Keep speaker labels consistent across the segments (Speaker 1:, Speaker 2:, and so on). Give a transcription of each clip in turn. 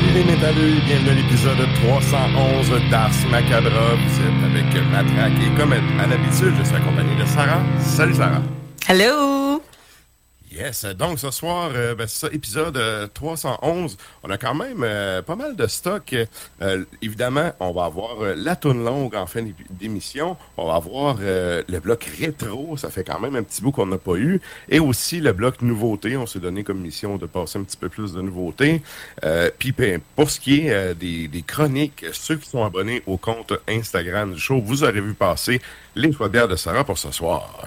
Speaker 1: Salut les métalleux, bienvenue à l'épisode 311 d'Ars Macabra. Vous êtes avec Matraque et comme à l'habitude, je suis accompagné de Sarah. Salut Sarah.
Speaker 2: Hello!
Speaker 1: Yes, donc ce soir, euh, ben, ça, épisode euh, 311. On a quand même euh, pas mal de stock. Euh, évidemment, on va avoir euh, la tourne longue en fin d'émission. On va avoir euh, le bloc rétro, ça fait quand même un petit bout qu'on n'a pas eu. Et aussi le bloc nouveauté. On s'est donné comme mission de passer un petit peu plus de nouveautés. Euh, Puis ben, pour ce qui est euh, des, des chroniques, ceux qui sont abonnés au compte Instagram du show, vous aurez vu passer les choix de de Sarah pour ce soir.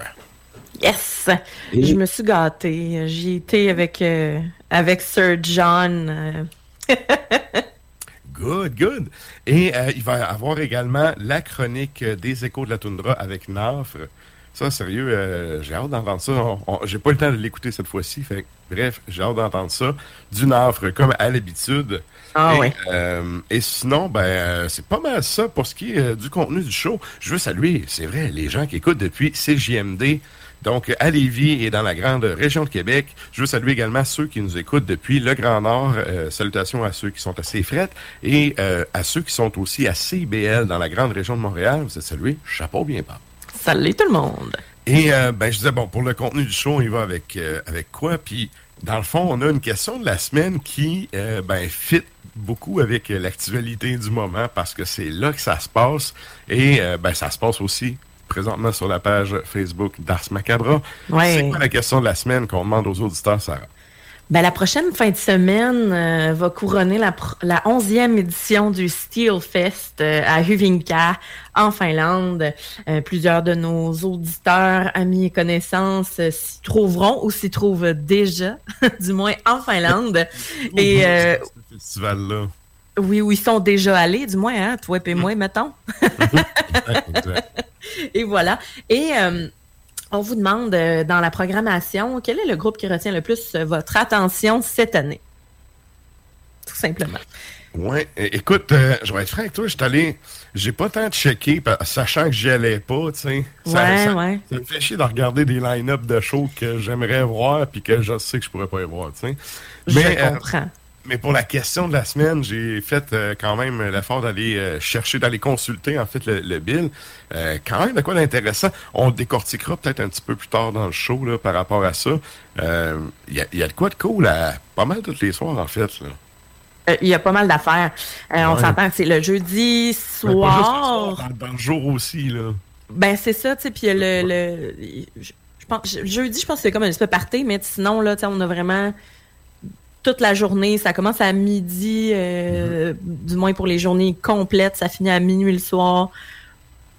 Speaker 2: Yes! Je me suis gâtée. J'y étais avec, euh, avec Sir John. euh.
Speaker 1: Good, good. Et euh, il va y avoir également la chronique des échos de la toundra avec Nafre. Ça, sérieux, euh, j'ai hâte d'entendre ça. J'ai pas le temps de l'écouter cette fois-ci. Fait bref, j'ai hâte d'entendre ça. Du Nafre, comme à l'habitude.
Speaker 2: Ah
Speaker 1: et,
Speaker 2: oui.
Speaker 1: euh, et sinon, ben, euh, c'est pas mal ça pour ce qui est du contenu du show. Je veux saluer, c'est vrai, les gens qui écoutent depuis CJMD. Donc, à Lévis et dans la grande région de Québec. Je veux saluer également ceux qui nous écoutent depuis le Grand Nord. Euh, salutations à ceux qui sont à CFRET et euh, à ceux qui sont aussi à CIBL dans la grande région de Montréal. Vous êtes salués. Chapeau bien bas.
Speaker 2: Salut tout le monde!
Speaker 1: Et euh, ben, je disais, bon, pour le contenu du show, il va avec, euh, avec quoi? Puis, dans le fond, on a une question de la semaine qui, ben, fit beaucoup avec l'actualité du moment parce que c'est là que ça se passe. Et, ben, ça se passe aussi présentement sur la page Facebook d'Ars Macabra.
Speaker 2: Ouais.
Speaker 1: C'est quoi la question de la semaine qu'on demande aux auditeurs, Sarah?
Speaker 2: Ben, la prochaine fin de semaine euh, va couronner la, la 11e édition du Steel Fest euh, à Hyvinkää, en Finlande. Euh, plusieurs de nos auditeurs, amis et connaissances s'y trouveront ou s'y trouvent déjà, du moins en Finlande. et
Speaker 1: Ce festival-là.
Speaker 2: oui, où ils sont déjà allés, du moins, hein, toi et moi, mettons. Et voilà. Et euh, on vous demande euh, dans la programmation, quel est le groupe qui retient le plus euh, votre attention cette année? tout simplement.
Speaker 1: Ouais, écoute, euh, je vais être franc avec toi, je suis allé, j'ai pas tant checké, sachant que j'y allais pas, tu sais.
Speaker 2: Ouais,
Speaker 1: ça,
Speaker 2: ouais.
Speaker 1: Ça me fait chier de regarder des line-up de shows que j'aimerais voir puis que je sais que je pourrais pas y voir, tu sais.
Speaker 2: Je
Speaker 1: Mais, euh,
Speaker 2: comprends.
Speaker 1: Mais pour la question de la semaine, j'ai fait euh, quand même l'effort d'aller euh, chercher, d'aller consulter en fait le, le bill. Euh, quand même de quoi d'intéressant. On décortiquera peut-être un petit peu plus tard dans le show là, par rapport à ça. Il y, y a de quoi de cool à pas mal tous les soirs en fait. Là.
Speaker 2: Il y a pas mal d'affaires. On s'entend que c'est le jeudi
Speaker 1: le
Speaker 2: soir.
Speaker 1: dans, dans le jour aussi là.
Speaker 2: Ben, c'est ça, tu sais. Puis le, le, je pense, jeudi, je pense que c'est comme un espèce de party, mais sinon, là, tu sais, on a vraiment toute la journée. Ça commence à midi, euh, du moins pour les journées complètes. Ça finit à minuit le soir.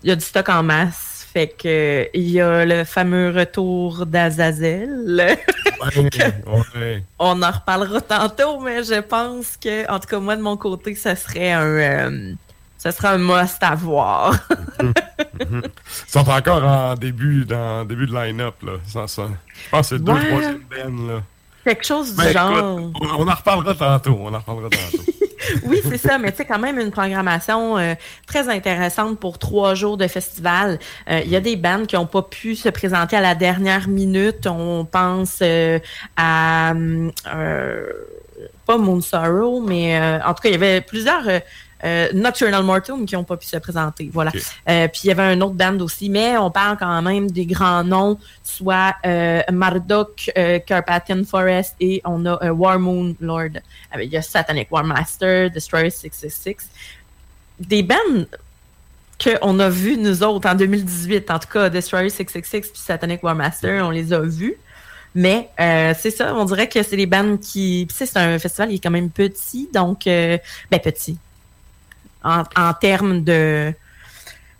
Speaker 2: Il y a du stock en masse. Fait que il y a le fameux retour d'Azazel.
Speaker 1: Ouais, ouais.
Speaker 2: On en reparlera tantôt, mais je pense que, en tout cas, moi, de mon côté, ce serait un, euh, ce serait un must à voir.
Speaker 1: Ils sont encore en début, dans début de line-up là. Sans ça. Je pense que c'est deux
Speaker 2: Ouais.
Speaker 1: troisième band là.
Speaker 2: Quelque chose du
Speaker 1: Ben,
Speaker 2: genre.
Speaker 1: écoute, on, on en reparlera tantôt. On en reparlera tantôt.
Speaker 2: Oui, c'est ça, mais tu sais, quand même une programmation euh, très intéressante pour trois jours de festival. Euh, Il y a des bandes qui n'ont pas pu se présenter à la dernière minute. On pense euh, à euh, pas Moon Sorrow, mais euh, en tout cas, il y avait plusieurs euh, euh, Nocturnal Mortum qui n'ont pas pu se présenter. Voilà. Euh, puis il y avait un autre band aussi, mais on parle quand même des grands noms, soit euh, Marduk, euh, Carpathian Forest et on a euh, War Moon Lord. Il y a Satanic War Master, Destroyer 666. Des bands qu'on a vus, nous autres, en 2018. En tout cas, Destroyer 666 puis Satanic War Master, on les a vus. Mais euh, c'est ça, on dirait que c'est les bands qui... C'est un festival qui est quand même petit, donc... euh, ben, petit. En, en termes de...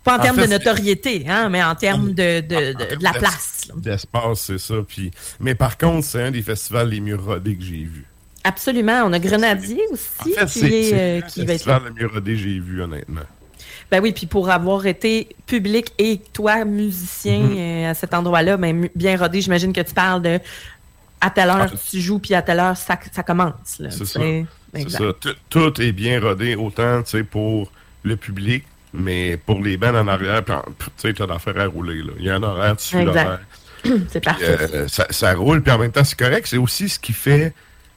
Speaker 2: Pas en,
Speaker 1: En
Speaker 2: termes
Speaker 1: fait,
Speaker 2: de notoriété, hein, mais en termes de, de, de la place.
Speaker 1: D'espace, c'est ça. Puis... Mais par contre, c'est un des festivals les mieux rodés que j'ai vus.
Speaker 2: Absolument. On a Grenadier
Speaker 1: En
Speaker 2: aussi
Speaker 1: fait,
Speaker 2: qui, est,
Speaker 1: c'est
Speaker 2: euh, qui va être
Speaker 1: le mieux rodé que j'ai vu, honnêtement.
Speaker 2: Ben oui, puis pour avoir été public et toi, musicien,
Speaker 1: Mhm.
Speaker 2: euh, à cet endroit-là, ben, bien rodé, j'imagine que tu parles de à telle heure
Speaker 1: Ah,
Speaker 2: tu joues, puis à telle heure ça, ça commence.
Speaker 1: C'est ça. C'est ça. Tout, est bien rodé, autant pour le public, mais pour les bandes en arrière, tu sais, t'as d'affaires à rouler. Là. Il y a un horaire, tu suis l'horaire.
Speaker 2: C'est parfait.
Speaker 1: euh, ça, ça roule, puis en même temps, c'est correct. C'est aussi ce qui fait,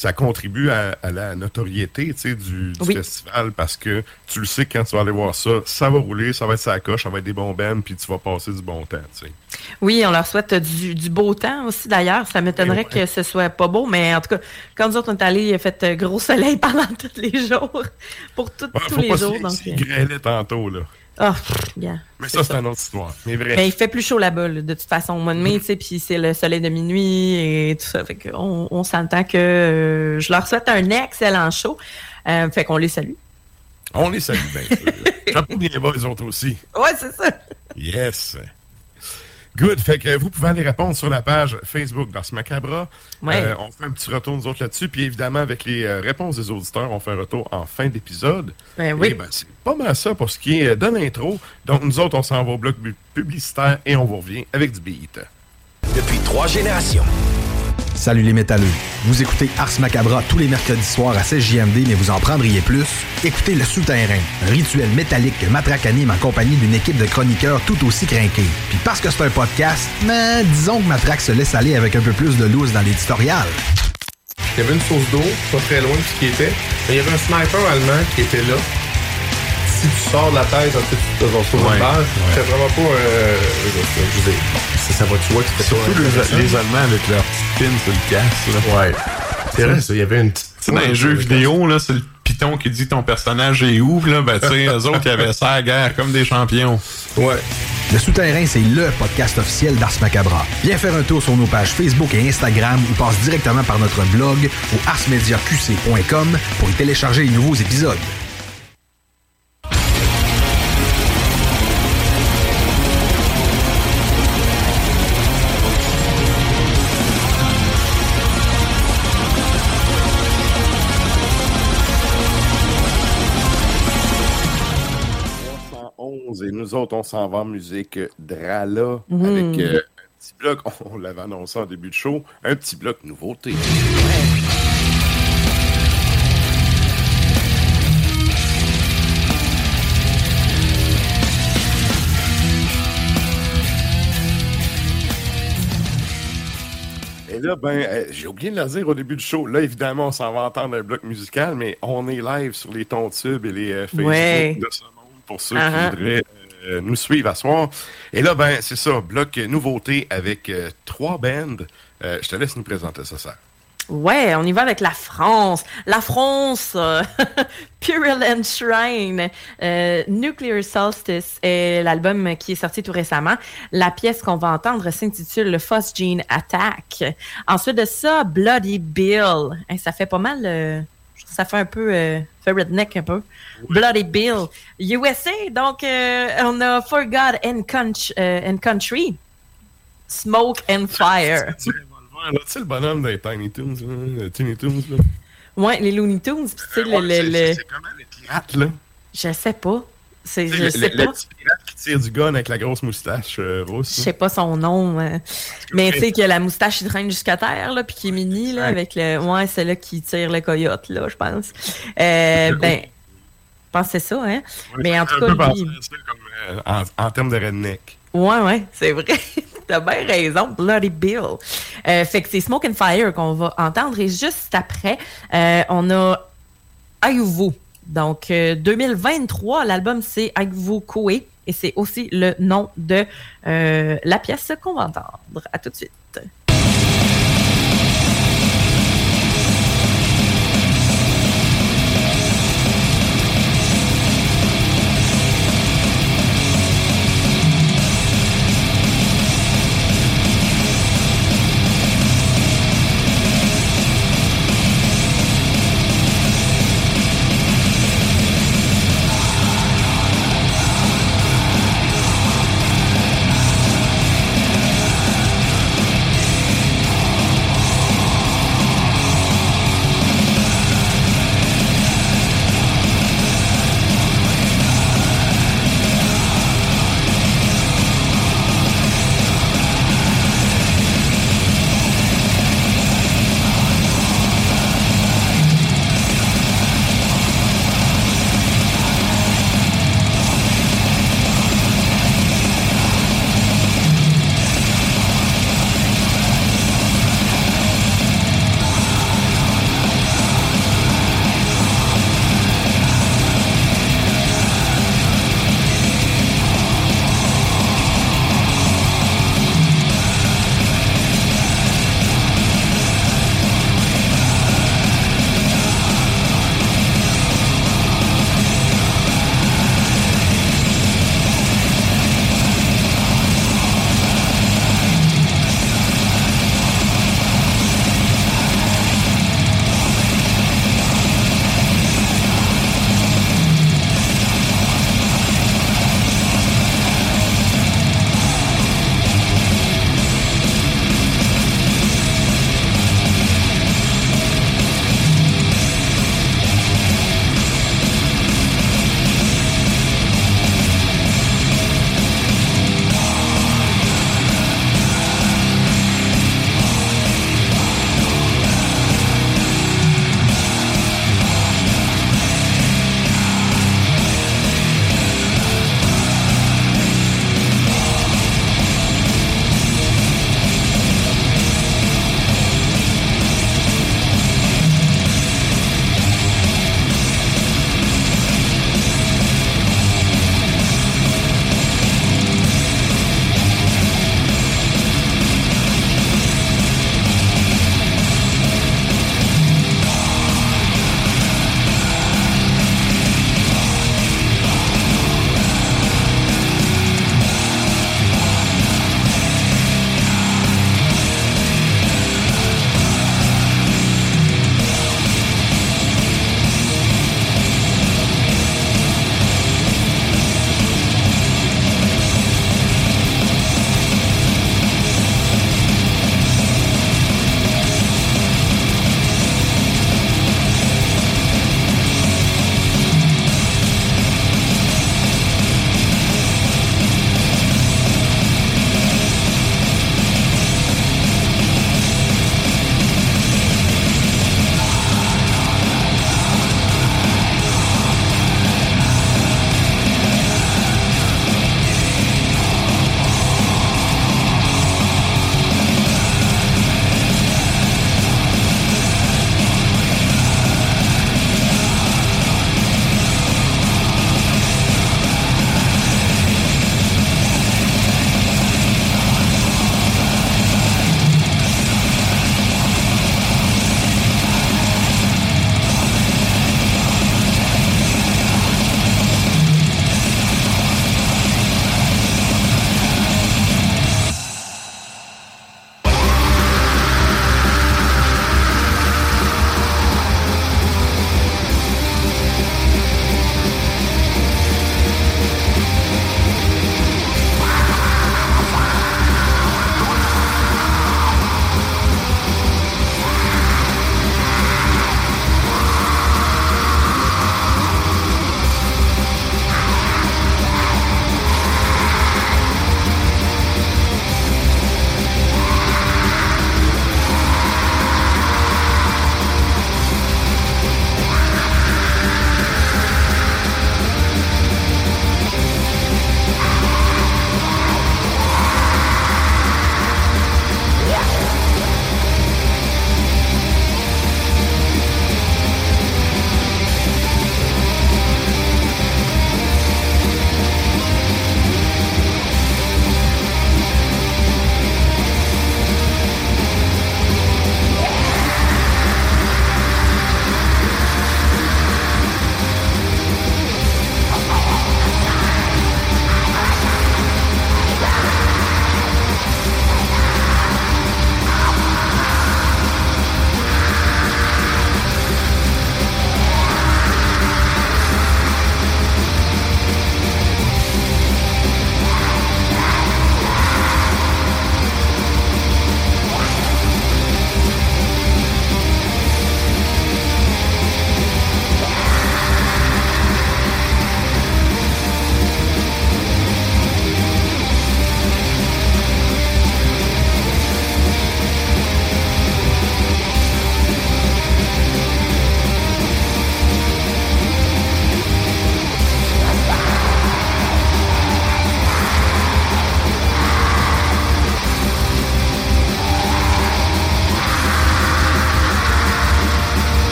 Speaker 1: ça contribue à, à la notoriété tu sais, du, du
Speaker 2: Oui.
Speaker 1: festival parce que tu le sais que quand tu vas aller voir ça, ça va rouler, ça va être sa coche, ça va être des bons bands, puis tu vas passer du bon temps. tu sais.
Speaker 2: Oui, on leur souhaite du, du beau temps aussi d'ailleurs. Ça m'étonnerait
Speaker 1: Ouais.
Speaker 2: que ce soit pas beau, mais en tout cas, quand nous autres on est allés, il a fait euh, gros soleil pendant tous les jours. Pour tout-
Speaker 1: Ouais,
Speaker 2: tous les jours.
Speaker 1: s'y-
Speaker 2: Donc,
Speaker 1: s'y
Speaker 2: euh,
Speaker 1: tantôt. Là.
Speaker 2: Ah, pff, yeah,
Speaker 1: Mais ça, c'est une autre histoire. Mais.
Speaker 2: Mais il fait plus chaud là-bas, là, de toute façon, au mois de mai, tu sais, puis c'est le soleil de minuit et tout ça. Fait qu'on on s'entend que euh, je leur souhaite un excellent show. Euh, fait qu'on les salue.
Speaker 1: On les salue bien sûr. Les autres aussi.
Speaker 2: Ouais, c'est ça.
Speaker 1: Yes. Good. Fait que vous pouvez aller répondre sur la page Facebook d'Ars Macabra.
Speaker 2: Ouais.
Speaker 1: Euh, on fait un petit retour, nous autres, là-dessus. Puis évidemment, avec les euh, réponses des auditeurs, on fait un retour en fin d'épisode.
Speaker 2: Ben
Speaker 1: Et
Speaker 2: oui.
Speaker 1: ben, c'est pas mal ça pour ce qui est de l'intro. Donc, nous autres, on s'en va au bloc publicitaire et on vous revient avec du beat.
Speaker 3: Depuis trois générations.
Speaker 4: Salut les métalleux. Vous écoutez Ars Macabra tous les mercredis soirs à 16 JMD, mais vous en prendriez plus? Écoutez Le Souterrain, un rituel métallique que Matraque anime en compagnie d'une équipe de chroniqueurs tout aussi crinqués. Puis parce que c'est un podcast, mais disons que Matraque se laisse aller avec un peu plus de loose dans l'éditorial.
Speaker 5: Il y avait une source d'eau, pas très loin de ce qui était. Mais il y avait un sniper allemand qui était là. Si tu sors de la tête, en fait, tu te vas sur
Speaker 1: Ouais, ouais.
Speaker 5: C'est vraiment pas. Euh, je veux dire, ça, ça va, tu vois que c'était.
Speaker 6: Surtout les, les Allemands avec leur petite pin sur le casque. Là.
Speaker 5: Ouais. C'est vrai, ça. Il y avait une petite.
Speaker 6: Dans les jeux vidéo, là, c'est le piton qui dit ton personnage est où, là, ben, tu sais, eux autres, ils avaient ça à la guerre comme des champions.
Speaker 5: Ouais.
Speaker 4: Le Souterrain, c'est LE podcast officiel d'Ars Macabra. Viens faire un tour sur nos pages Facebook et Instagram ou passe directement par notre blog au arsmediaqc.com pour y télécharger les nouveaux épisodes.
Speaker 1: nous autres, on s'en va en musique Drala
Speaker 2: mm.
Speaker 1: avec euh, un petit bloc, on l'avait annoncé en début de show, un petit bloc nouveauté. Et là, ben, euh, j'ai oublié de le dire au début du show. Là, évidemment, on s'en va entendre un bloc musical, mais on est live sur les tons tubes et les euh, Facebook de ce monde pour ceux qui voudraient nous suivre à soir. Et là, ben, c'est ça, bloc nouveauté avec euh, trois bands. Euh, je te laisse nous présenter ça, ça.
Speaker 2: Ouais, on y va avec la France. La France, euh, Purulent Shrine, euh, Nuclear Solstice est l'album qui est sorti tout récemment. La pièce qu'on va entendre s'intitule le Phosgene Attack. Ensuite de ça, Bloody Bill. Ça fait pas mal, euh, ça fait un peu, euh, fait redneck un peu. Bloody Bill. USA, donc euh, on a For God and, Country- euh, and Country. Smoke and Fire.
Speaker 1: Tu sais le bonhomme des Tiny Toons, là, les Tiny Toons, là?
Speaker 2: Ouais, les Looney Tunes. puis tu sais, le, le-
Speaker 1: c'est-
Speaker 2: le-
Speaker 1: c'est comment les pirates, là?
Speaker 2: Je sais pas. C'est, je
Speaker 1: le,
Speaker 2: sais
Speaker 1: le- le
Speaker 2: pas.
Speaker 1: petit pirate qui tire du gun avec la grosse moustache euh,
Speaker 2: Je
Speaker 1: rousse.
Speaker 2: sais pas son nom. euh. Mais tu sais que la moustache qui traîne jusqu'à terre, là, puis qui est mini, là, avec le. Ouais, c'est là qui tire le coyote, là, je pense. Euh, ben. Je pense que c'est ça, hein. Mais en tout cas, lui.
Speaker 1: ça comme, euh, en, en termes de redneck.
Speaker 2: Ouais, ouais, c'est vrai. T'as bien raison, Bloody Bill. Euh, fait que c'est Smoke and Fire qu'on va entendre. Et juste après, euh, on a Ayuvu. Donc, euh, 2023, l'album c'est Ayuvu Koe. Et c'est aussi le nom de euh, la pièce qu'on va entendre. À tout de suite.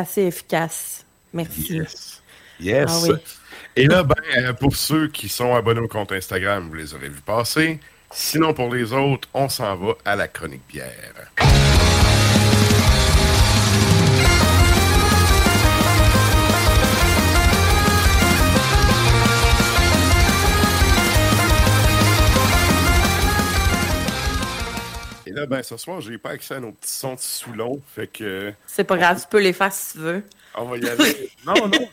Speaker 2: Assez efficace. Merci.
Speaker 1: Yes. Yes.
Speaker 2: Ah oui.
Speaker 1: Et là, ben, euh, pour ceux qui sont abonnés au compte Instagram, vous les aurez vus passer. Sinon, pour les autres, on s'en va à la chronique bière. Et là, ben, ce soir, j'ai pas accès à nos petits sons de Soulon, fait que
Speaker 2: C'est pas grave, tu peux les faire si tu veux.
Speaker 1: on va y aller. non, non.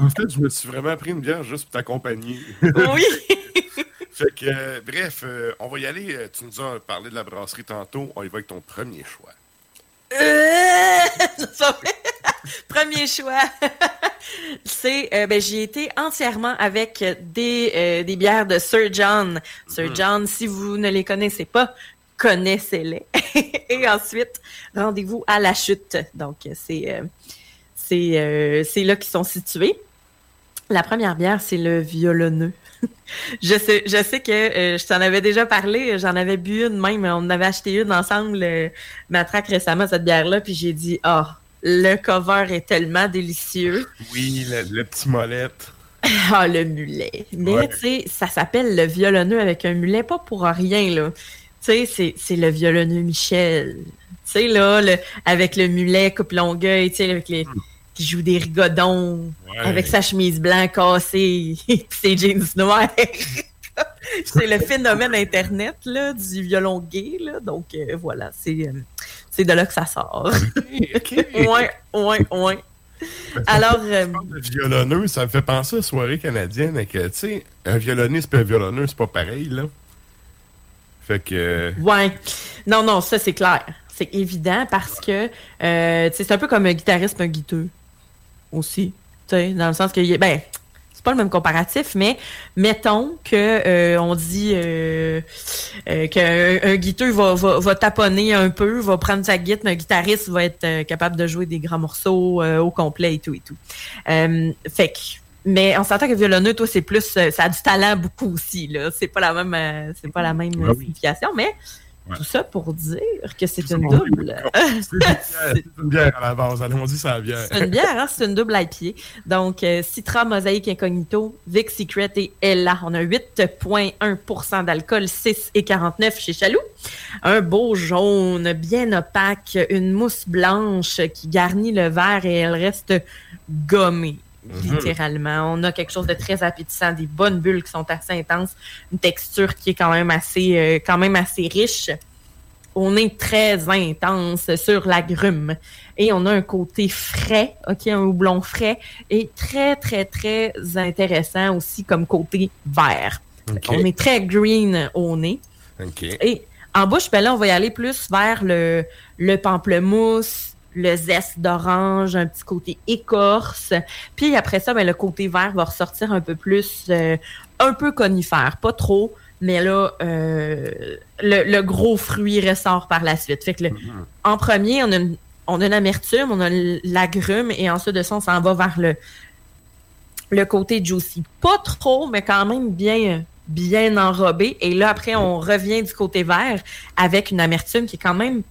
Speaker 1: En fait, je me suis vraiment pris une bière juste pour t'accompagner.
Speaker 2: Oui.
Speaker 1: Fait que, euh, bref, euh, on va y aller. Euh, Tu nous as parlé de la brasserie tantôt. On y va avec ton premier choix.
Speaker 2: Euh, Premier choix. C'est, euh, ben, j'ai été entièrement avec des, euh, des bières de Sir John. Sir John, si vous ne les connaissez pas, connaissez-les. Et ensuite, rendez-vous à la chute. Donc, c'est, euh, euh, c'est là qu'ils sont situés. La première bière, c'est le violonneux. je sais, je sais que euh, je t'en avais déjà parlé, j'en avais bu une même, on en avait acheté une ensemble, Matraque récemment, cette bière-là, puis j'ai dit, ah, le cover est tellement délicieux.
Speaker 1: Oui, le, le petit molette.
Speaker 2: Ah, le mulet. Mais
Speaker 1: Ouais.
Speaker 2: tu sais, ça s'appelle le violonneux avec un mulet, pas pour rien, là. Tu sais, c'est- c'est le violonneux Michel. Tu sais, là, le- avec le mulet coupe longueuil, tu sais, avec les... qui joue des rigodons,
Speaker 1: Ouais.
Speaker 2: avec sa chemise blanche cassée, et ses jeans noirs. c'est le phénomène Internet, là, du violon gay, là. Donc, euh, voilà, c'est euh, c'est de là que ça sort.
Speaker 1: OK.
Speaker 2: ouais, ouais, ouais. Alors, euh,
Speaker 1: Le violonneux, ça me fait penser à la soirée canadienne avec, euh, tu sais, un violoniste et un violonneux, c'est pas pareil, là. Fait que. euh,
Speaker 2: Ouais. Non, non, ça, c'est clair. C'est évident parce que euh, c'est un peu comme un guitariste un guiteux aussi. Dans le sens que, ben, c'est pas le même comparatif, mais mettons que euh, on dit qu'un un guiteux va, va, taponner un peu, va prendre sa guitare, mais un guitariste va être capable de jouer des grands morceaux au complet et tout et tout. Fait que mais on s'entend que violonneux, toi, c'est plus, euh, ça a du talent beaucoup aussi, là. C'est pas la même, euh, c'est pas la même euh,
Speaker 1: Ah
Speaker 2: signification, mais
Speaker 1: Ouais.
Speaker 2: tout ça pour dire que c'est une double.
Speaker 1: C'est une bière, c'est une bière à la base. Allons, on dit c'est la bière.
Speaker 2: C'est une bière, hein, c'est une double IPA. Donc, euh, Citra, Mosaïque, Incognito, Vic Secret et Ella. On a 8,1% d'alcool, 6 et 49 chez Chaloux. Un beau jaune, bien opaque, une mousse blanche qui garnit le verre et elle reste gommée. Littéralement. On a quelque chose de très appétissant, des bonnes bulles qui sont assez intenses, une texture qui est quand même assez, euh, quand même assez riche. On est très intense sur l'agrume et on a un côté frais, ok, un houblon frais et très très très intéressant aussi comme côté vert. On est très green au nez et en bouche, ben là on va y aller plus vers le le pamplemousse, le zeste d'orange, un petit côté écorce. Puis après ça, ben le côté vert va ressortir un peu plus, euh, un peu conifère, pas trop. Mais là, euh, le, le gros fruit ressort par la suite. Fait que le- en premier, on a, une, on a une amertume, on a l'agrume, et ensuite de ça, on s'en va vers le, le côté juicy. Pas trop, mais quand même bien, bien enrobé. Et là, après, on revient du côté vert avec une amertume qui est quand même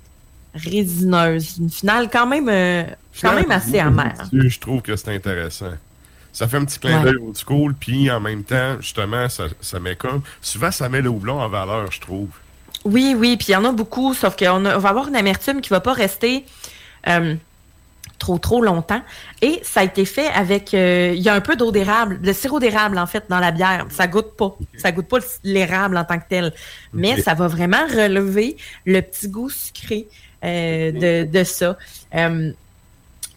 Speaker 2: résineuse. Une finale quand même, euh, quand même assez amère.
Speaker 1: Je trouve que c'est intéressant. Ça fait un petit clin
Speaker 2: Ouais.
Speaker 1: d'œil old school, puis en même temps, justement, ça, ça met comme. Souvent, ça met le houblon en valeur, je trouve.
Speaker 2: Oui, oui, puis il y en a beaucoup, sauf qu'on on va avoir une amertume qui va pas rester euh, trop, trop longtemps. Et ça a été fait avec... euh, Il y a un peu d'eau d'érable, de sirop d'érable, en fait, dans la bière. Ça goûte pas. Ça goûte pas l'érable en tant que tel. Mais ça va vraiment relever le petit goût sucré de, de ça. Euh,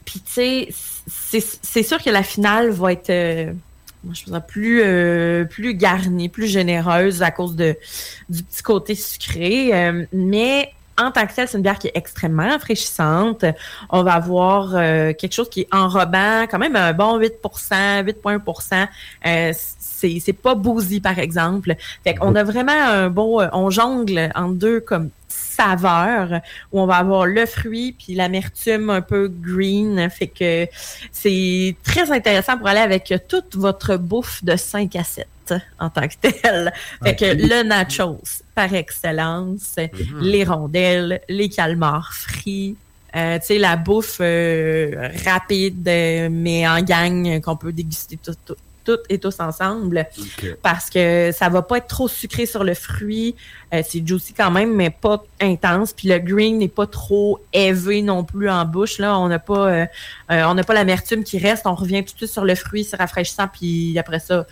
Speaker 2: puis, tu sais, c'est sûr que la finale va être... euh, moi, je dirais plus, euh, plus garnie, plus généreuse à cause de, du petit côté sucré. euh, mais en tant que tel, c'est une bière qui est extrêmement rafraîchissante. On va avoir euh, quelque chose qui est enrobant, quand même un bon 8% 8,1 euh, c'est pas bousy, par exemple. Fait qu'on a vraiment un beau... euh, On jongle en deux comme saveurs où on va avoir le fruit puis l'amertume un peu green. Fait que c'est très intéressant pour aller avec toute votre bouffe de 5 à 7 en tant que tel. Fait que le nachos par excellence, les rondelles, les calmars frits, Euh, tu sais, la bouffe euh, rapide, euh, mais en gang, qu'on peut déguster tout, tout- toutes et tous ensemble. Parce que ça va pas être trop sucré sur le fruit. Euh, c'est juicy quand même, mais pas intense. Puis le green n'est pas trop élevé non plus en bouche. Là, on n'a pas, euh, euh, on n'a pas l'amertume qui reste. On revient tout de suite sur le fruit, c'est rafraîchissant. Puis après ça,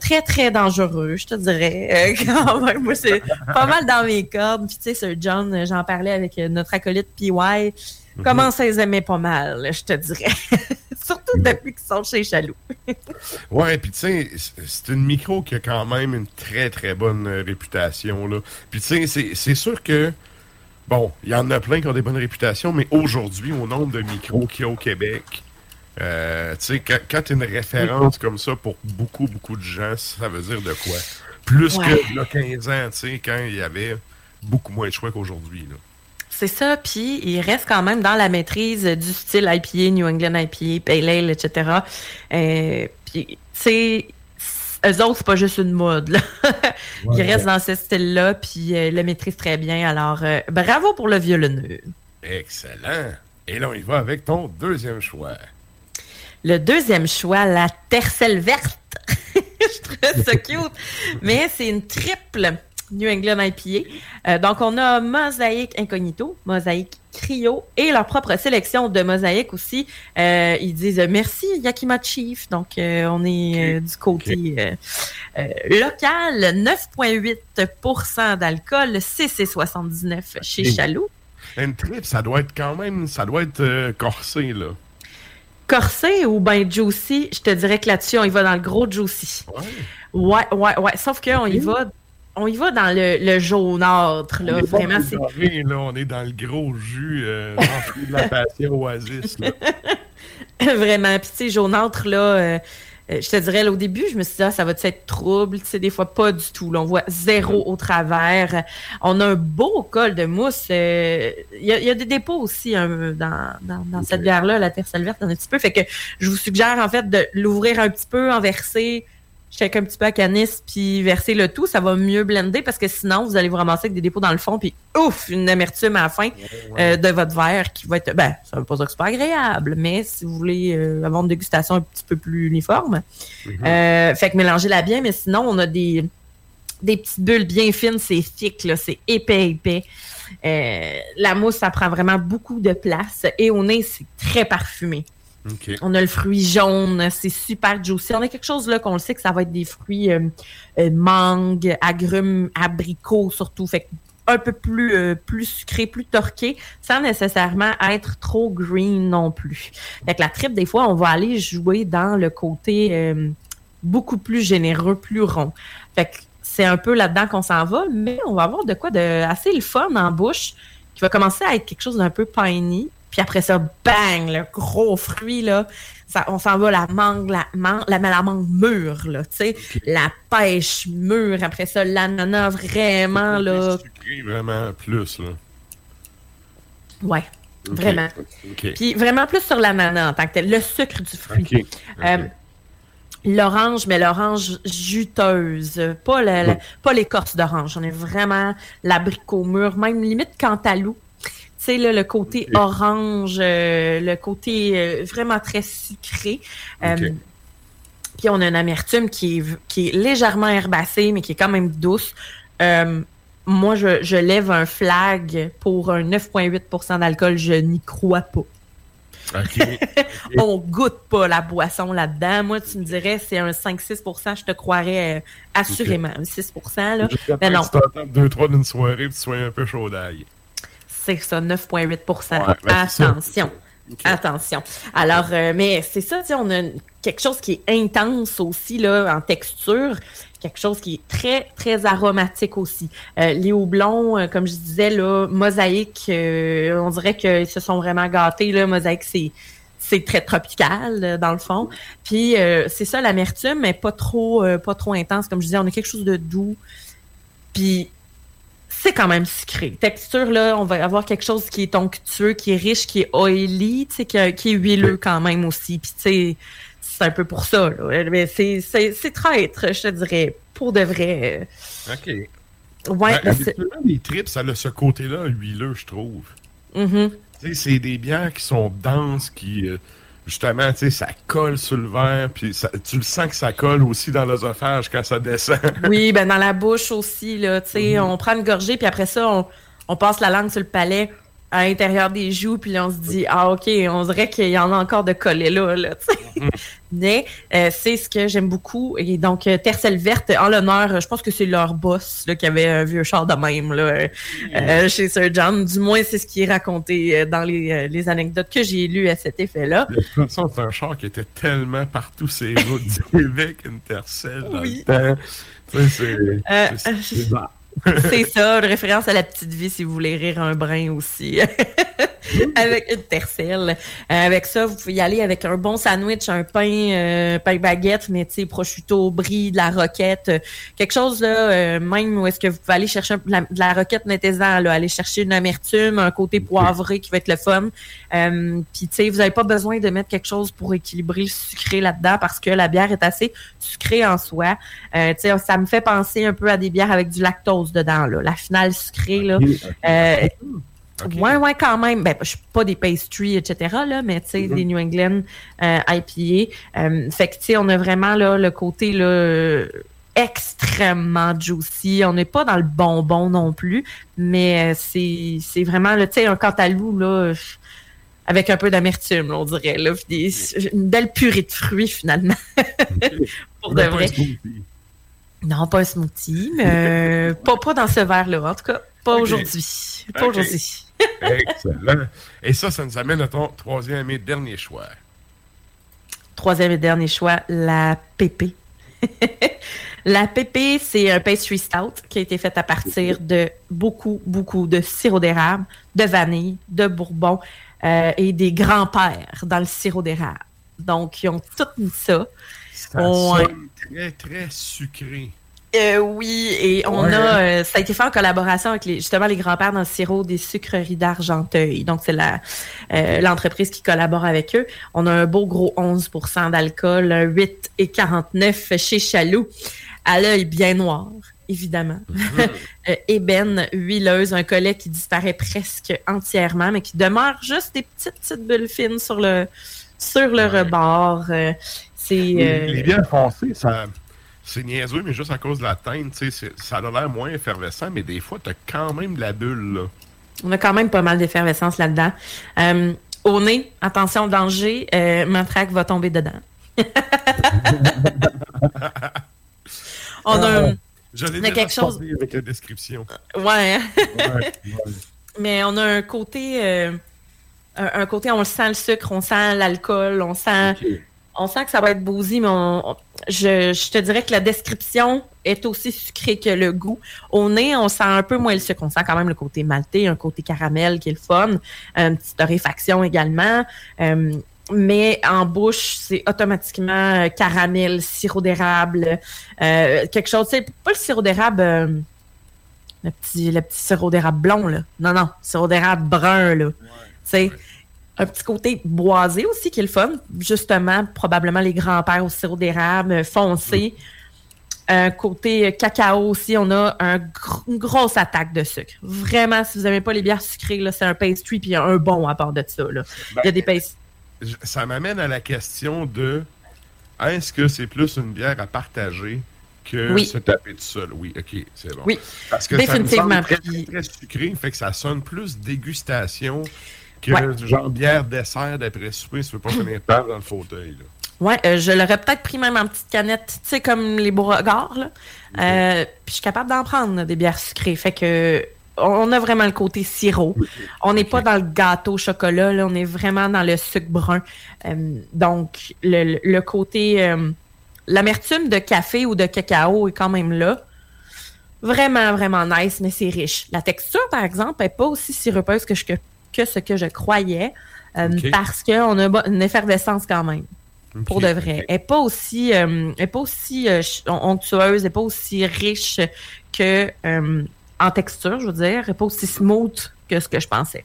Speaker 2: très très dangereux, je te dirais. Quand même, moi c'est pas mal dans mes cordes. Puis tu sais, Sir John, j'en parlais avec notre acolyte PY. Commence à les aimer pas mal, je te dirais. Surtout depuis qu'ils sont chez Chaloux.
Speaker 1: Ouais, puis tu sais, c'est une micro qui a quand même une très très bonne euh, réputation. Là. Puis tu sais, c'est- sûr que, bon, il y en a plein qui ont des bonnes réputations, mais aujourd'hui, au nombre de micros qu'il y a au Québec, euh, tu sais, quand, quand tu une référence comme ça pour beaucoup, beaucoup de gens, ça veut dire de quoi? Plus
Speaker 2: Ouais.
Speaker 1: que il y a 15 ans, tu sais, quand il y avait beaucoup moins de choix qu'aujourd'hui.
Speaker 2: C'est ça, puis il reste quand même dans la maîtrise du style IPA, New England IPA, Pale Ale, etc. Euh, puis, tu sais, eux autres, c'est pas juste une mode, là. Ils restent dans ce style-là, puis euh, le maîtrisent très bien. Alors, euh, bravo pour le violonneux.
Speaker 1: Excellent. Et là, on y va avec ton deuxième choix.
Speaker 2: Le deuxième choix, la tercelle verte. Je trouve ça cute. Mais c'est une triple New England IPA. Euh, donc, on a Mosaïque Incognito, Mosaïque Cryo et leur propre sélection de Mosaïque aussi. Euh, ils disent euh, merci Yakima Chief. Donc, euh, on est du côté local. 9,8% d'alcool, CC79 chez
Speaker 1: Et-
Speaker 2: Chaloux.
Speaker 1: Une trip, ça doit être quand même, ça doit être corsé, là.
Speaker 2: Corsé ou ben juicy, je te dirais que là-dessus, on y va dans le gros juicy. Ouais, ouais, ouais. Sauf qu'on y va, on y va dans le, le jaunâtre, là.
Speaker 1: on
Speaker 2: Vraiment,
Speaker 1: dans le
Speaker 2: c'est.
Speaker 1: là, on est dans le gros jus euh, de la passion oasis. Là.
Speaker 2: Vraiment. Puis, tu sais, jaunâtre, là, euh, euh, je te dirais, là, au début, je me suis dit, ah, ça va être trouble. Tu sais, des fois, pas du tout. Là, on voit zéro au travers. On a un beau col de mousse. euh, Il y, a, il y a des dépôts aussi hein, dans, dans, dans cette bière-là, la terre verte, un petit peu. Fait que je vous suggère, en fait, de l'ouvrir un petit peu, en verser. Check un petit peu à canis, puis verser le tout, ça va mieux blender parce que sinon, vous allez vous ramasser avec des dépôts dans le fond, puis ouf, une amertume à la fin euh, de votre verre qui va être, ben, ça veut pas dire que c'est pas agréable, mais si vous voulez euh, avoir une dégustation un petit peu plus uniforme, euh, fait que mélangez-la bien, mais sinon, on a des, des petites bulles bien fines, c'est thick, là, c'est épais, épais. Euh, la mousse, ça prend vraiment beaucoup de place et au nez, c'est très parfumé. On a le fruit jaune, c'est super juicy. On a quelque chose là qu'on le sait que ça va être des fruits euh, euh, mangue, agrumes, abricots surtout. Fait un peu plus euh, plus sucré, plus torqué, sans nécessairement être trop green non plus. Fait que la tripe, des fois, on va aller jouer dans le côté beaucoup plus généreux, plus rond. Fait que c'est un peu là-dedans qu'on s'en va, mais on va avoir de quoi de assez le fun en bouche, qui va commencer à être quelque chose d'un peu piney. Puis après ça, bang, le gros fruit, là. Ça, on s'en va la mangue, la, man- la, la mangue mûre, là, tu sais. La pêche mûre. Après ça, l'ananas vraiment, là.
Speaker 1: Sucré, vraiment plus, là.
Speaker 2: Ouais, vraiment. Puis vraiment plus sur l'ananas en tant que tel. Le sucre du fruit. Euh, L'orange, mais l'orange juteuse, pas, le- le- pas l'écorce d'orange. On est vraiment l'abricot mûr, même limite cantalou. Tu sais, le côté orange, euh, le côté euh, vraiment très sucré. Euh. Puis on a une amertume qui est, qui est légèrement herbacée, mais qui est quand même douce. Moi, je, je lève un flag pour un 9,8% d'alcool. Je n'y crois pas.
Speaker 1: OK.
Speaker 2: On goûte pas la boisson là-dedans. Moi, tu me dirais, c'est un 5-6% je te croirais euh, assurément. Un 6 là. Mais non,
Speaker 1: que tu t'entends deux, trois d'une soirée tu sois un peu chaud d'ail.
Speaker 2: C'est ça, 9,8
Speaker 1: Ouais, ben.
Speaker 2: Attention. Attention. Alors, euh, mais c'est ça, on a quelque chose qui est intense aussi, là, en texture. Quelque chose qui est très, très aromatique aussi. Euh, les houblons, euh, comme je disais, là, mosaïque, euh, on dirait qu'ils se sont vraiment gâtés, là. Mosaïque, c'est c'est très tropical dans le fond. Puis c'est ça l'amertume, mais pas trop pas trop intense comme je disais, on a quelque chose de doux. Puis c'est quand même sucré. Texture là, on va avoir quelque chose qui est onctueux, qui est riche, qui est oily, tu sais qui, a- qui est huileux quand même aussi. Puis tu sais c'est un peu pour ça là. Mais c'est c'est c'est traître, je te dirais pour de vrai.
Speaker 1: OK.
Speaker 2: Ouais,
Speaker 1: Ben,
Speaker 2: ben, c'est-
Speaker 1: les trips, ça a ce côté-là huileux, je trouve.
Speaker 2: Mhm.
Speaker 1: C'est des bières qui sont denses, qui euh, justement, tu sais, ça colle sur le verre, puis ça, tu le sens que ça colle aussi dans l'œsophage quand ça descend.
Speaker 2: oui, ben dans la bouche aussi, là, tu sais, on prend une gorgée, puis après ça, on, on passe la langue sur le palais à l'intérieur des joues, puis là, on se dit, ah, OK, on dirait qu'il y en a encore de collés là, là, tu sais. Mais euh, c'est ce que j'aime beaucoup. Et donc, euh, Tercel Verte, en l'honneur, je pense que c'est leur boss là, qui avait un vieux char de même là, euh, chez Sir John. Du moins, c'est ce qui est raconté dans les, les anecdotes que j'ai lues à cet effet-là.
Speaker 1: De toute façon, c'est un char qui était tellement partout ces routes du Québec, une Tercel dans
Speaker 2: Oui.
Speaker 1: le temps. Tu sais, c'est-
Speaker 2: Euh,
Speaker 1: c'est-
Speaker 2: ça, une référence à la petite vie si vous voulez rire un brin aussi. avec une tercelle. Euh, avec ça, vous pouvez y aller avec un bon sandwich, un pain, euh, pain baguette, mais tu sais, prosciutto, brie, de la roquette, euh, quelque chose là, euh, même où est-ce que vous pouvez aller chercher un- de la, de la roquette, mettez-en, là, aller chercher une amertume, un côté poivré qui va être le fun. Euh, Puis tu sais, vous n'avez pas besoin de mettre quelque chose pour équilibrer le sucré là-dedans parce que la bière est assez sucrée en soi. Euh, tu sais, ça me fait penser un peu à des bières avec du lactose dedans, là. La finale sucrée, là. Euh, Ouais, ouais, quand même. Ben, je suis pas des pastries, etc., là, mais tu sais, des New England euh, IPA. Euh, fait que, tu sais, on a vraiment, là, le côté, là, euh, extrêmement juicy. On n'est pas dans le bonbon non plus, mais c'est vraiment, tu sais, un cantalou, là, avec un peu d'amertume, on dirait, là. des- une belle purée de fruits, finalement. Pour de
Speaker 1: un
Speaker 2: vrai. Non, pas un smoothie, mais euh, pas, pas dans ce verre-là. En tout cas, pas aujourd'hui. Pas aujourd'hui.
Speaker 1: Excellent. Et ça, ça nous amène à ton troisième et dernier choix.
Speaker 2: Troisième et dernier choix, la pépé. la pépé, c'est un pastry stout qui a été fait à partir de beaucoup, beaucoup de sirop d'érable, de vanille, de bourbon euh, et des grands-pères dans le sirop d'érable. Donc, ils ont tout mis ça. On-
Speaker 1: sonne très, très sucré.
Speaker 2: Euh, oui, et on
Speaker 1: Ouais.
Speaker 2: a, euh, ça a été fait en collaboration avec les, justement les grands-pères dans le sirop des sucreries d'Argenteuil. Donc, c'est la euh, l'entreprise qui collabore avec eux. On a un beau gros 11% d'alcool, un 8 et 49 chez Chaloux, à l'œil bien noir, évidemment. Euh, ébène, huileuse, un collet qui disparaît presque entièrement, mais qui demeure juste des petites, petites bulles fines sur le, sur le rebord. Euh, c'est... Euh,
Speaker 1: les bières foncées, ça, c'est niaiseux, mais juste à cause de la teinte, tu ça a l'air moins effervescent, mais des fois, t'as quand même de la bulle, là.
Speaker 2: On a quand même pas mal d'effervescence là-dedans. Euh, au nez, attention, danger, euh, Matraque va tomber dedans. On a un-
Speaker 1: Je l'ai
Speaker 2: Mais
Speaker 1: déjà
Speaker 2: quelque chose-
Speaker 1: avec la description.
Speaker 2: Ouais, hein?
Speaker 1: Ouais,
Speaker 2: mais on a un côté, euh, un, un côté, on le sent le sucre, on sent l'alcool, on sent, on sent que ça va être bousy, mais on- on- je, je te dirais que la description est aussi sucrée que le goût. Au nez, on sent un peu moins le sucre. On sent quand même le côté maltais, un côté caramel qui est le fun, une petite torréfaction également. Euh, mais en bouche, c'est automatiquement euh, caramel, sirop d'érable, euh, quelque chose, tu sais, pas le sirop d'érable, euh, le petit, le petit sirop d'érable blond, là. Non, non, sirop d'érable brun, là. Un petit côté boisé aussi qui est le fun. Justement, probablement les grands-pères au sirop d'érable foncé. Un côté euh, cacao aussi, on a un gr- une grosse attaque de sucre. Vraiment, si vous n'aimez pas les bières sucrées, là, c'est un pastry puis un bon à part de ça. Là. Il y a des pastries.
Speaker 1: Ça m'amène à la question de est-ce que c'est plus une bière à partager que
Speaker 2: Oui.
Speaker 1: se taper tout seul? Oui, ok, c'est bon.
Speaker 2: Oui,
Speaker 1: Parce que ça me
Speaker 2: définitivement.
Speaker 1: semble très, très, sucré, fait que ça sonne plus dégustation que
Speaker 2: Ouais.
Speaker 1: genre bière dessert d'après souper, tu veux pas finir tard dans le fauteuil. Là.
Speaker 2: Ouais, euh, je l'aurais peut-être pris même en petite canette, tu sais, comme les Beauregards, là. Euh, puis je suis capable d'en prendre, là, des bières sucrées. Fait que on a vraiment le côté sirop. On n'est pas dans le gâteau au chocolat, là, on est vraiment dans le sucre brun. Euh, donc, le, le côté... euh, L'amertume de café ou de cacao est quand même là. Vraiment, vraiment nice, mais c'est riche. La texture, par exemple, est pas aussi sirupeuse que, je- que, ce que je croyais, euh, parce qu'on a une effervescence quand même pour de vrai. Elle n'est pas aussi, euh, elle est pas aussi euh, ch- onctueuse, elle n'est pas aussi riche que euh, en texture, je veux dire. N'est pas aussi smooth que ce que je pensais.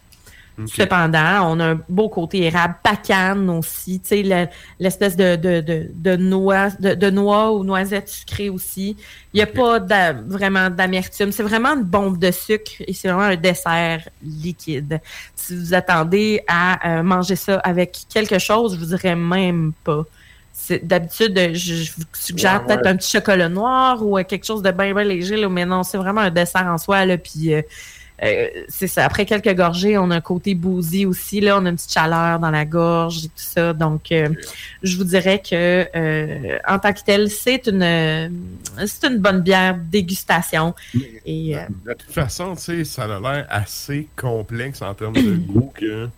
Speaker 2: Cependant, on a un beau côté érable, pacane aussi, tu sais, l'espèce de, de, de, de, noix, de, de noix ou noisette sucrée aussi. Il n'y a pas vraiment d'amertume. C'est vraiment une bombe de sucre et c'est vraiment un dessert liquide. Si vous attendez à euh, manger ça avec quelque chose, je vous dirais même pas. D'habitude, je, vous suggère peut-être un petit chocolat noir ou euh, quelque chose de bien, bien léger, là, mais non, c'est vraiment un dessert en soi. Là, puis euh, euh, c'est ça. Après quelques gorgées, on a un côté bousy aussi. Là, on a une petite chaleur dans la gorge et tout ça. Donc, euh, je vous dirais que euh, en tant que tel, c'est une c'est une bonne bière dégustation. Et,
Speaker 1: de toute façon, tu sais, ça a l'air assez complexe en termes de goût que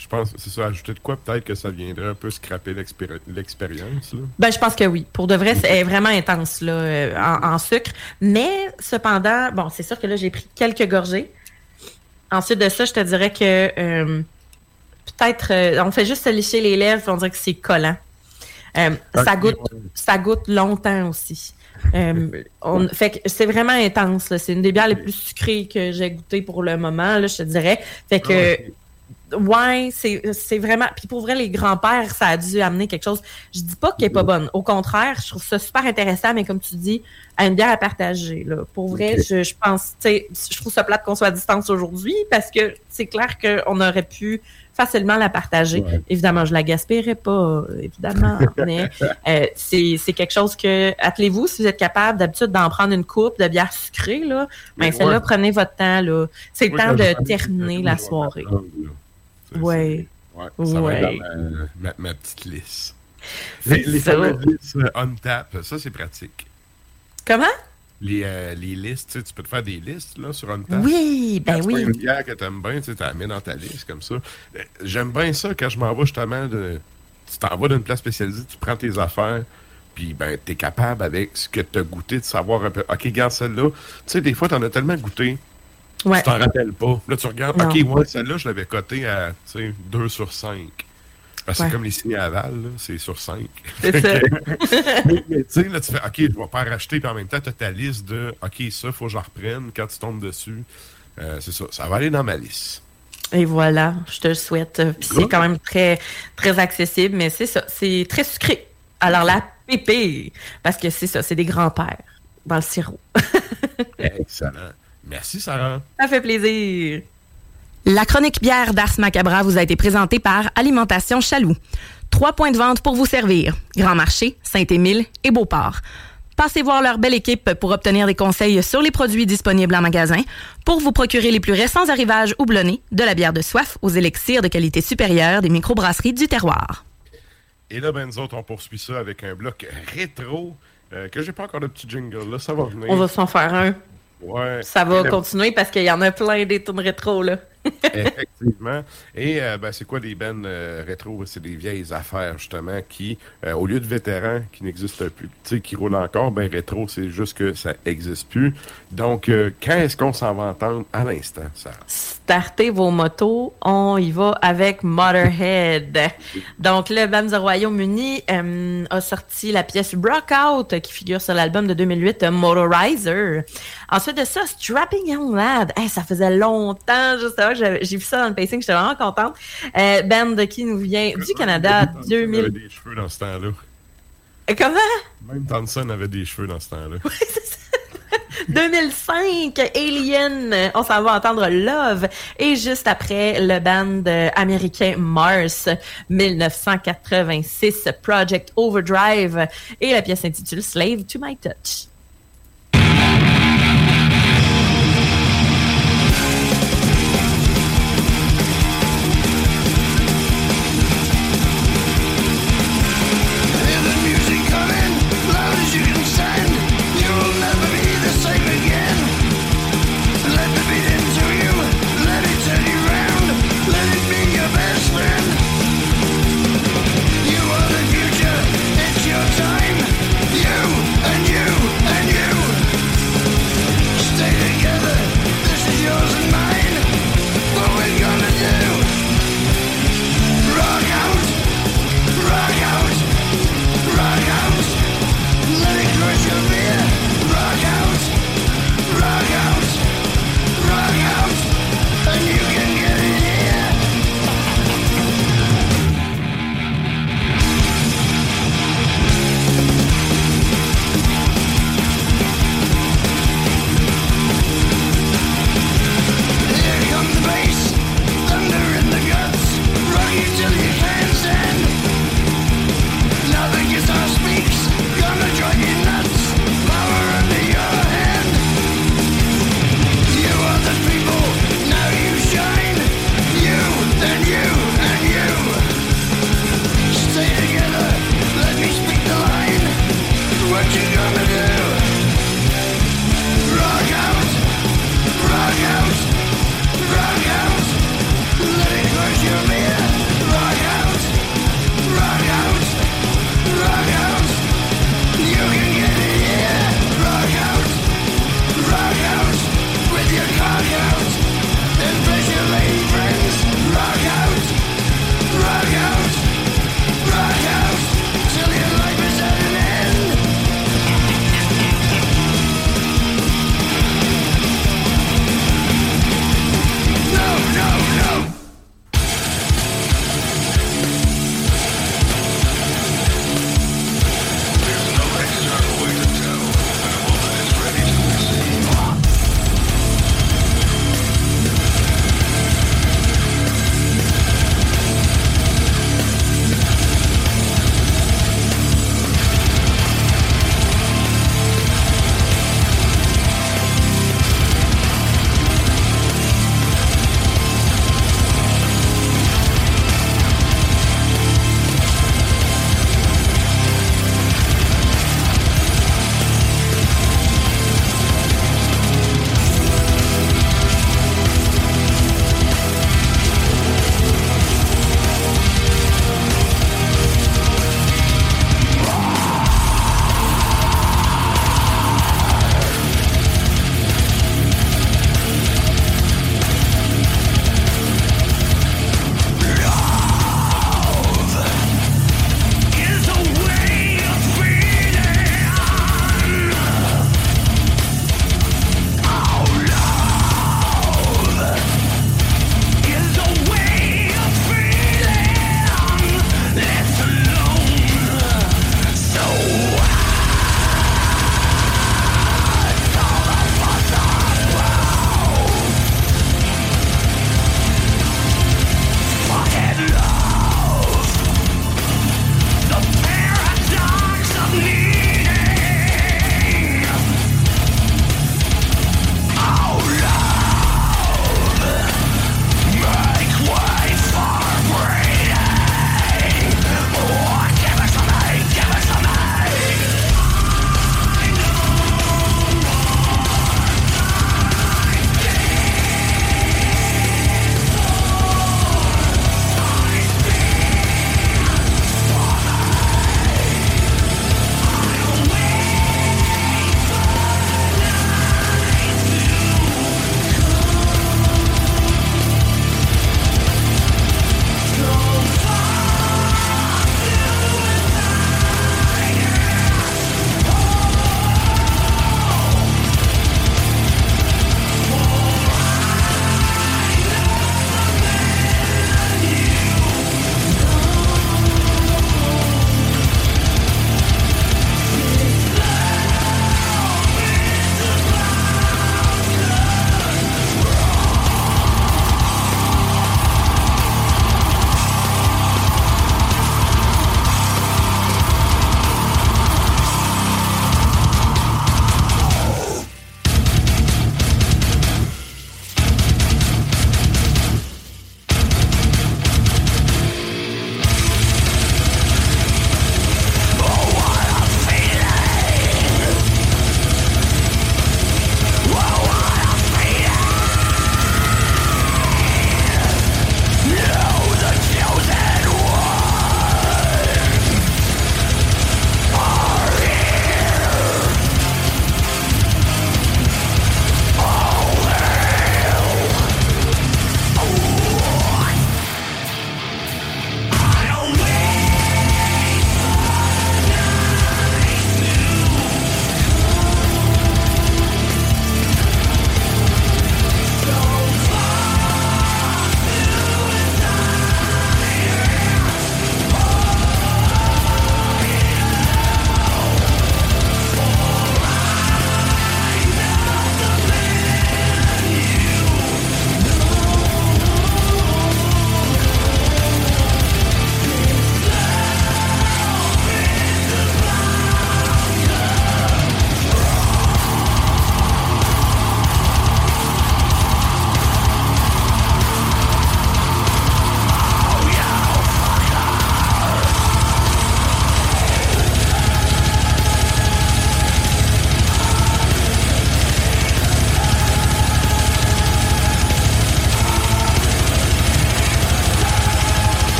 Speaker 1: je pense, c'est ça, ajouter de quoi peut-être que ça viendrait un peu scraper l'expérience.
Speaker 2: Ben, je pense que oui. Pour de vrai, c'est vraiment intense là, euh, en, sucre. Mais cependant, bon, c'est sûr que là, j'ai pris quelques gorgées. Ensuite de ça, je te dirais que euh, peut-être, euh, on fait juste se lécher les lèvres, on dirait que c'est collant. ça, goûte, ça goûte longtemps aussi. on, fait que c'est vraiment intense. C'est une des bières les plus sucrées que j'ai goûtées pour le moment, là, je te dirais. Fait que ah ouais, c'est vraiment. Puis pour vrai, les grands-pères, ça a dû amener quelque chose. Je dis pas qu'elle est pas bonne. Au contraire, je trouve ça super intéressant, mais comme tu dis, à une bière à partager. Là. Pour vrai, je, je pense, tu sais, je trouve ça plate qu'on soit à distance aujourd'hui parce que c'est clair qu'on aurait pu facilement la partager. Évidemment, je la gaspillerai pas, évidemment, mais euh, c'est quelque chose que, appelez-vous si vous êtes capable d'habitude d'en prendre une coupe de bière sucrée, là, ben, celle-là, prenez votre temps, là. C'est le temps de terminer la soirée.
Speaker 1: Ouais, ça va être dans ma, petite liste. Les, les fameuses listes on euh, tap, ça c'est pratique.
Speaker 2: Comment?
Speaker 1: Les, euh, les listes, tu peux te faire des listes là, sur OnTap.
Speaker 2: Oui, ben oui.
Speaker 1: une bière que tu aimes bien, tu la mets dans ta liste comme ça. Euh, j'aime bien ça quand je m'en vais justement de. Tu t'en vas d'une place spécialisée, tu prends tes affaires, puis ben, tu es capable avec ce que tu as goûté de savoir un peu. OK, regarde celle-là. Tu sais, des fois, tu en as tellement goûté Ouais. Tu t'en rappelles pas. Là, tu regardes, OK, ouais, celle-là, je l'avais cotée à 2 sur 5. Parce que c'est comme les signes aval, c'est sur 5.
Speaker 2: C'est ça.
Speaker 1: mais, tu sais, là, tu fais, OK, je vais pas racheter, puis en même temps, tu as ta liste de, OK, ça, il faut que je reprenne quand tu tombes dessus. Euh, c'est ça. Ça va aller dans ma liste.
Speaker 2: Et voilà, je te le souhaite. Puis c'est quand même très, très accessible, mais c'est ça. C'est très sucré. Alors, la pépé, parce que c'est ça, c'est des grands-pères dans le sirop.
Speaker 1: Excellent. Merci, Sarah.
Speaker 2: Ça fait plaisir.
Speaker 7: La chronique bière d'Ars Macabra vous a été présentée par Alimentation Chaloux. Trois points de vente pour vous servir. Grand Marché, Saint-Émile et Beauport. Passez voir leur belle équipe pour obtenir des conseils sur les produits disponibles en magasin, pour vous procurer les plus récents arrivages houblonnés, de la bière de soif aux élixirs de qualité supérieure des microbrasseries du terroir.
Speaker 1: Et là, ben, nous autres, on poursuit ça avec un bloc rétro euh, que j'ai pas encore de petit jingle. Là, ça va venir.
Speaker 2: On va s'en faire un.
Speaker 1: Ouais.
Speaker 2: Ça va continuer parce qu'il y en a plein des tunes rétro, là.
Speaker 1: Effectivement. Et euh, ben, c'est quoi des bennes euh, rétro? C'est des vieilles affaires, justement, qui, euh, au lieu de vétérans qui n'existent plus, qui roulent encore, ben rétro, c'est juste que ça n'existe plus. Donc, quand est-ce qu'on s'en va entendre? À l'instant, ça?
Speaker 2: Startez vos motos, on y va avec Motorhead. Donc, le band du Royaume-Uni a sorti la pièce Out qui figure sur l'album de 2008, Motorizer. Ensuite de ça, Strapping Young Lad. ça faisait longtemps, justement, j'ai vu ça dans le pacing, j'étais vraiment contente. Euh, band qui nous vient du Canada, 2000.
Speaker 1: avait des cheveux dans ce temps-là.
Speaker 2: Euh, comment?
Speaker 1: Même Thompson avait des cheveux dans ce temps-là.
Speaker 2: 2005, Alien, on s'en va entendre Love. Et juste après, le band américain Mars, 1986, Project Overdrive. Et la pièce s'intitule Slave to My Touch.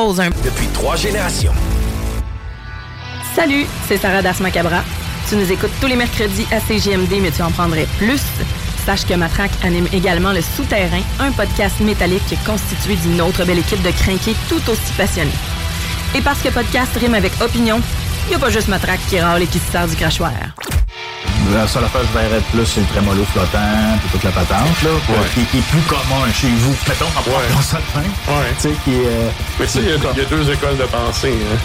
Speaker 7: Un
Speaker 3: Depuis trois générations.
Speaker 7: Salut, c'est Sarah Das Macabra. Tu nous écoutes tous les mercredis à CGMD, mais tu en prendrais plus. Sache que Matraque anime également Le Souterrain, un podcast métallique constitué d'une autre belle équipe de crinqués tout aussi passionnés. Et parce que podcast rime avec opinion, il n'y a pas juste Matraque qui râle et qui se sert du crachoir.
Speaker 8: La seule affaire que je verrais plus, c'est le trémolo flottant, puis toute la patente, là,
Speaker 1: Ouais.
Speaker 8: qui, qui est plus commun chez vous. Mettons, en
Speaker 1: Ouais.
Speaker 8: parlant ça de même.
Speaker 1: Ouais.
Speaker 8: Tu sais, qui est... euh,
Speaker 1: Mais ça, il y, a- il y a deux écoles de pensée. Hein.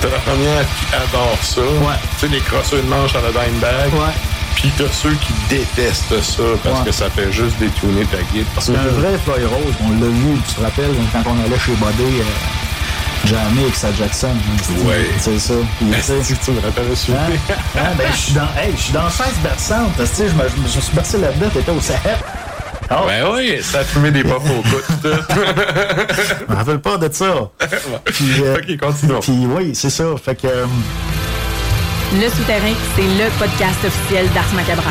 Speaker 1: T'as la première qui adore ça. Tu sais, les crosseurs de manche à la Dimebag.
Speaker 8: Ouais.
Speaker 1: Puis t'as ceux qui détestent ça parce
Speaker 8: Ouais.
Speaker 1: que ça fait juste détourner ta guide.
Speaker 8: Parce qu'un vrai Floyd Rose, on l'a vu, tu te rappelles, quand on allait chez Bodé, euh, jamais avec sa Jackson. hein,
Speaker 1: Ouais.
Speaker 8: C'est ça. Puis, tu sais,
Speaker 1: Si tu me rappelles aussi.
Speaker 8: Hein? Hein? Ben, je suis dans, hey, je suis dans 16 berçantes. Tu sais, je me, je me suis bercé là-dedans, t'étais au CF. Oh,
Speaker 1: Ben oui, ça a fumé des pop au coude.
Speaker 8: je me rappelle pas de ça. Puis, euh,
Speaker 1: ok, continuons.
Speaker 8: Puis oui, c'est ça. Fait que. euh,
Speaker 7: Le Souterrain, c'est le podcast officiel d'Ars Macabra.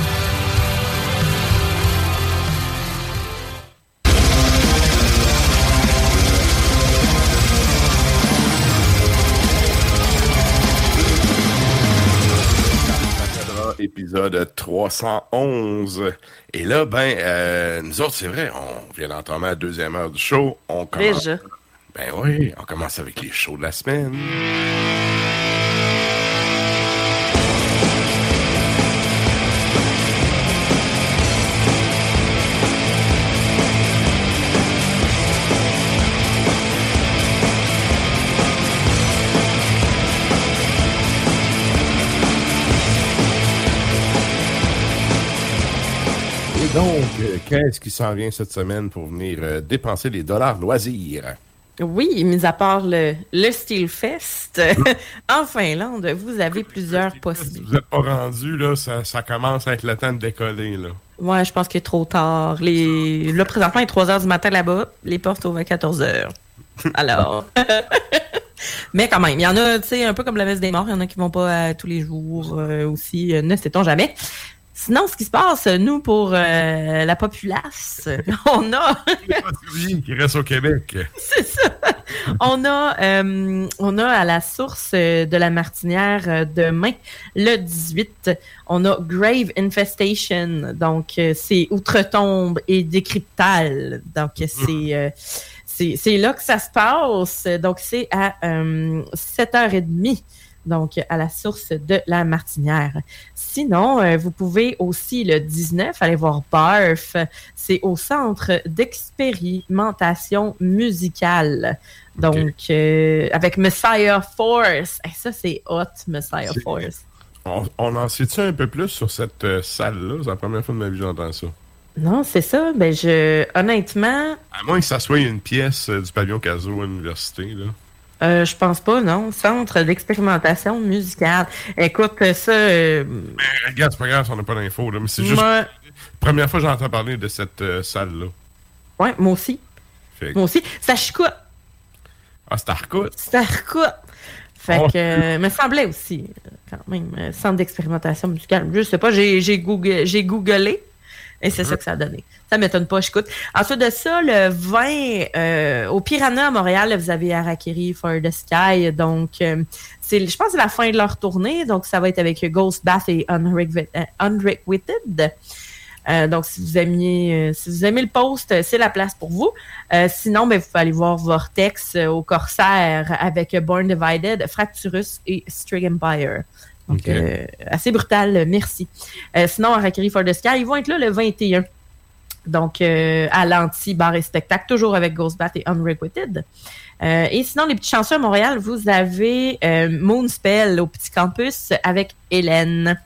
Speaker 1: Épisode 311. Et là, ben, euh, nous autres, c'est vrai, on vient d'entamer la deuxième heure du show. On commence.
Speaker 2: Déjà.
Speaker 1: Ben oui, on commence avec les shows de la semaine. Donc, euh, qu'est-ce qui s'en vient cette semaine pour venir euh, dépenser des dollars loisirs?
Speaker 2: Oui, mis à part le, le Steel Fest, en Finlande, vous avez plusieurs
Speaker 1: Si
Speaker 2: possibilités.
Speaker 1: vous n'êtes pas rendu, là, ça, ça commence à être le temps de décoller. Là.
Speaker 2: Ouais, je pense qu'il est trop tard. Les... Là, présentement, il est 3 h du matin là-bas. Les portes ouvrent à 14 h. Alors. Mais quand même, il y en a, tu sais, un peu comme la messe des morts, il y en a qui vont pas à tous les jours euh, aussi, euh, ne sait-on jamais. Sinon, ce qui se passe, nous, pour euh, la populace, on a
Speaker 1: qui reste au Québec.
Speaker 2: C'est ça. On a, euh, on a à la source euh, de la Martinière demain, le 18, on a Grave Infestation. Donc, c'est Outre-Tombe et Décryptal. Donc, euh, c'est euh, c'est c'est là que ça se passe. Donc, c'est à euh, 7h30. Donc, à la source de la Martinière. Sinon, euh, vous pouvez aussi le 19 aller voir Barf. C'est au centre d'expérimentation musicale. Donc, euh, avec Messiah Force. Hey, ça, c'est hot, Messiah Force.
Speaker 1: On, on en sait-tu un peu plus sur cette euh, salle-là? C'est la première fois de ma vie que j'entends ça.
Speaker 2: Non, c'est ça. Ben, je, honnêtement,
Speaker 1: À moins que ça soit une pièce du pavillon Caso à l'université. Là.
Speaker 2: Euh, je pense pas, non. Centre d'expérimentation musicale. Écoute, ça, euh,
Speaker 1: Mais regarde, c'est pas grave si on n'a pas d'infos. là, Mais c'est juste
Speaker 2: moi,
Speaker 1: la première fois que j'entends parler de cette euh, salle-là.
Speaker 2: ouais, moi aussi.
Speaker 1: Que-
Speaker 2: Moi aussi. Ça chicote.
Speaker 1: Ah, c'est
Speaker 2: recoute? Fait
Speaker 1: Oh.
Speaker 2: que, euh, me semblait aussi, euh, quand même, euh, centre d'expérimentation musicale. Je sais pas, j'ai j'ai Google, j'ai googlé et c'est ça que ça a donné. Ça m'étonne pas, j'écoute. Ensuite de ça, le 20, euh, au Piranha à Montréal, vous avez Harakiri for the Sky. Donc, euh, c'est, je pense que c'est la fin de leur tournée. Donc, ça va être avec Ghost Bath et Unrequ- Unrequited. Euh, donc, si vous aimiez, euh, si vous aimez le post, c'est la place pour vous. Sinon, ben, vous pouvez aller voir Vortex au Corsaire avec Born Divided, Fracturus et Strig Empire. Donc, euh, assez brutal, merci. Euh, sinon, Harakiri for the Sky, ils vont être là le 21. Donc, euh, à l'anti bar et spectacle, toujours avec Ghostbat et Unrequited. Et sinon, les petits chanceux à Montréal, vous avez Moonspell au petit campus avec Hélène.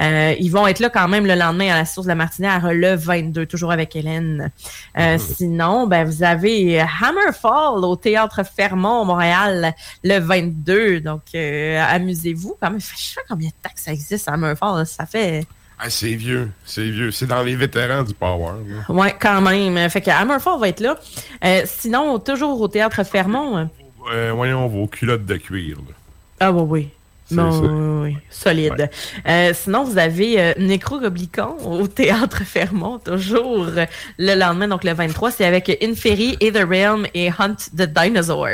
Speaker 2: Euh, ils vont être là quand même le lendemain à la source de la Martinière, le 22, toujours avec Hélène. Euh, Sinon, ben, vous avez Hammerfall au Théâtre Fermont, Montréal, le 22. Donc, euh, amusez-vous. Quand même, je sais pas combien de temps que ça existe, Hammerfall. Ça fait...
Speaker 1: Ah, c'est vieux. C'est vieux. C'est dans les vétérans du Power. là.
Speaker 2: Ouais, quand même. Fait que Hammerfall va être là. Euh, sinon, toujours au Théâtre Fermont.
Speaker 1: Euh, voyons vos culottes de cuir. là.
Speaker 2: Ah, bah oui.
Speaker 1: Ça.
Speaker 2: oui, oui, solide. Euh, sinon, vous avez euh, Nécrogoblicon au Théâtre Fermont, toujours euh, le lendemain, donc le 23. C'est avec Inferi, The Realm et Hunt the Dinosaur.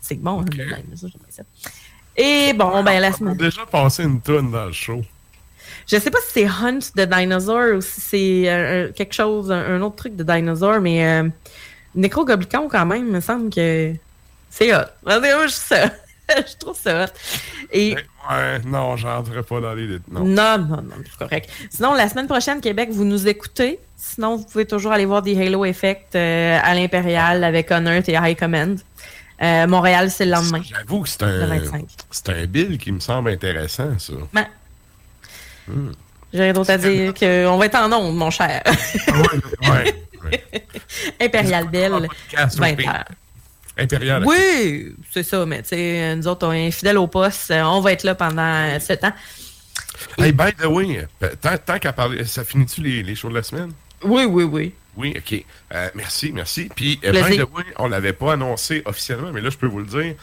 Speaker 2: C'est bon, Hunt the Dinosaur, j'aime bien ça. Et bon, ben la
Speaker 1: On a
Speaker 2: semaine.
Speaker 1: déjà passé une tonne dans le show.
Speaker 2: Je sais pas si c'est Hunt the Dinosaur ou si c'est euh, quelque chose, un, un autre truc de dinosaure, mais euh, Nécrogoblicon, quand même, il me semble que c'est hot. Moi, je ça. je trouve ça hot. Et
Speaker 1: Ouais, non, j'entrerai pas dans les détails. Non.
Speaker 2: non, non, non, c'est correct. Sinon, la semaine prochaine, Québec, vous nous écoutez. Sinon, vous pouvez toujours aller voir des Halo Effect euh, à l'Impérial avec Unearth et High Command. Euh, Montréal, c'est le lendemain.
Speaker 1: J'avoue que c'est un,
Speaker 2: 25.
Speaker 1: c'est un bill qui me semble intéressant, ça.
Speaker 2: Ouais.
Speaker 1: Hmm.
Speaker 2: J'ai rien d'autre à dire qu'on va être en onde, mon cher.
Speaker 1: Ouais, ouais.
Speaker 2: Impérial Belle,
Speaker 1: Podcast
Speaker 2: 20
Speaker 1: au
Speaker 2: heures.
Speaker 1: Impérial.
Speaker 2: Oui, c'est ça, mais tu sais, nous autres, on est fidèles au poste. On va être là pendant ce temps.
Speaker 1: Hey, by the way, euh, tant, tant qu'à parler, ça finit-tu les, les shows de la semaine?
Speaker 2: Oui, oui, oui.
Speaker 1: Oui, OK. Euh, merci, merci. Puis, euh, by the way, on l'avait pas annoncé officiellement, mais là, je peux vous le dire.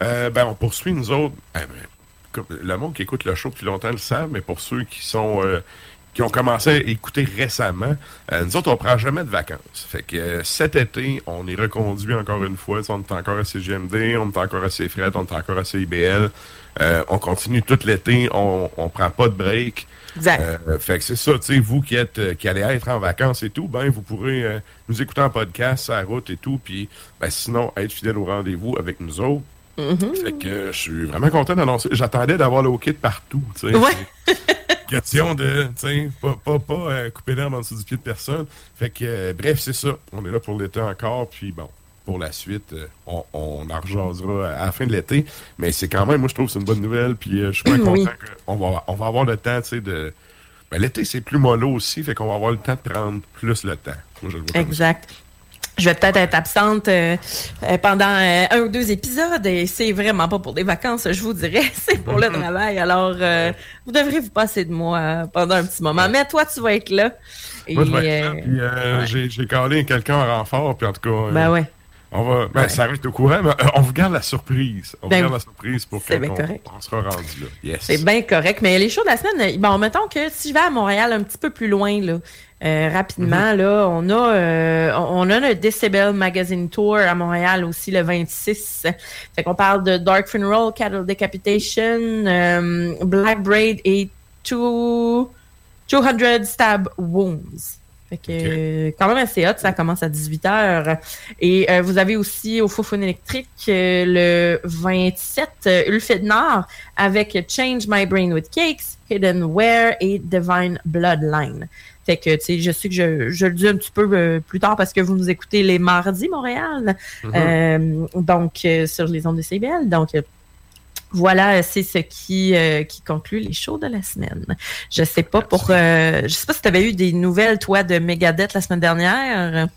Speaker 1: Euh, ben, on poursuit, nous autres. ben, le monde qui écoute le show depuis longtemps le savent, mais pour ceux qui sont qui ont commencé à écouter récemment, euh, nous autres, on prend jamais de vacances. Fait que euh, cet été, on est reconduit encore une fois. On est encore à CGMD, on est encore à CFRED, on est encore à CIBL. Euh, on continue tout l'été, on, on prend pas de break.
Speaker 2: Exact.
Speaker 1: Fait que c'est ça, tu sais, vous qui êtes qui allez être en vacances et tout, ben vous pourrez nous écouter en podcast, sur la route et tout, puis ben, sinon être fidèle au rendez-vous avec nous autres.
Speaker 2: Mm-hmm.
Speaker 1: Fait que je suis vraiment content d'annoncer. J'attendais d'avoir le de partout, tu sais.
Speaker 2: Ouais.
Speaker 1: C'est Question de, tu pas, pas, pas euh, couper l'herbe en dessous du pied de personne. Fait que, euh, bref, c'est ça. On est là pour l'été encore, puis bon, pour la suite, euh, on, on en rejasera à la fin de l'été. Mais c'est quand même, moi, je trouve que c'est une bonne nouvelle, puis je suis
Speaker 2: Oui.
Speaker 1: content qu'on va, on va avoir le temps, tu sais, de... Ben, l'été, c'est plus mollo aussi, fait qu'on va avoir le temps de prendre plus le temps. Moi, je le vois comme ça.
Speaker 2: Exact. Je vais peut-être être absente euh, euh, pendant euh, un ou deux épisodes et c'est vraiment pas pour des vacances, je vous dirais, c'est pour le travail. Alors, euh, vous devrez vous passer de moi pendant un petit moment. Mais toi, tu vas être là. Et,
Speaker 1: Moi, je vais être là, puis, j'ai- calé quelqu'un en renfort, puis en tout cas...
Speaker 2: ben ouais.
Speaker 1: On va, ben, ça reste au courant, mais on vous garde la surprise. On
Speaker 2: Ben
Speaker 1: vous garde
Speaker 2: oui.
Speaker 1: la surprise pour
Speaker 2: bien
Speaker 1: on, sera rendu là. Yes.
Speaker 2: C'est bien correct. Mais les shows de la semaine, bon, mettons que si je vais à Montréal un petit peu plus loin, là, euh, rapidement, là, on a, euh, on a le Decibel Magazine Tour à Montréal aussi le 26. Fait qu'on parle de Dark Funeral, Cattle Decapitation, euh, Black Braid et two, 200 Stab Wounds. Fait que, euh, quand même assez hot, ça commence à 18h. Et euh, vous avez aussi au Foufoune électrique euh, le 27 euh, Ulfid Nord avec Change My Brain with Cakes, Hidden Wear et Divine Bloodline. Fait que, tu sais, je sais que je, je le dis un petit peu euh, plus tard parce que vous nous écoutez les mardis, Montréal.
Speaker 1: Mhm.
Speaker 2: Euh, donc, euh, sur les ondes de CBL. Donc, voilà, c'est ce qui, euh, qui conclut les shows de la semaine. Je sais pas pour. euh, je sais pas si tu avais eu des nouvelles, toi, de Megadeth la semaine dernière.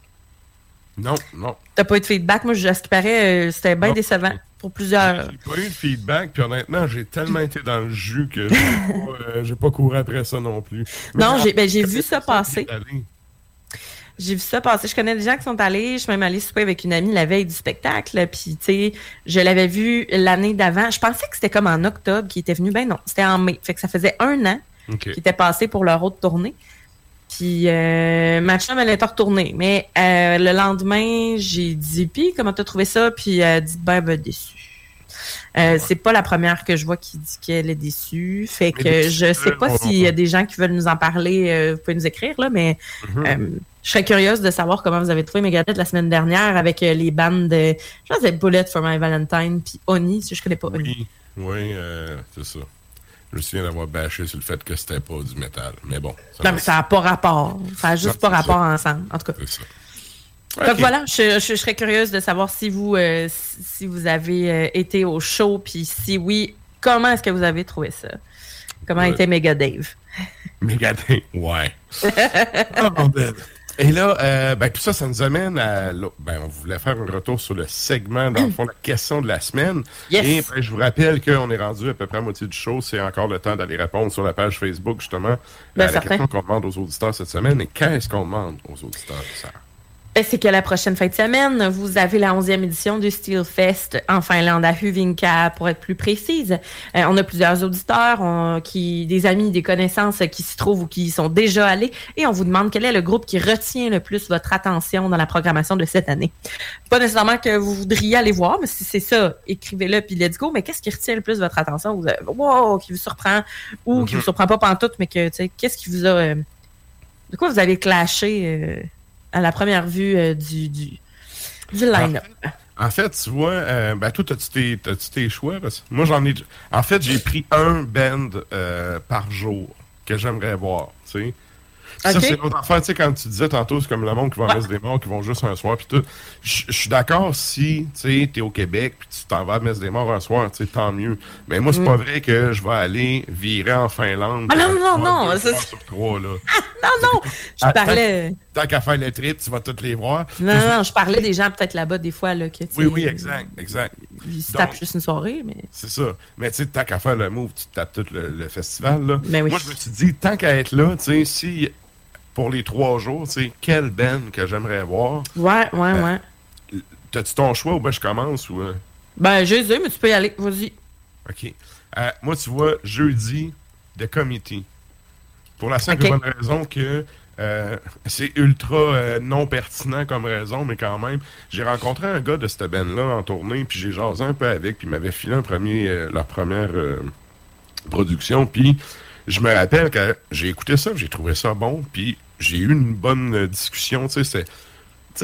Speaker 1: Non, non.
Speaker 2: T'as pas eu de feedback? Moi, je- à ce qui paraît, euh, c'était bien
Speaker 1: Non.
Speaker 2: décevant pour plusieurs.
Speaker 1: J'ai pas eu de feedback, puis honnêtement, j'ai tellement été dans le jus que j'ai pas, euh, pas couru après ça non plus.
Speaker 2: Non,
Speaker 1: Mais-
Speaker 2: j'ai ben, vu ça passer. J'ai vu ça passer. Je connais des gens qui sont allés. Je suis même allée souper avec une amie la veille du spectacle. Puis, tu sais, je l'avais vu l'année d'avant. Je pensais que c'était comme en octobre qui était venu. Ben non, c'était en mai. Fait que ça faisait un an
Speaker 1: OK.
Speaker 2: qui était passé pour leur autre tournée. Puis, euh, ma chum, elle était retournée. Mais euh, le lendemain, j'ai dit, puis comment t'as trouvé ça? Puis, elle a dit, ben, ben, déçue. Euh, C'est pas la première que je vois qui dit qu'elle est déçue. Fait que je sais pas s'il y a des gens qui veulent nous en parler. euh, vous pouvez nous écrire, là, mais
Speaker 1: Mhm.
Speaker 2: euh, je serais curieuse de savoir comment vous avez trouvé Megadeth la semaine dernière avec euh, les bandes de, je pense que c'est Bullet for My Valentine puis Oni, si je connais pas Oni.
Speaker 1: Oui, oui, euh, c'est ça. Je me souviens d'avoir bâché sur le fait que c'était pas du métal. Mais bon.
Speaker 2: Non, mais ça n'a pas rapport. Ça n'a juste
Speaker 1: Non,
Speaker 2: pas rapport ensemble. En tout cas.
Speaker 1: C'est ça.
Speaker 2: Donc voilà, je, je- je serais curieuse de savoir si vous, euh, si vous avez euh, été au show, puis si oui, comment est-ce que vous avez trouvé ça? Comment
Speaker 1: Ouais.
Speaker 2: était Mega Dave?
Speaker 1: Mégadin, ouais. Ah, bordel. Et là, euh, ben, tout ça, ça nous amène à. Ben, on voulait faire un retour sur le segment, dans le fond, la question de la semaine.
Speaker 2: Yes.
Speaker 1: Et ben, je vous rappelle qu'on est rendu à peu près à moitié du show. C'est encore le temps d'aller répondre sur la page Facebook, justement,
Speaker 2: Ben,
Speaker 1: à la
Speaker 2: certain.
Speaker 1: question qu'on demande aux auditeurs cette semaine. Et qu'est-ce qu'on demande aux auditeurs, ça?
Speaker 2: Ben, c'est que la prochaine fin de semaine, vous avez la 11e édition du Steel Fest en Finlande, à Huvinka, pour être plus précise. Euh, on a plusieurs auditeurs, on- qui, des amis, des connaissances qui s'y trouvent ou qui y sont déjà allés, et on vous demande quel est le groupe qui retient le plus votre attention dans la programmation de cette année. Pas nécessairement que vous voudriez aller voir, mais si c'est ça, écrivez-le puis let's go. Mais qu'est-ce qui retient le plus votre attention? Vous avez, wow, qui vous surprend ou qui
Speaker 1: Mhm.
Speaker 2: vous surprend pas pantoute, mais que, tu sais, qu'est-ce qui vous a... euh, de quoi vous avez clashé euh, à la première vue euh, du, du, line-up?
Speaker 1: En fait, tu vois, euh, ben toi, t'as-tu tes, t'as-tu tes choix? Moi, j'en ai. En fait, j'ai pris un band euh, par jour que j'aimerais voir, tu sais. Ça, c'est l'autre affaire, tu sais, quand tu disais tantôt, c'est comme le monde qui va Messe des Morts, qui vont juste un soir, puis tout. Je suis d'accord si, tu sais, t'es au Québec, puis tu t'en vas à Messe des Morts un soir, tu sais, tant mieux. Mais moi, c'est
Speaker 2: Mm.
Speaker 1: pas vrai que je vais aller virer en Finlande.
Speaker 2: Ah non, non, non,
Speaker 1: soirs
Speaker 2: ça,
Speaker 1: sur trois, là.
Speaker 2: Non, non! Je
Speaker 1: Ah,
Speaker 2: parlais...
Speaker 1: Tant qu'à faire le trip, tu vas toutes les voir.
Speaker 2: Non, non, non, je parlais des gens peut-être là-bas des fois là, que
Speaker 1: Oui, oui, exact, exact.
Speaker 2: Ils se tapent juste une soirée, mais.
Speaker 1: C'est ça. Mais tu sais, tant qu'à faire le move, tu tapes tout le, le festival. Là.
Speaker 2: Ben oui.
Speaker 1: Moi, je me suis dit, tant qu'à être là, tu sais, si pour les trois jours, tu sais, quelle band que j'aimerais voir.
Speaker 2: Ouais, ouais,
Speaker 1: Euh,
Speaker 2: ouais.
Speaker 1: T'as-tu ton choix ou ben je commence ou. euh?
Speaker 2: Ben, j'ai mais tu peux y aller. Vas-y.
Speaker 1: OK. Euh, moi, tu vois, jeudi, The Committee. Pour la simple bonne raison que euh, c'est ultra euh, non pertinent comme raison, mais quand même, j'ai rencontré un gars de cette band-là en tournée, puis j'ai jasé un peu avec, puis il m'avait filé un premier, euh, leur première production, puis je me rappelle que j'ai écouté ça, j'ai trouvé ça bon, puis j'ai eu une bonne euh, discussion, tu sais,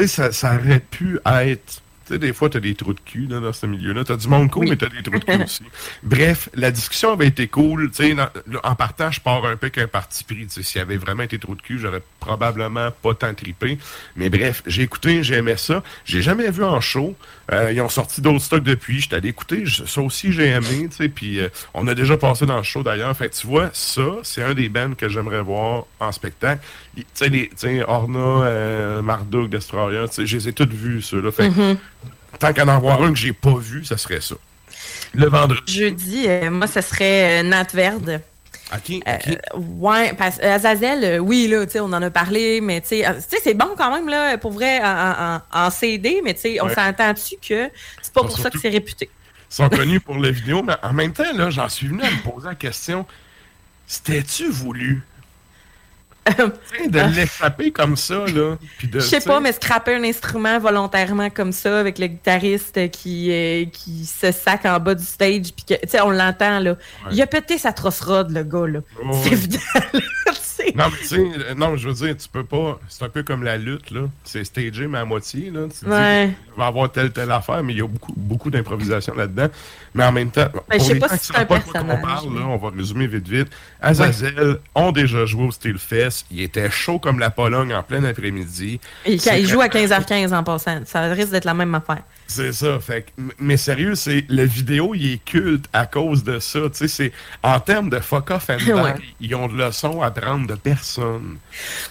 Speaker 1: ça, ça aurait pu être... Tu sais, des fois, t'as des trous de cul là, dans ce milieu-là. T'as du monde cool, mais t'as des trous de cul aussi. Bref, la discussion avait été cool. Tu sais, en partant, je pars un peu qu'un parti pris. Tu sais, S'il y avait vraiment été trous de cul, j'aurais probablement pas tant trippé. Mais bref, j'ai écouté, j'ai aimé ça. J'ai jamais vu en show. Euh, ils ont sorti d'autres stocks depuis. J'étais allé écouter. Je- Ça aussi, j'ai aimé. Tu sais, puis euh, on a déjà passé dans le show d'ailleurs. Fait tu vois, ça, c'est un des bands que j'aimerais voir en spectacle. Tu sais, tu Orna, euh, Marduk, Destroyer, tu je les ai toutes vus, ceux-là. Fait. Tant qu'à en avoir un que j'ai pas vu, ça serait ça. Le vendredi.
Speaker 2: Jeudi, euh, moi, ce serait euh, Nat Verde.
Speaker 1: OK,
Speaker 2: Euh, ouais, parce Azazel, euh, oui, là, tu sais, on en a parlé, mais tu sais, c'est bon quand même, là, pour vrai, en, en- en CD, mais tu sais, on
Speaker 1: Ouais.
Speaker 2: s'entend-tu que c'est pas
Speaker 1: Bon,
Speaker 2: pour ça que c'est réputé?
Speaker 1: Ils sont connus pour les vidéos, mais en même temps, là, j'en suis venu à me poser la question c'était-tu voulu? De l'échapper comme ça, là?
Speaker 2: Je sais pas, mais scraper un instrument volontairement comme ça avec le guitariste qui, euh, qui se sac en bas du stage, puis que, tu sais, on l'entend, là. Il a pété sa trosse rod, le gars, là.
Speaker 1: Oh,
Speaker 2: c'est évident,
Speaker 1: Non, mais tu sais, euh, non, je veux dire, tu peux pas. C'est un peu comme la lutte, là. C'est stagé, mais à moitié, là. Tu
Speaker 2: Ouais.
Speaker 1: va avoir telle, telle affaire, mais il y a beaucoup, beaucoup d'improvisation là-dedans. Mais en même temps,
Speaker 2: Ben, je sais pas si c'est un
Speaker 1: pas
Speaker 2: personnage,
Speaker 1: qu'on parle, là, on va résumer vite, vite. Azazel ont déjà joué au Steel Fest. Il était chaud comme la Pologne en plein après-midi.
Speaker 2: Il joue à
Speaker 1: vraiment-
Speaker 2: 15h15 en passant. Ça risque d'être la même affaire.
Speaker 1: C'est ça. Fait que- mais sérieux, c'est le vidéo, il est culte à cause de ça. Tu sais, c'est en termes de fuck off and die,
Speaker 2: Ouais.
Speaker 1: ils ont de leçons à prendre de personne.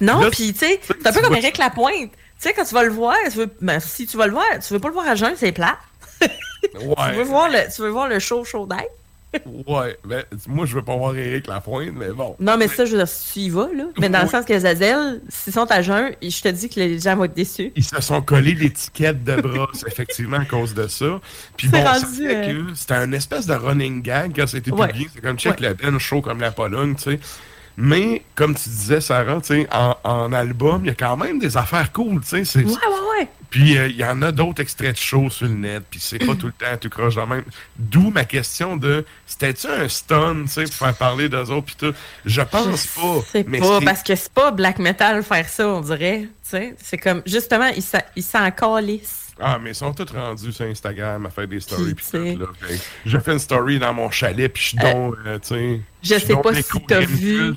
Speaker 2: Non, puis tu sais, c'est un peu comme Eric Lapointe. Tu sais, quand tu vas le voir, tu veux, ben, si tu vas le voir, tu veux pas le voir à jeun, c'est plat.
Speaker 1: Ouais.
Speaker 2: Tu veux voir le, tu veux voir le show chaud d'air.
Speaker 1: Ouais, ben, moi, je veux pas voir Eric Lapointe, mais bon.
Speaker 2: Non, mais ça, je veux dire, si tu y vas, là. Mais dans le sens que Zazel, s'ils sont à jeun, je te dis que les gens vont être déçus.
Speaker 1: Ils se sont collés l'étiquette de bras, effectivement à cause de ça. Puis bon,
Speaker 2: euh,
Speaker 1: c'était un espèce de running gag quand c'était
Speaker 2: Ouais.
Speaker 1: publié. C'est comme check
Speaker 2: Ouais.
Speaker 1: la Ben chaud comme la Pologne, tu sais. Mais, comme tu disais, Sarah, en, en album, il y a quand même des affaires cool, tu sais.
Speaker 2: Ouais, ouais, ouais.
Speaker 1: Puis euh, il y en a d'autres extraits de show sur le net, puis c'est pas tout le temps tout croche de même. D'où ma question de c'était-tu un stun, tu sais, pour faire parler d'eux autres, puis tout? Je pense pas.
Speaker 2: C'est pas, parce que c'est pas black metal faire ça, on dirait. C'est comme, justement, ils s'en- ils s'en calissent.
Speaker 1: Ah, mais ils sont tous rendus sur Instagram à faire des stories.
Speaker 2: Puis
Speaker 1: tout, là. Fait Je fais une story dans mon chalet, puis je suis donc, euh, tu sais.
Speaker 2: je sais pas si t'as vu.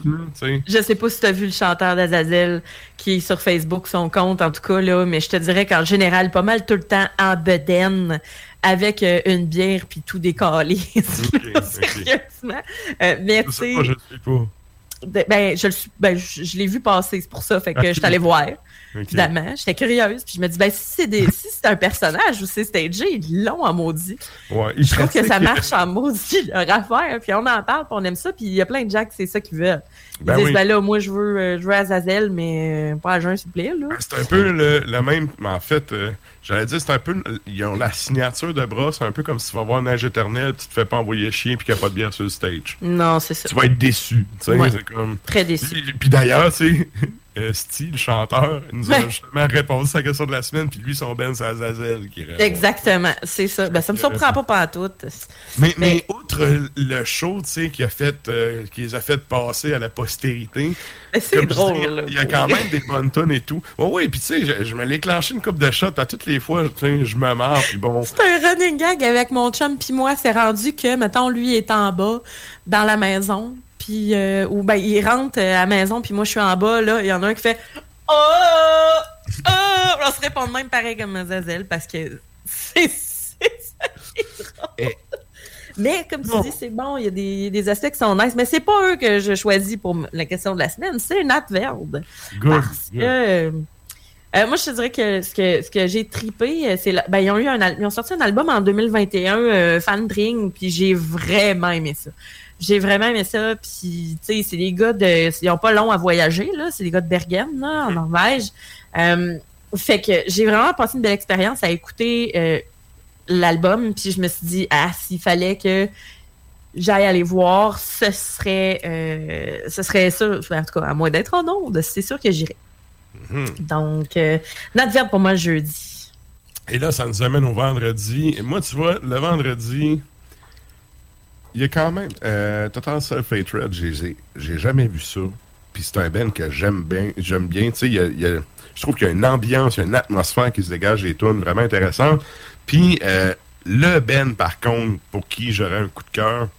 Speaker 2: Je sais pas si tu as vu le chanteur d'Azazel qui est sur Facebook, son compte en tout cas, là, mais je te dirais qu'en général, pas mal tout le temps en bedaine avec euh, une bière puis tout décalé. Sérieusement. Euh, mais tu
Speaker 1: sais je sais pas.
Speaker 2: De- ben, je, ben, je, je l'ai vu passer, c'est pour ça. Fait que je suis allée voir. Évidemment, j'étais curieuse. Puis je me dis, ben, si c'est des, si c'est un personnage ou c'est stagé, ils l'ont en maudit.
Speaker 1: Ouais,
Speaker 2: Je trouve que ça marche en maudit leur affaire. Puis on en parle, puis on aime ça. Puis il y a plein de gens que c'est ça qu'ils veulent. Ils
Speaker 1: Ben
Speaker 2: disent,
Speaker 1: oui.
Speaker 2: ben là, moi, je veux, euh, je veux Azazel, mais euh, pas à jeun, s'il vous plaît. Là.
Speaker 1: C'est un peu le, le même. mais En fait, euh, j'allais dire, c'est un peu. Ils ont la signature de bras, c'est un peu comme si tu vas voir Nage éternel, tu te fais pas envoyer chier puis qu'il n'y a pas de bière sur le stage.
Speaker 2: Non, c'est ça.
Speaker 1: Tu vas être déçu. tu sais,
Speaker 2: Ouais.
Speaker 1: comme...
Speaker 2: Très déçu.
Speaker 1: Puis, puis d'ailleurs, tu sais, euh, Steve, le chanteur, il nous a
Speaker 2: Ouais.
Speaker 1: justement répondu à la question de la semaine, puis lui, son Ben, c'est Azazel qui répond.
Speaker 2: Exactement, c'est ça. Ben, ça me surprend pas pas tout.
Speaker 1: Mais, mais outre le show, tu sais, qui a fait, euh, qui les a fait passer à la postérité.
Speaker 2: C'est
Speaker 1: comme je
Speaker 2: drôle,
Speaker 1: dis,
Speaker 2: là.
Speaker 1: Il y a quand même des bonnes tonnes et tout. Ouais, ouais, puis tu sais, je, je me l'ai clenché une coupe de shots à toutes les fois, tu sais, je me marre, puis bon.
Speaker 2: C'est un running gag avec mon chum puis moi. C'est rendu que, mettons, lui est en bas dans la maison. Puis, euh, ou ben, il rentre euh, à la maison, puis moi, je suis en bas, là. Il y en a un qui fait Oh! Oh! On se répond de même pareil comme Mademoiselle parce que c'est c'est ça qui est drôle. Mais comme tu dis, c'est bon, il y a des, des aspects qui sont nice. Mais c'est pas eux que je choisis pour la question de la semaine, c'est Nat Verde.
Speaker 1: Good,
Speaker 2: Parce que euh, moi, je te dirais que ce que, ce que j'ai tripé, c'est ben, ils ont eu un al- ils ont sorti un album en 2021, euh, Fan Drink, puis j'ai vraiment aimé ça. J'ai vraiment aimé ça, puis tu sais, c'est des gars de, ils ont pas long à voyager là, c'est des gars de Bergen là, en Norvège. Euh, fait que j'ai vraiment passé une belle expérience à écouter euh, l'album, puis je me suis dit ah s'il fallait que j'aille aller voir, ce serait euh, ce serait ça, en tout cas à moins d'être en onde, c'est sûr que j'irais.
Speaker 1: Mhm.
Speaker 2: Donc, notre verbe pour moi jeudi.
Speaker 1: Et là, ça nous amène au vendredi. Et moi, tu vois, le vendredi, il y a quand même. Euh, Total Self Hatred, j'ai j'ai jamais vu ça. Puis c'est un Ben que j'aime bien. J'aime bien. Tu sais, il y a- il y a- je trouve qu'il y a une ambiance, il y a une atmosphère qui se dégage des tunes vraiment intéressantes. Puis euh, le Ben, par contre, pour qui j'aurais un coup de cœur,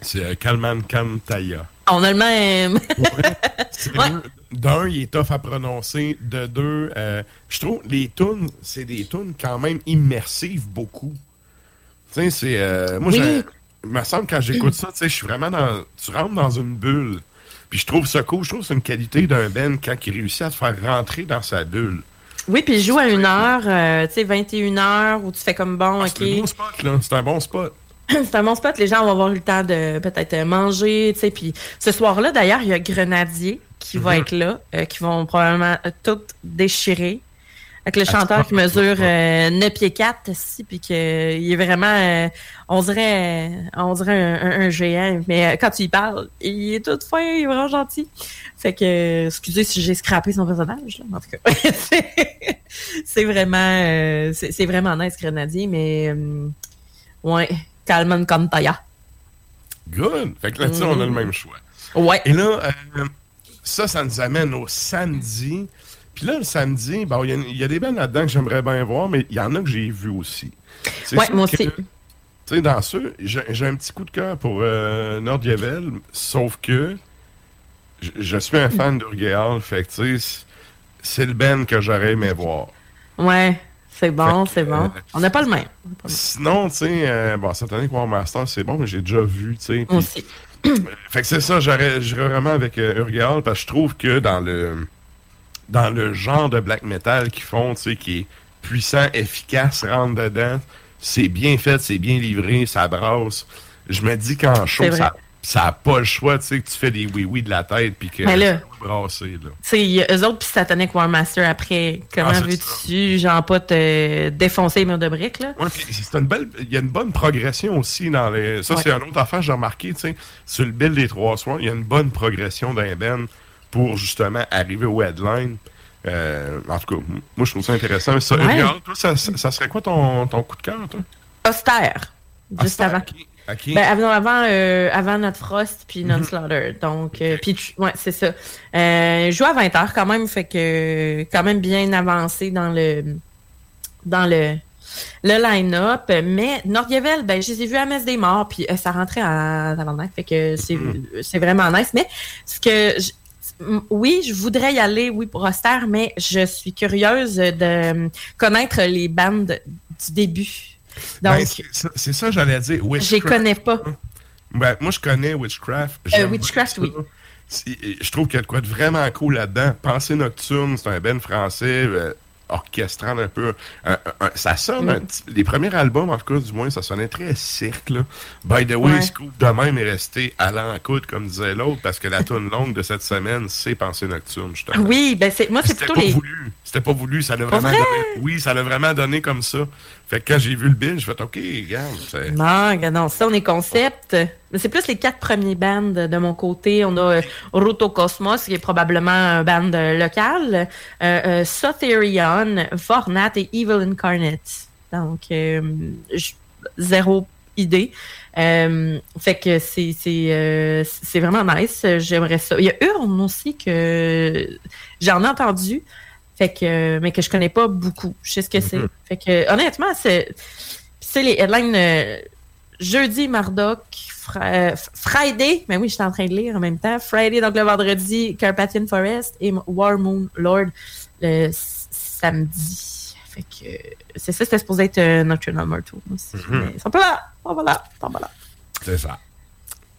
Speaker 1: c'est euh, Kalman Kantaya.
Speaker 2: On a le même.
Speaker 1: D'un, il est tough à prononcer. De deux, euh, je trouve les tunes, c'est des tunes quand même immersives beaucoup. Tu sais, c'est. euh, moi,
Speaker 2: Oui.
Speaker 1: Il me semble quand j'écoute ça, tu sais, je suis vraiment dans. Tu rentres dans une bulle. Puis je trouve ça cool. Je trouve que c'est une qualité d'un Ben quand il réussit à te faire rentrer dans sa bulle.
Speaker 2: Oui, puis il joue à une heure, euh, tu sais, 21 heures, où tu fais comme bon,
Speaker 1: Ah,
Speaker 2: OK.
Speaker 1: C'est un bon spot, là. C'est un bon spot.
Speaker 2: c'est un bon spot. Les gens vont avoir eu le temps de peut-être euh, manger, tu sais. Puis ce soir-là, d'ailleurs, il y a Grenadier qui va
Speaker 1: Mhm.
Speaker 2: être là, euh, qui vont probablement tout déchirer. Avec le
Speaker 1: Ah,
Speaker 2: chanteur qui mesure euh, 9 pieds 4 ici, puis qu'il est vraiment, euh, on dirait, euh, on dirait un, un- un géant. Mais euh, quand tu y parles, il est tout fin, il est vraiment gentil. Fait que, excusez si j'ai scrappé son personnage, là, en tout cas. c'est- vraiment, c'est vraiment nice, Grenadier, mais, ouais, Kalman Kantaya.
Speaker 1: Good. Fait que là-dessus, on a le même choix.
Speaker 2: Ouais.
Speaker 1: Et là, ça, ça nous amène au samedi. Puis là, le samedi, bon, il y a- il y, a des bandes là-dedans que j'aimerais bien voir, mais il y en a que j'ai vu aussi. Sûr
Speaker 2: moi
Speaker 1: que,
Speaker 2: aussi.
Speaker 1: Tu sais, dans ceux, j'ai un petit coup de cœur pour euh, Nordjevel, sauf que je, je suis un fan d'Urgeal, fait que tu sais, c'est le Ben que j'aurais aimé voir.
Speaker 2: Ouais, c'est bon, c'est bon.
Speaker 1: euh,
Speaker 2: On n'a pas le même.
Speaker 1: Sinon, tu sais, euh, bon, cette année, War Master, c'est bon, mais j'ai déjà vu, tu sais.
Speaker 2: aussi.
Speaker 1: fait que c'est ça, j'aurais j'irais vraiment avec euh, Urgeal, parce que je trouve que dans le dans le genre de black metal qu'ils font, tu sais, qui est puissant, efficace, rentre dedans, c'est bien fait, c'est bien livré, ça brasse. Je me dis qu'en show, ça ça a pas le choix, tu sais, que tu fais des oui-oui de la tête, puis que
Speaker 2: là-
Speaker 1: brasser, là.
Speaker 2: Tu sais, eux autres puis Satanic War Master après. Comment
Speaker 1: Ah,
Speaker 2: veux-tu, genre, pas te défoncer les murs de briques, là?
Speaker 1: Ouais, puis c'est une belle. Il y a une bonne progression aussi dans les. Ça,
Speaker 2: Ouais.
Speaker 1: c'est une autre affaire, j'ai remarqué, tu sais. Sur le bill des trois soirs, il y a une bonne progression d'un Ben pour justement arriver au headline. Euh, en tout cas, moi, je trouve ça intéressant. Ça,
Speaker 2: Ouais.
Speaker 1: Regarde, toi, ça, serait quoi ton, ton coup de cœur, toi?
Speaker 2: Austère. Juste
Speaker 1: Austère,
Speaker 2: avant. Ben, avant, avant, euh, avant notre Frost puis notre
Speaker 1: Mhm.
Speaker 2: Slaughter. Donc, euh, puis ouais, c'est ça. Euh, je joue à 20 heures quand même, fait que quand même bien avancé dans le dans le le line-up. Mais Nordjevel, ben, je les ai vus à Messe des Morts, puis ça rentrait en tabarnak, fait que c'est c'est vraiment nice. Mais ce que oui, je voudrais y aller, oui, pour Austère, mais je suis curieuse de connaître les bandes du début. Donc,
Speaker 1: Ben, c'est ça- c'est ça, j'allais dire.
Speaker 2: je les connais pas.
Speaker 1: Ben, moi, je connais Witchcraft.
Speaker 2: Euh, Witchcraft, oui.
Speaker 1: je trouve qu'il y a de quoi de vraiment cool là-dedans. Pensée nocturne, c'est un ben français. euh, orchestral un peu. Un- un- ça sonne,
Speaker 2: Mm.
Speaker 1: un les premiers albums, en tout cas, du moins, ça sonnait très cirque. Là. By the way,
Speaker 2: Ouais.
Speaker 1: Scoop de même est resté à l'encoute, comme disait l'autre, parce que la tune longue de cette semaine, c'est Pensée nocturne, justement.
Speaker 2: Oui, ben c'est moi c'est
Speaker 1: C'était
Speaker 2: plutôt
Speaker 1: pas
Speaker 2: les.
Speaker 1: voulu. C'était pas voulu. Ça l'a vraiment
Speaker 2: vrai?
Speaker 1: donné. Oui, ça l'a vraiment donné comme ça. Fait que quand j'ai vu le bill, je fait OK, regarde.
Speaker 2: Non, non, ça, on est concept. Mais c'est plus les quatre premiers bands de mon côté. On a euh, Roto Cosmos, qui est probablement un band euh, local. Euh, euh, Sotherion, Fornat et Evil Incarnate. Donc, zéro idée. Euh, fait que c'est c'est euh, c'est vraiment nice. J'aimerais ça. Il y a Urne aussi que j'en ai entendu. Fait que, mais que je connais pas beaucoup. Je sais ce que c'est.
Speaker 1: Mhm.
Speaker 2: Fait que, honnêtement, c'est, c'est les headlines euh, jeudi, Mardoc, Euh, Friday, mais oui, j'étais en train de lire en même temps. Friday, donc le vendredi, Carpathian Forest et War Moon Lord le samedi. Fait que, c'est ça, c'était supposé être euh, Nocturnal Mortal aussi.
Speaker 1: Mhm.
Speaker 2: Mais ils sont pas là, sont pas là, sont pas là.
Speaker 1: C'est ça.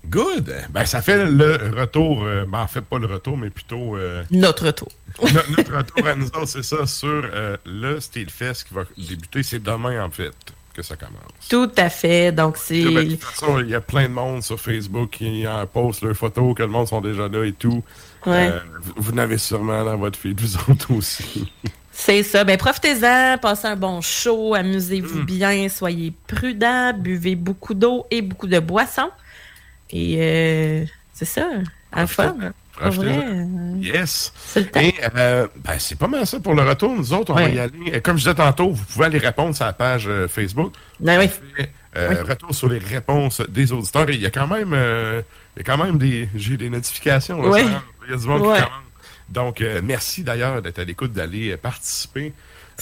Speaker 1: Good. Ben, ça fait le retour. euh, ben, en fait, pas le retour, mais plutôt. euh,
Speaker 2: Notre tour.
Speaker 1: no- notre retour à nous autres, c'est ça, sur le Steelfest qui va débuter. C'est demain, en fait, que ça commence.
Speaker 2: Tout à fait. Donc, c'est.
Speaker 1: Ben, de toute façon, il y a plein de monde sur Facebook qui en poste leurs photos, que le monde sont déjà là et tout.
Speaker 2: Ouais.
Speaker 1: Euh, vous vous en avez sûrement dans votre feed, vous autres aussi.
Speaker 2: C'est ça. Ben, profitez-en, passez un bon show, amusez-vous
Speaker 1: Mm.
Speaker 2: bien, soyez prudents, buvez beaucoup d'eau et beaucoup de boissons. Et euh, c'est ça, un fun. Vrai, euh,
Speaker 1: Yes.
Speaker 2: c'est le temps.
Speaker 1: Et euh, ben, c'est pas mal ça pour le retour. Nous autres, on va y aller. Euh, Comme je disais tantôt, vous pouvez aller répondre sur la page euh, Facebook.
Speaker 2: Ben oui.
Speaker 1: Fait, euh, Retour sur les réponses des auditeurs. Et il y a quand même, euh, il y a quand même des, j'ai des notifications. là, ça, Il y a du monde
Speaker 2: Ouais.
Speaker 1: qui commande. Donc, euh, merci d'ailleurs d'être à l'écoute, d'aller euh, participer.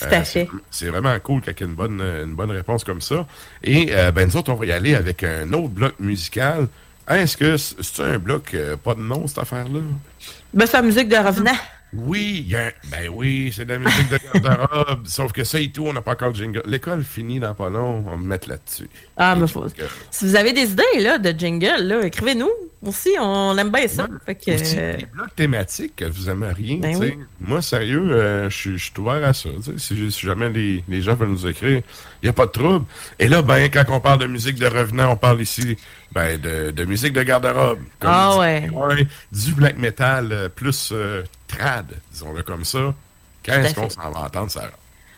Speaker 2: À
Speaker 1: c'est- vraiment cool qu'il y ait une bonne, euh, une bonne réponse comme ça. Et euh, ben, nous autres, on va y aller avec un autre bloc musical. Est-ce que c'est un bloc euh, pas de nom, cette affaire-là?
Speaker 2: Ben, c'est la musique de Revenant.
Speaker 1: Oui, y a ben oui, c'est de la musique de garde-robe. sauf que ça et tout, on n'a pas encore de jingle. L'école finit dans pas long, on va me mettre là-dessus.
Speaker 2: Ah, mais faut... Si vous avez des idées là, de jingle, là, écrivez-nous. Aussi, on aime bien ça. Fait que,
Speaker 1: aussi,
Speaker 2: euh,
Speaker 1: des blocs thématiques que vous aimeriez.
Speaker 2: Ben oui.
Speaker 1: Moi, sérieux, euh, je suis- ouvert à ça. si jamais les, les gens veulent nous écrire, il n'y a pas de trouble. Et là, ben, quand on parle de musique de revenant, on parle ici ben, de, de musique de garde-robe.
Speaker 2: Ah ouais.
Speaker 1: ouais, Du black metal euh, plus euh, trad, disons-le comme ça. Quand est-ce qu'on s'en va entendre, ça?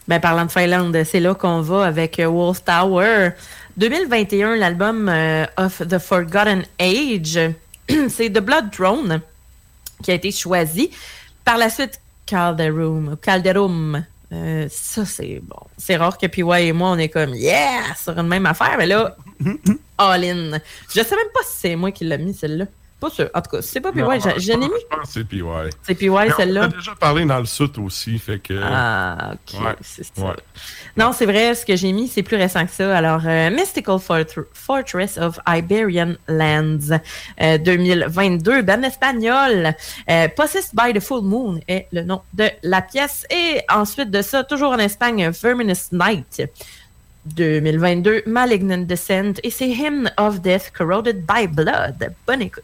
Speaker 2: Ben, parlant de Finlande, c'est là qu'on va avec euh, Wolf Tower. 2021, l'album euh, of the Forgotten Age. c'est The Blood Throne qui a été choisi. Par la suite, Calderum. Calderum. Euh, ça, c'est bon. C'est rare que PY et moi, on est comme Yeah! sur une même affaire, mais là, all in. Je sais même pas si c'est moi qui l'ai mis, celle-là. Pas sûr. En tout cas, c'est pas PY, j'en-
Speaker 1: je
Speaker 2: j'en ai mis.
Speaker 1: Je pense que c'est PY.
Speaker 2: C'est PY,
Speaker 1: Mais On
Speaker 2: celle-là.
Speaker 1: a déjà parlé dans le sud aussi, fait que...
Speaker 2: Ah, ok.
Speaker 1: Ouais,
Speaker 2: c'est ça.
Speaker 1: ouais.
Speaker 2: Non, c'est vrai, ce que j'ai mis, c'est plus récent que ça. Alors, euh, Mystical Fort- Fortress of Iberian Lands, euh, 2022, band espagnol. Euh, Possessed by the Full Moon est le nom de la pièce. Et ensuite de ça, toujours en Espagne, Verminous Night. 2022, Malignant Descent et c'est Hymn of Death Corroded by Blood. Bonne écoute.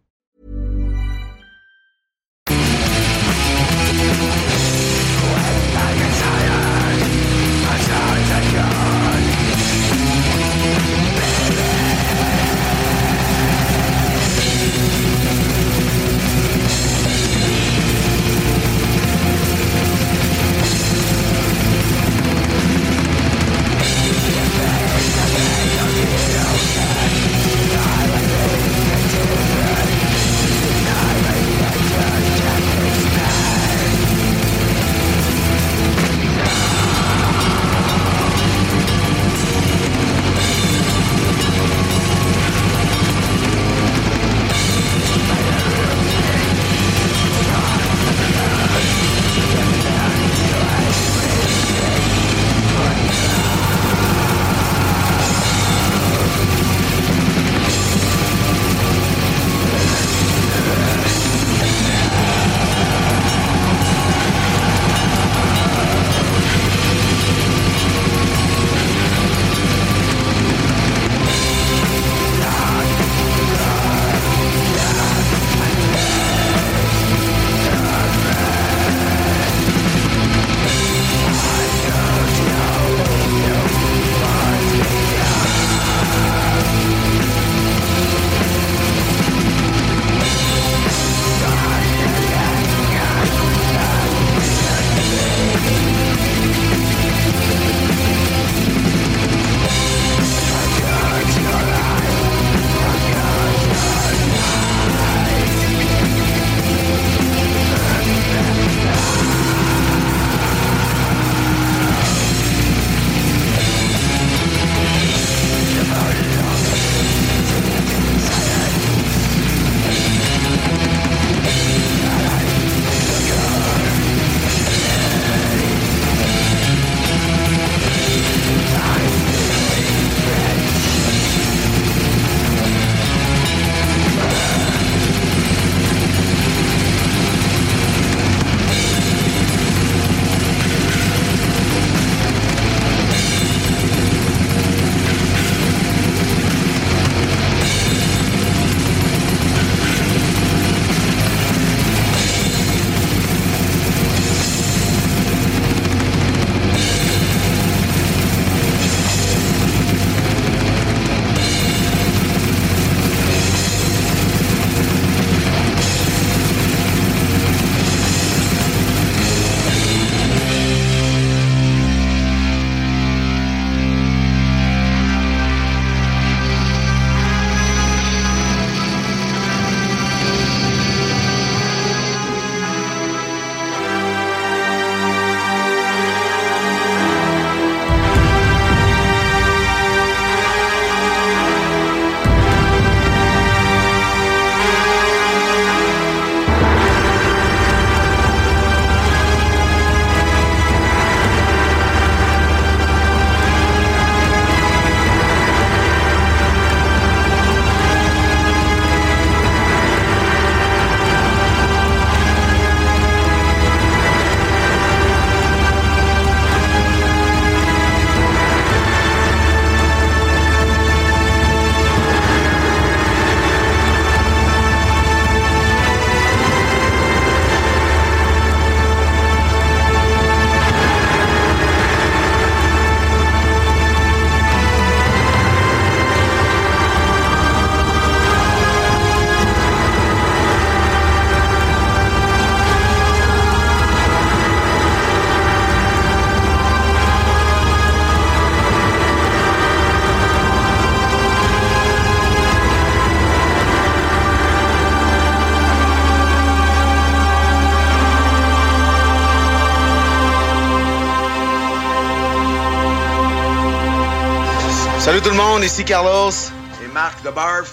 Speaker 9: Salut tout le monde, ici Carlos et Marc de Barf.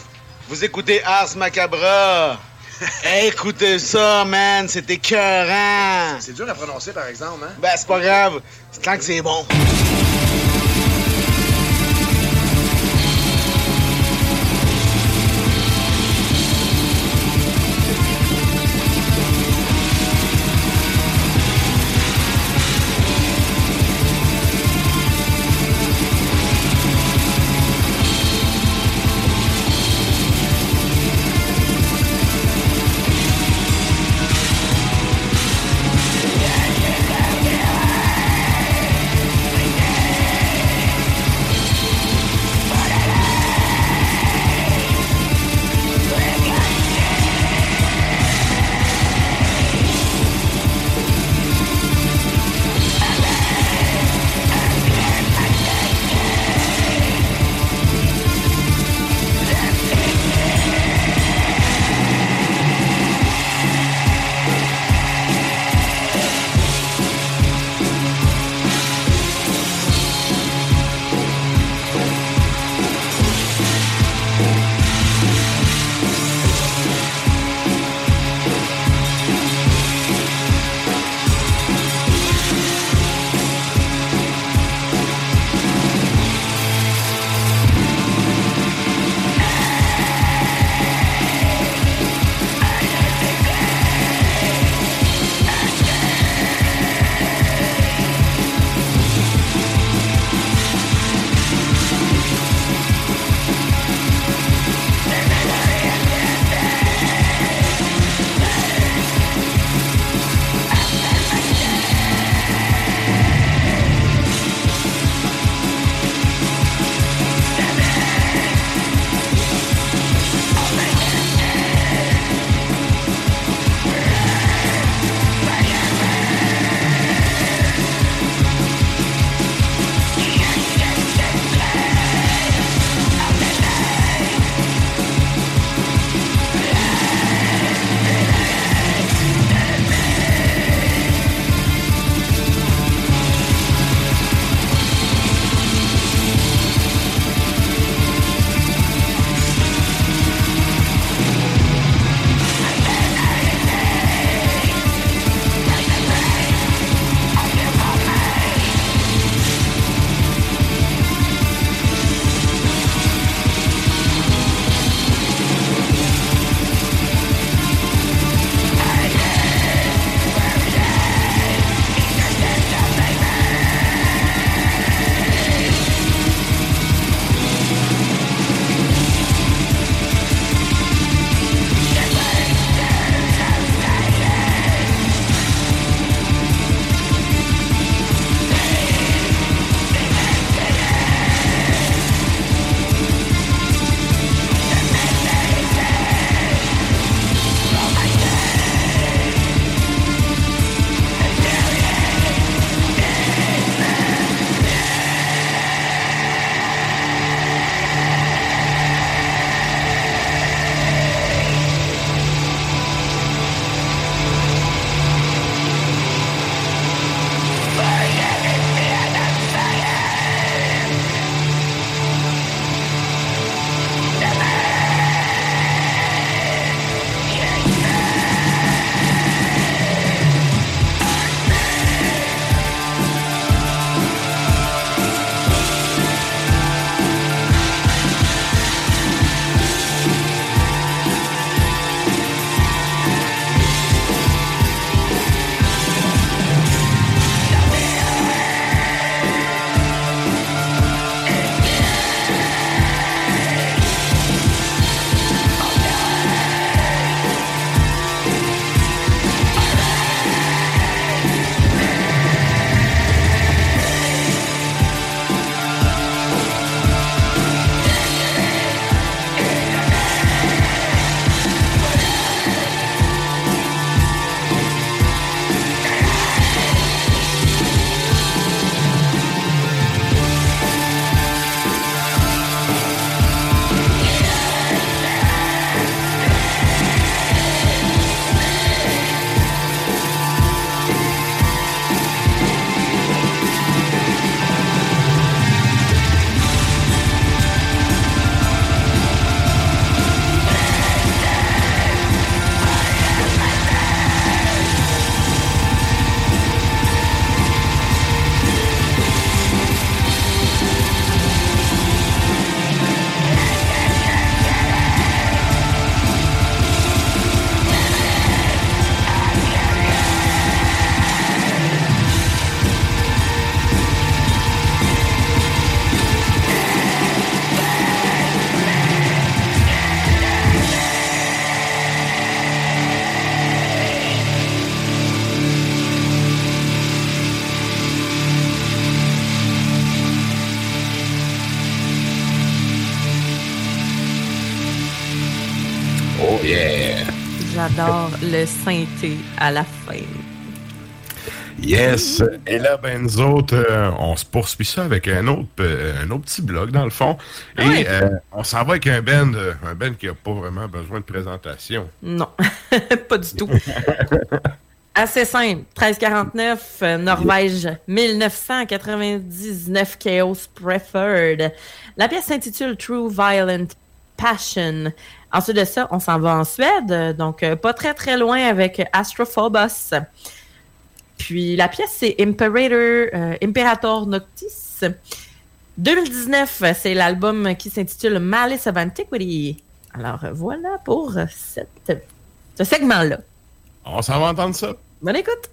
Speaker 9: Vous écoutez Ars Macabra. Écoutez ça, man, c'est écœurant.
Speaker 10: C'est dur à prononcer, par exemple, hein?
Speaker 9: Ben, c'est pas grave, tant que c'est bon.
Speaker 2: Synthé à la fin.
Speaker 1: Yes! Et là, ben, nous autres, euh, on se poursuit ça avec un autre, euh, un autre petit blog, dans le fond. Et
Speaker 2: Oui.
Speaker 1: euh, on s'en va avec un band, un band qui n'a pas vraiment besoin de présentation.
Speaker 2: Non, pas du tout. Assez simple. 1349, euh, Norvège, 1999, Chaos Preferred. La pièce s'intitule True Violent Passion. Ensuite de ça, on s'en va en Suède, donc euh, pas très très loin avec Astrophobos. Puis la pièce, c'est Imperator, euh, Imperator Noctis. 2019, euh, c'est l'album qui s'intitule Malice of Antiquity. Alors voilà pour cette, ce segment-là.
Speaker 1: On s'en va entendre ça.
Speaker 2: Bonne écoute!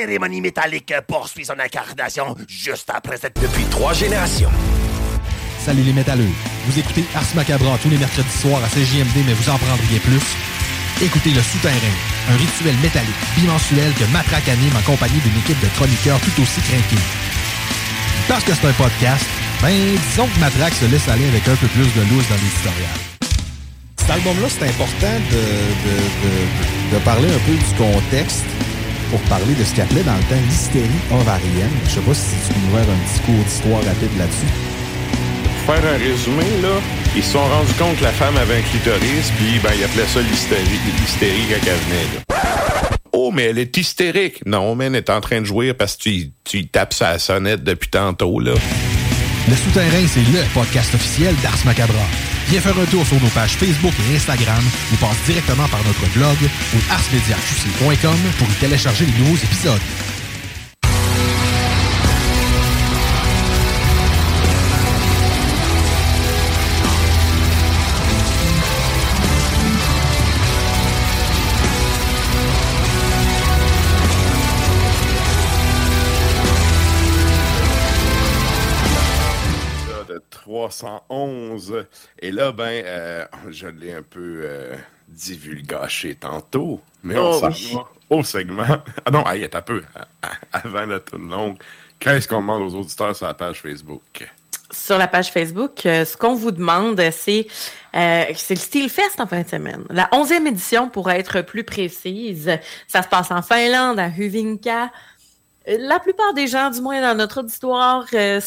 Speaker 3: Cérémonie métallique poursuit son incarnation juste après cette... Depuis trois générations.
Speaker 4: Salut les métalleux. Vous écoutez Ars Macabra tous les mercredis soirs à CJMD, mais vous en prendriez plus. Écoutez Le Souterrain, un rituel métallique bimensuel que Matraque anime en compagnie d'une équipe de chroniqueurs tout aussi craqués. Parce que c'est un podcast, ben disons que Matraque se laisse aller avec un peu plus de loose dans l'éditorial. Cet album-là, c'est important de, de, de, de parler un peu du contexte pour parler de ce qu'il appelait dans le temps l'hystérie ovarienne. Je sais pas si tu peux nous faire un petit cours d'histoire rapide là-dessus.
Speaker 6: Pour faire un résumé, là, ils se sont rendus compte que la femme avait un clitoris, puis ben, ils appelaient ça l'hystérie, l'hystérie quand elle venait. Là. Oh, mais elle est hystérique. Non, mais elle est en train de jouer parce que tu, tu tapes sa sonnette depuis tantôt, là.
Speaker 4: Le Souterrain, c'est le podcast officiel d'Ars Macabra. Viens faire un tour sur nos pages Facebook et Instagram ou passe directement par notre blog ou arsmediaqc.com pour y télécharger les nouveaux épisodes.
Speaker 1: 311. Et là, ben, euh, je l'ai un peu euh, divulgaché tantôt, mais on
Speaker 2: Oh,
Speaker 1: s'en
Speaker 2: oui.
Speaker 1: au segment. Ah non, hey, un peu à- à- avant la tourne longue. Qu'est-ce qu'on demande aux auditeurs sur la page Facebook?
Speaker 2: Sur la page Facebook, euh, ce qu'on vous demande, c'est euh, c'est le Steel Fest en fin de semaine. La 11e édition, pour être plus précise. Ça se passe en Finlande, à Hyvinkää. Euh, La plupart des gens, du moins dans notre auditoire, euh,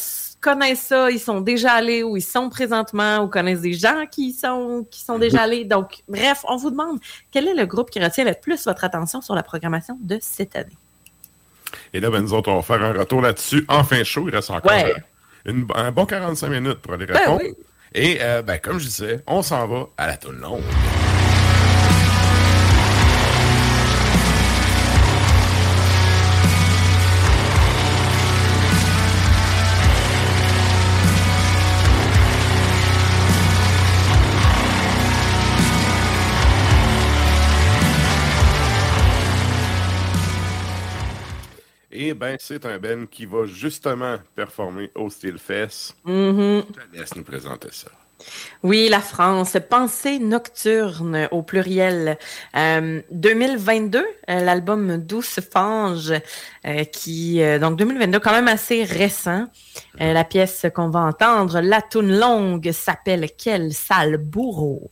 Speaker 2: connaissent ça. Ils sont déjà allés ou ils sont présentement ou connaissent des gens qui sont, qui sont déjà allés. Donc, bref, on vous demande quel est le groupe qui retient le plus votre attention sur la programmation de cette année?
Speaker 1: Et là, ben, nous autres, on va faire un retour là-dessus. En fin de show, il reste encore
Speaker 2: Ouais.
Speaker 1: une- un bon 45 minutes pour aller
Speaker 2: Ben
Speaker 1: répondre.
Speaker 2: oui.
Speaker 1: Et, euh, ben, comme je disais, on s'en va à la tourne longue. Ben, c'est un Ben qui va justement performer au. Je te laisse nous présenter ça.
Speaker 2: Oui, la France. Pensée nocturne au pluriel. Euh, 2022, euh, l'album Douce Fange, euh, qui euh, donc 2022 quand même assez récent. Euh, la pièce qu'on va entendre, la toune longue, s'appelle Quel sale bourreau.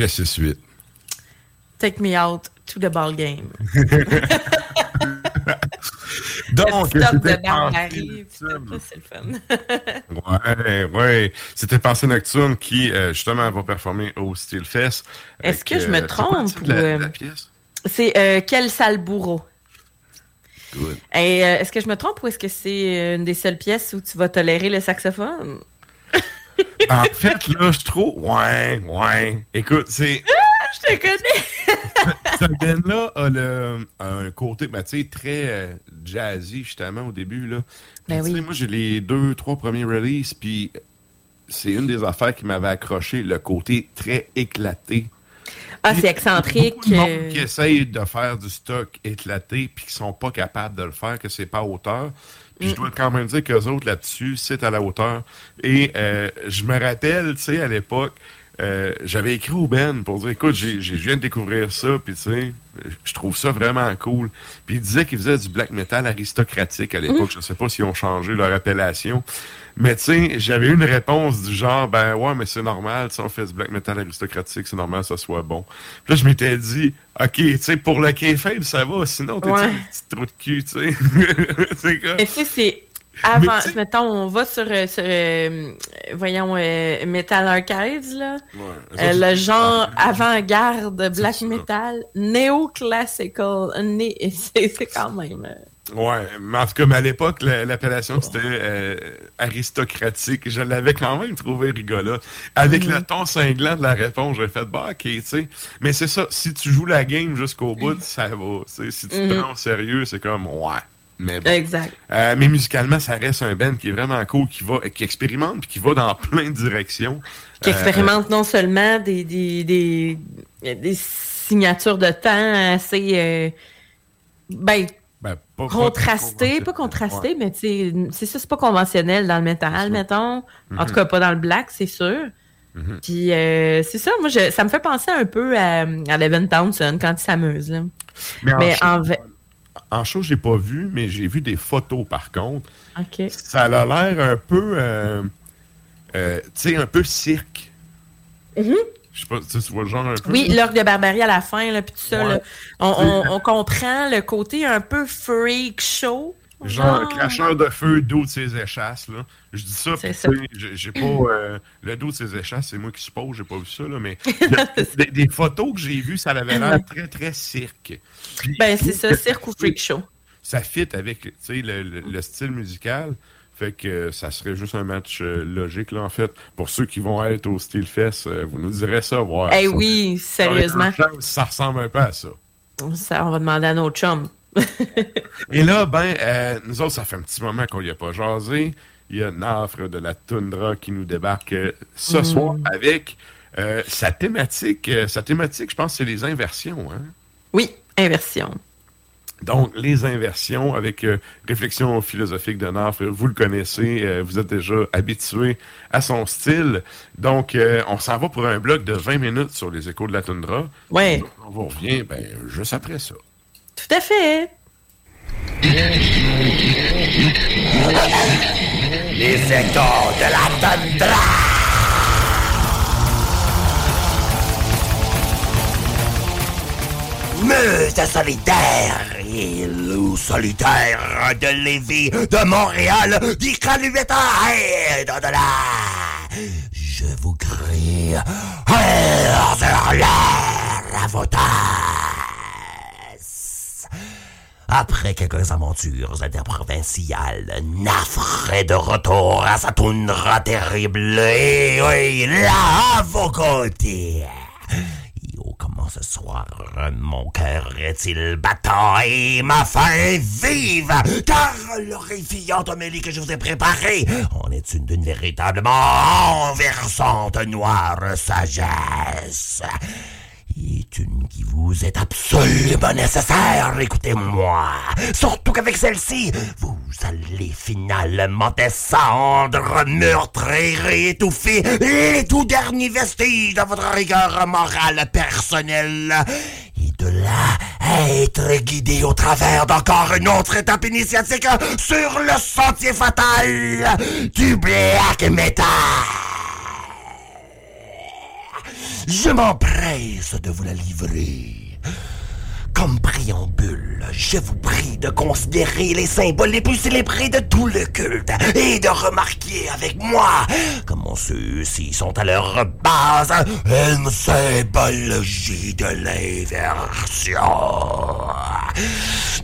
Speaker 1: Vive le 6-8.
Speaker 2: Take me out to the ball game.
Speaker 1: Donc, c'était
Speaker 2: le fun.
Speaker 1: Ouais, ouais. C'était Pensée Nocturne qui, euh, justement, va performer au Steel Fest.
Speaker 2: Est-ce que je me
Speaker 1: euh,
Speaker 2: trompe? euh? C'est euh, Quel sale bourreau.
Speaker 1: Good.
Speaker 2: Et, est-ce que je me trompe ou est-ce que c'est une des seules pièces où tu vas tolérer le saxophone?
Speaker 1: En fait, là, je trouve. Ouais, ouais. Écoute, c'est.
Speaker 2: Je te connais!
Speaker 1: Cette band-là a, le- a un côté, ben, tu sais, très euh, jazzy, justement, au début, là. Puis,
Speaker 2: Ben oui.
Speaker 1: Moi, j'ai les deux, trois premiers releases, puis c'est une des affaires qui m'avait accroché, le côté très éclaté.
Speaker 2: Ah, c'est excentrique.
Speaker 1: Beaucoup de monde
Speaker 2: euh,
Speaker 1: qui essayent de faire du stock éclaté puis qui sont pas capables de le faire, que c'est pas à hauteur. Puis
Speaker 2: Mm.
Speaker 1: je dois quand même dire qu'eux autres là-dessus, c'est à la hauteur. Et euh, je me rappelle, tu sais, à l'époque, euh, j'avais écrit au Ben pour dire, écoute, je viens de découvrir ça, puis tu sais, je trouve ça vraiment cool. Puis il disait qu'il faisait du black metal aristocratique à l'époque. Je sais pas s'ils ont changé leur appellation. Mais tu sais, j'avais eu une réponse du genre, ben ouais, mais c'est normal, tu sais, on fait du black metal aristocratique, c'est normal que ça soit bon. Puis là, je m'étais dit, ok, tu sais, pour le faible, ça va, sinon t'es
Speaker 2: Ouais.
Speaker 1: un petit trou de cul, tu sais. c'est comme...
Speaker 2: Mais tu sais, c'est avant,
Speaker 1: Mais
Speaker 2: mettons, on va sur, euh, sur, euh, voyons, euh, Metal Archives, là.
Speaker 1: Ouais,
Speaker 2: le genre avant-garde black metal, néo-classical, né- c'est quand même.
Speaker 1: Ouais, mais en tout cas, mais à l'époque, la- l'appellation c'était euh, aristocratique. Je l'avais quand même trouvé rigolo. Avec
Speaker 2: Mhm.
Speaker 1: le ton cinglant de la réponse, j'ai fait bah ok, tu sais. Mais c'est ça, si tu joues la game jusqu'au bout, ça va. Si tu te
Speaker 2: Mhm.
Speaker 1: prends au sérieux, c'est comme ouais. Mais bon.
Speaker 2: Exact.
Speaker 1: Euh, mais musicalement, ça reste un band qui est vraiment cool, qui va, qui expérimente, puis qui va dans plein de directions.
Speaker 2: Qui
Speaker 1: Euh,
Speaker 2: expérimente non seulement des, des, des, des signatures de temps assez. euh, ben,
Speaker 1: ben, pas- pas-
Speaker 2: contrastées, pas contrastées, mais c'est ça, c'est pas conventionnel dans le métal, mettons. En
Speaker 1: Mhm.
Speaker 2: tout cas, pas dans le black, c'est sûr.
Speaker 1: Mhm.
Speaker 2: Puis euh, c'est ça, moi, je- ça me fait penser un peu à, à Levin Townsend quand il s'amuse.
Speaker 1: Mais en
Speaker 2: Mais en, vrai.
Speaker 1: En show, j'ai pas vu, mais j'ai vu des photos par contre. Ça a l'air un peu, euh, euh, tu sais, un peu cirque.
Speaker 2: Mhm.
Speaker 1: Je sais pas, tu sais, tu vois le genre un peu.
Speaker 2: Oui, l'orgue de Barbarie à la fin, là, puis tout ça,
Speaker 1: Ouais.
Speaker 2: là, on, on- on comprend le côté un peu freak show.
Speaker 1: Genre cracheur de feu d'eau de ses échasses, là. Je dis ça, j'ai- pas... euh, le dos de ses échasses, c'est moi qui suppose, j'ai pas vu ça, là, mais des, des photos que j'ai vues, ça avait l'air très, très cirque. Puis,
Speaker 2: Ben, c'est ça,
Speaker 1: que
Speaker 2: cirque ou freak show.
Speaker 1: Ça fit avec, tu sais, le, le- le style musical. Fait que ça serait juste un match euh, logique, là, en fait. Pour ceux qui vont être au Steel Fest, euh, vous nous direz ça, voir.
Speaker 2: Eh oui, sérieusement.
Speaker 1: Ça ressemble un peu à ça.
Speaker 2: Ça, on va demander à nos chums.
Speaker 1: Et là, ben, euh, nous autres, ça fait un petit moment qu'on y a pas jasé. Il y a Nafre de la Toundra qui nous débarque euh, ce
Speaker 2: Mm.
Speaker 1: soir avec euh, sa thématique. euh, sa thématique, je pense, c'est les inversions. Hein?
Speaker 2: Oui, inversion.
Speaker 1: Donc, les inversions avec euh, réflexion philosophique de Nafre, vous le connaissez, euh, vous êtes déjà habitué à son style. Donc, euh, on s'en va pour un bloc de 20 minutes sur les échos de la Toundra.
Speaker 2: Ouais.
Speaker 1: On vous revient ben, juste après ça.
Speaker 2: Tout à fait.
Speaker 3: Les échos de la tundra! Meute solitaire et loup solitaire de Lévis, de Montréal, d'Iqalueta et d'au-delà. Je vous crie à. Après quelques aventures interprovinciales, Nafre est de retour à sa toundra terrible. Et oui, là, à vos côtés. Comment ce soir, mon cœur est-il battant et ma faim vive? Car l'horrifiante homélie que je vous ai préparée en est une d'une véritablement renversante noire sagesse est une qui vous est absolument nécessaire. Écoutez-moi. Surtout qu'avec celle-ci, vous allez finalement descendre, meurtrir et étouffer les tout derniers vestiges de votre rigueur morale personnelle. Et de là, être guidé au travers d'encore une autre étape initiatique sur le sentier fatal du black metal. Je m'empresse de vous la livrer. Comme préambule, je vous prie de considérer les symboles les plus célébrés de tout le culte et de remarquer avec moi comment ceux-ci sont à leur base une symbologie de l'inversion.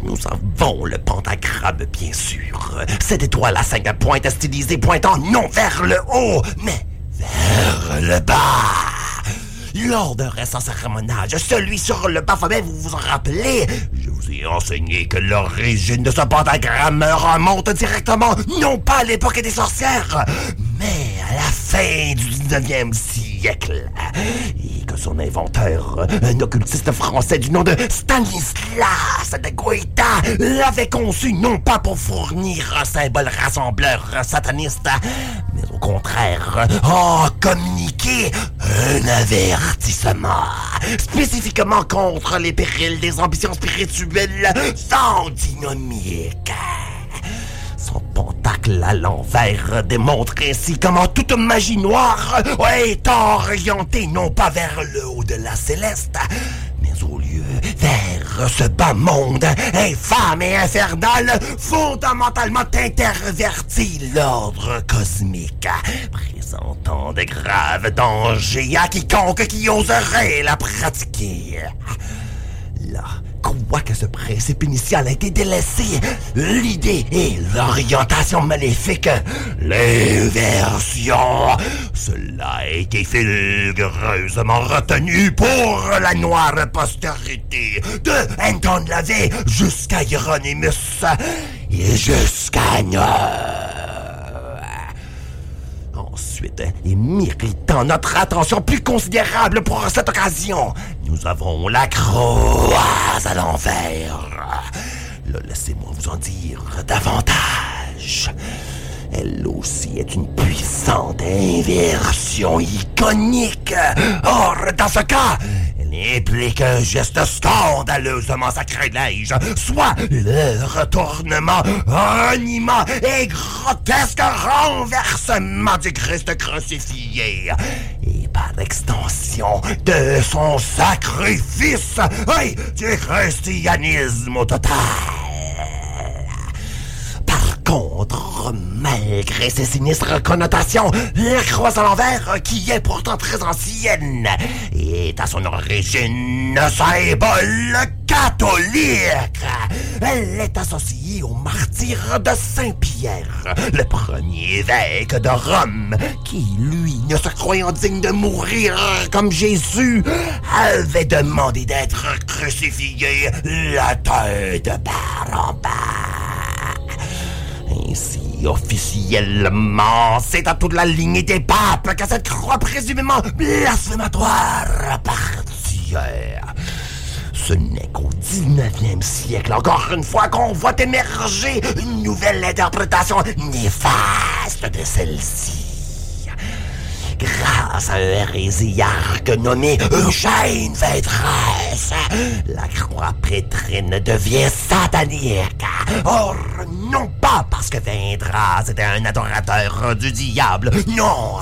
Speaker 3: Nous avons le pentagramme, bien sûr. Cette étoile à cinq pointes stylisée pointant non vers le haut, mais vers le bas. Lors d'un récent cérémonage, celui sur le Baphomet, vous vous en rappelez? Je vous ai enseigné que l'origine de ce pentagramme remonte directement, non pas à l'époque des sorcières, mais à la fin du 19e siècle. Et que son inventeur, un occultiste français du nom de Stanislas de Goïta, l'avait conçu non pas pour fournir un symbole rassembleur sataniste, mais au contraire, en communiquer un avertissement, spécifiquement contre les périls des ambitions spirituelles antinomiques. Son pentacle à l'envers démontre ainsi comment toute magie noire est orientée non pas vers le haut de la céleste, mais au lieu vers ce bas monde infâme et infernal, fondamentalement interverti l'ordre cosmique, présentant de graves dangers à quiconque qui oserait la pratiquer. Là, quoi que ce principe initial a été délaissé, l'idée et l'orientation maléfique, l'inversion, cela a été fulgureusement retenu pour la noire postérité de Anton Lavey jusqu'à Hieronymus et jusqu'à nous. Et méritant notre attention plus considérable pour cette occasion, nous avons la croix à l'envers. Laissez-moi vous en dire davantage. Elle aussi est une puissante inversion iconique. Or, dans ce cas, implique un geste scandaleusement sacrilège, soit le retournement, reniement et grotesque renversement du Christ crucifié. Et par extension de son sacrifice, oui, du christianisme au total. Contre, malgré ses sinistres connotations, la croix à l'envers, qui est pourtant très ancienne, est à son origine symbole catholique. Elle est associée au martyr de Saint-Pierre, le premier évêque de Rome, qui, lui, ne se croyant digne de mourir comme Jésus, avait demandé d'être crucifié la tête par en bas. Ainsi, officiellement, c'est à toute la lignée des papes que cette croix présumément blasphématoire appartient. Ce n'est qu'au 19e siècle, encore une fois, qu'on voit émerger une nouvelle interprétation néfaste de celle-ci. Grâce à un hérésiarque nommé Eugène Vétresse, la croix pétrine devient satanique. Or, non pas parce que Vétresse était un adorateur du diable, non,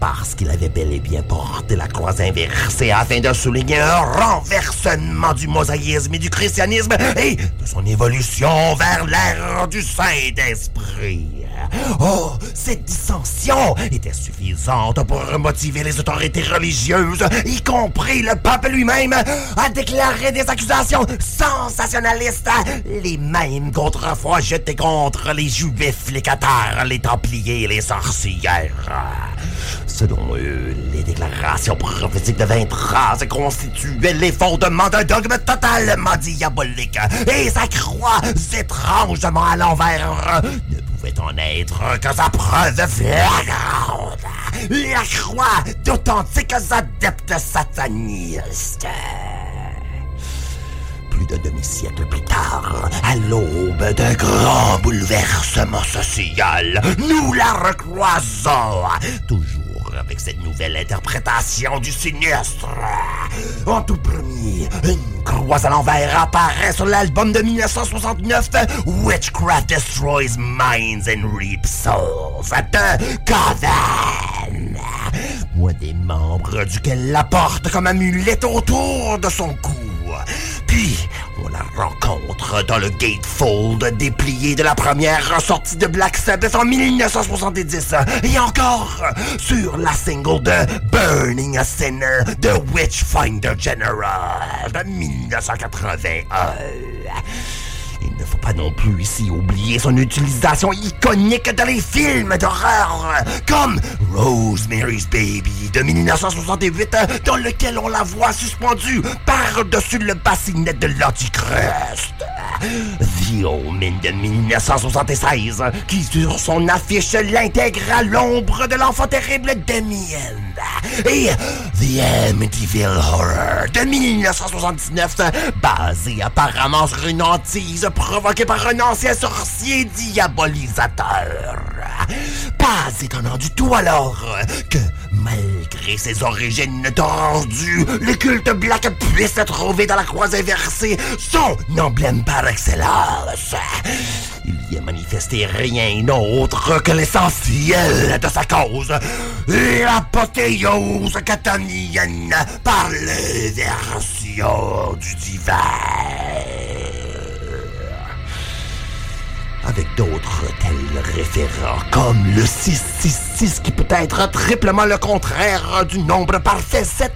Speaker 3: parce qu'il avait bel et bien porté la croix inversée afin de souligner un renversement du mosaïsme et du christianisme et de son évolution vers l'ère du Saint-Esprit. Oh, cette dissension était suffisante pour motiver les autorités religieuses, y compris le pape lui-même, à déclarer des accusations sensationnalistes, les mêmes qu'autrefois jetées contre les juifs, les cathares, les templiers et les sorcières. Selon eux, les déclarations prophétiques de Vintras constituaient les fondements d'un dogme totalement diabolique, et sa croix étrangement à l'envers ne pouvait en être que sa preuve flagrante. La croix d'authentiques adeptes satanistes. Plus d'un demi-siècle plus tard, à l'aube d'un grand bouleversement social, nous la recroisons, toujours avec cette nouvelle interprétation du sinistre. En tout premier, une croix à l'envers apparaît sur l'album de 1969 Witchcraft Destroys Minds and Reaps Souls de Coven. un des membres duquel la porte comme amulette autour de son cou. Puis, on la rencontre dans le gatefold déplié de la première sortie de Black Sabbath en 1970 et encore sur la single de Burning a Sinner de Witchfinder General de 1981. Faut pas non plus ici oublier son utilisation iconique dans les films d'horreur, comme Rosemary's Baby de 1968, dans lequel on la voit suspendue par-dessus le bassinet de l'Antichrist. The Omen de 1976, qui sur son affiche l'intègre à l'ombre de l'enfant terrible Damien. Et The Amityville Horror de 1979, basé apparemment sur une hantise provoquée par un ancien sorcier diabolisateur. Pas étonnant du tout alors que, malgré ses origines tordues, le culte black puisse se trouver dans la croix inversée, son emblème par excellence. Il y a manifesté rien d'autre que l'essentiel de sa cause, l'apothéose catanienne par l'inversion du divin. Avec d'autres tels référents comme le 666 qui peut être triplement le contraire du nombre parfait 7,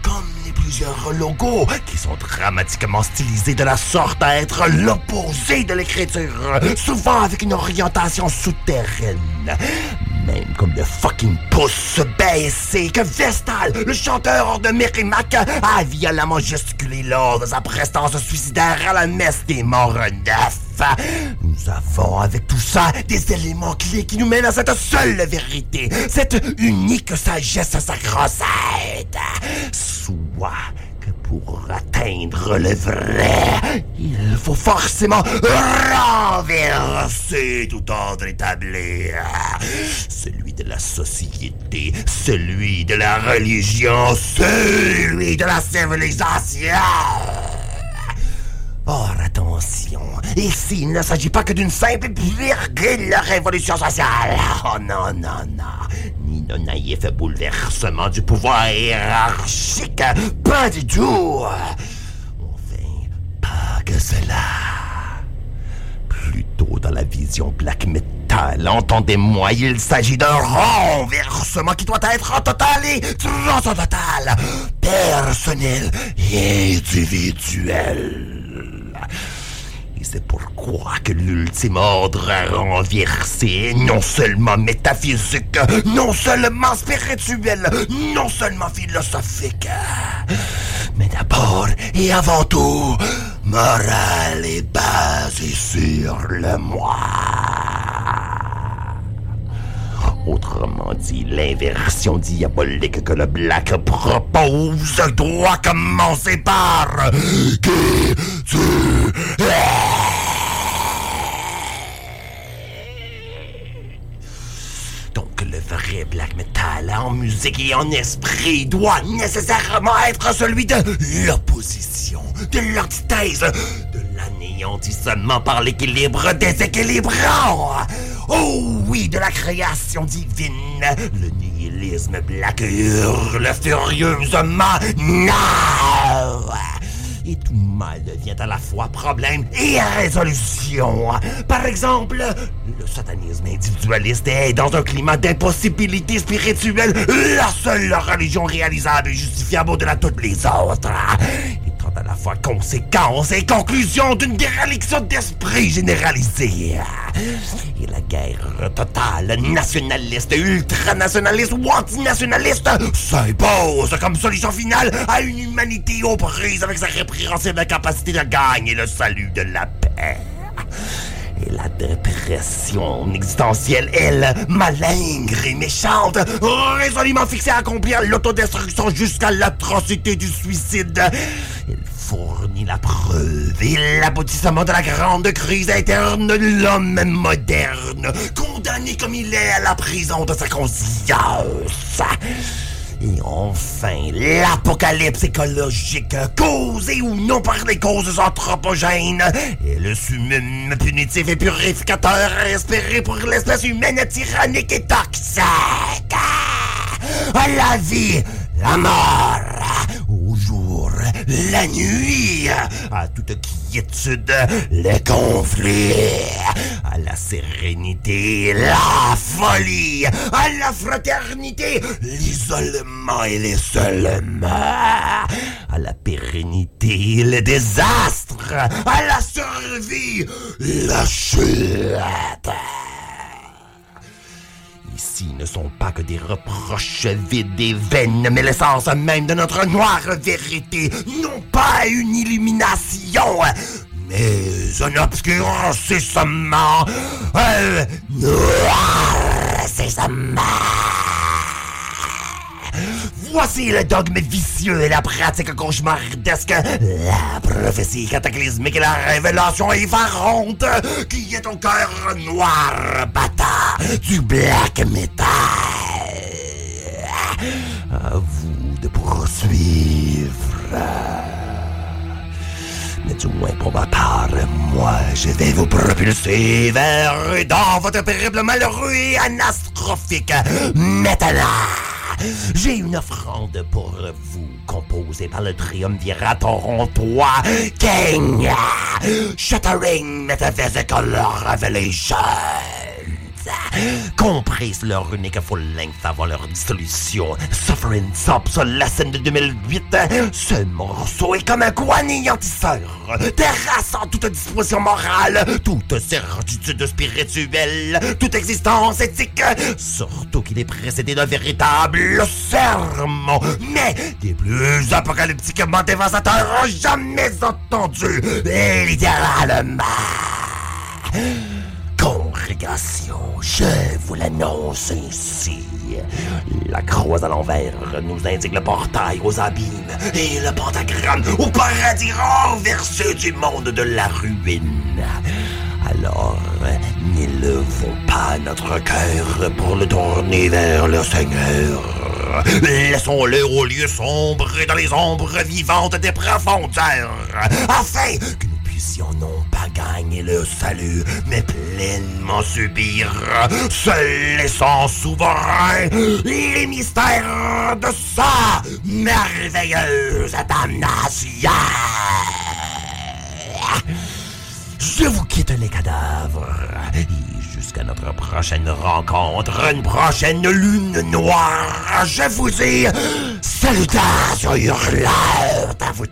Speaker 3: comme les plusieurs logos qui sont dramatiquement stylisés de la sorte à être l'opposé de l'écriture, souvent avec une orientation souterraine. Même comme le fucking pouce baissé que Vestal, le chanteur de Merrimack, a violemment gesticulé lors de sa prestance suicidaire à la messe des morts neufs. Nous avons avec tout ça des éléments clés qui nous mènent à cette seule vérité, cette unique sagesse sacro-sainte. Soit que pour atteindre le vrai, il faut forcément renverser tout ordre établi. Celui de la société, celui de la religion, celui de la civilisation. Or, attention, ici, il ne s'agit pas que d'une simple virgule révolution sociale. Oh non, non, non. Ni d'un naïf bouleversement du pouvoir hiérarchique. Pas du tout. Enfin, pas que cela. Plutôt dans la vision black metal, entendez-moi, il s'agit d'un renversement qui doit être en total et transcendantal, personnel et individuel. Et c'est pourquoi que l'ultime ordre a renversé, non seulement métaphysique, non seulement spirituel, non seulement philosophique, mais d'abord et avant tout, moral et basé sur le moi. Autrement dit, l'inversion diabolique que le Black propose doit commencer par qui tu Donc le vrai black metal en musique et en esprit doit nécessairement être celui de l'opposition, de l'antithèse, de l'anéantissement par l'équilibre déséquilibrant. Oh oui, de la création divine. Le nihilisme black hurle furieusement. Non! Et tout mal devient à la fois problème et résolution. Par exemple, le satanisme individualiste est dans un climat d'impossibilité spirituelle la seule religion réalisable et justifiable au-delà de toutes les autres. À la fois conséquence et conclusion d'une déréliction d'esprit généralisée. Et la guerre totale, nationaliste, ultranationaliste ou antinationaliste s'impose comme solution finale à une humanité aux prises avec sa répréhensible capacité de gagner le salut de la paix. Et la dépression existentielle, elle, malingre et méchante, résolument fixée à accomplir l'autodestruction jusqu'à l'atrocité du suicide. Elle fournit la preuve et l'aboutissement de la grande crise interne de l'homme moderne, condamné comme il est à la prison de sa conscience. Et enfin, l'apocalypse écologique, causé ou non par les causes anthropogènes, est le summum punitif et purificateur espéré pour l'espèce humaine tyrannique et toxique. la vie, la mort, la nuit, à toute quiétude, les conflits, à la sérénité, la folie, à la fraternité, l'isolement et l'isolement, à la pérennité, le désastre, à la survie, la chute. Ici ne sont pas que des reproches vides et vaines, mais l'essence même de notre noire vérité, non pas une illumination, mais un obscurcissement, un noircissement. Voici le dogme vicieux et la pratique cauchemardesque, la prophétie cataclysmique et la révélation effarante qui est au cœur noir battant du black metal. À vous de poursuivre. Mais du moins pour ma part, moi, je vais vous propulser vers dans votre périple malheureux et anastrophique. Maintenant, j'ai une offrande pour vous, composée par le triumvirat torontois King. Shattering Metaphysical Revelation comprise leur unique full length avant leur dissolution. Suffering Obsolescence de 2008, ce morceau est comme un coup anéantisseur, terrassant toute disposition morale, toute certitude spirituelle, toute existence éthique, surtout qu'il est précédé d'un véritable sermon, mais des plus apocalyptiquement dévastateurs jamais entendus, et littéralement. Je vous l'annonce ici. La croix à l'envers nous indique le portail aux abîmes et le pentagramme au paradis renversé du monde de la ruine. Alors, n'élevons pas notre cœur pour le tourner vers le Seigneur. Laissons-le au lieu sombre et dans les ombres vivantes des profondeurs, afin que nous puissions non pas gagner le salut, mais pleinement subir, seul et sans souverain, les mystères de sa merveilleuse damnation. Je vous quitte les cadavres. Et jusqu'à notre prochaine rencontre, une prochaine lune noire, je vous dis salutations hurleurs à vous.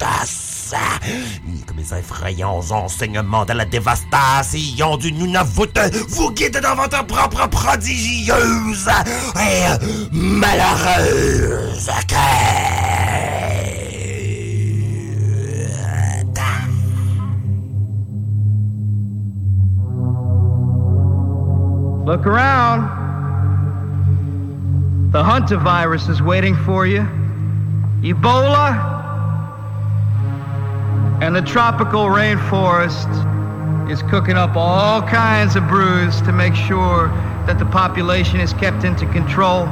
Speaker 3: Et que mes effrayants enseignements de la dévastation du Nunavut vous guident dans votre propre prodigieuse et malheureuse quête.
Speaker 11: Look around. The Hunter virus is waiting for you. Ebola. And the tropical rainforest is cooking up all kinds of brews to make sure that the population is kept into control.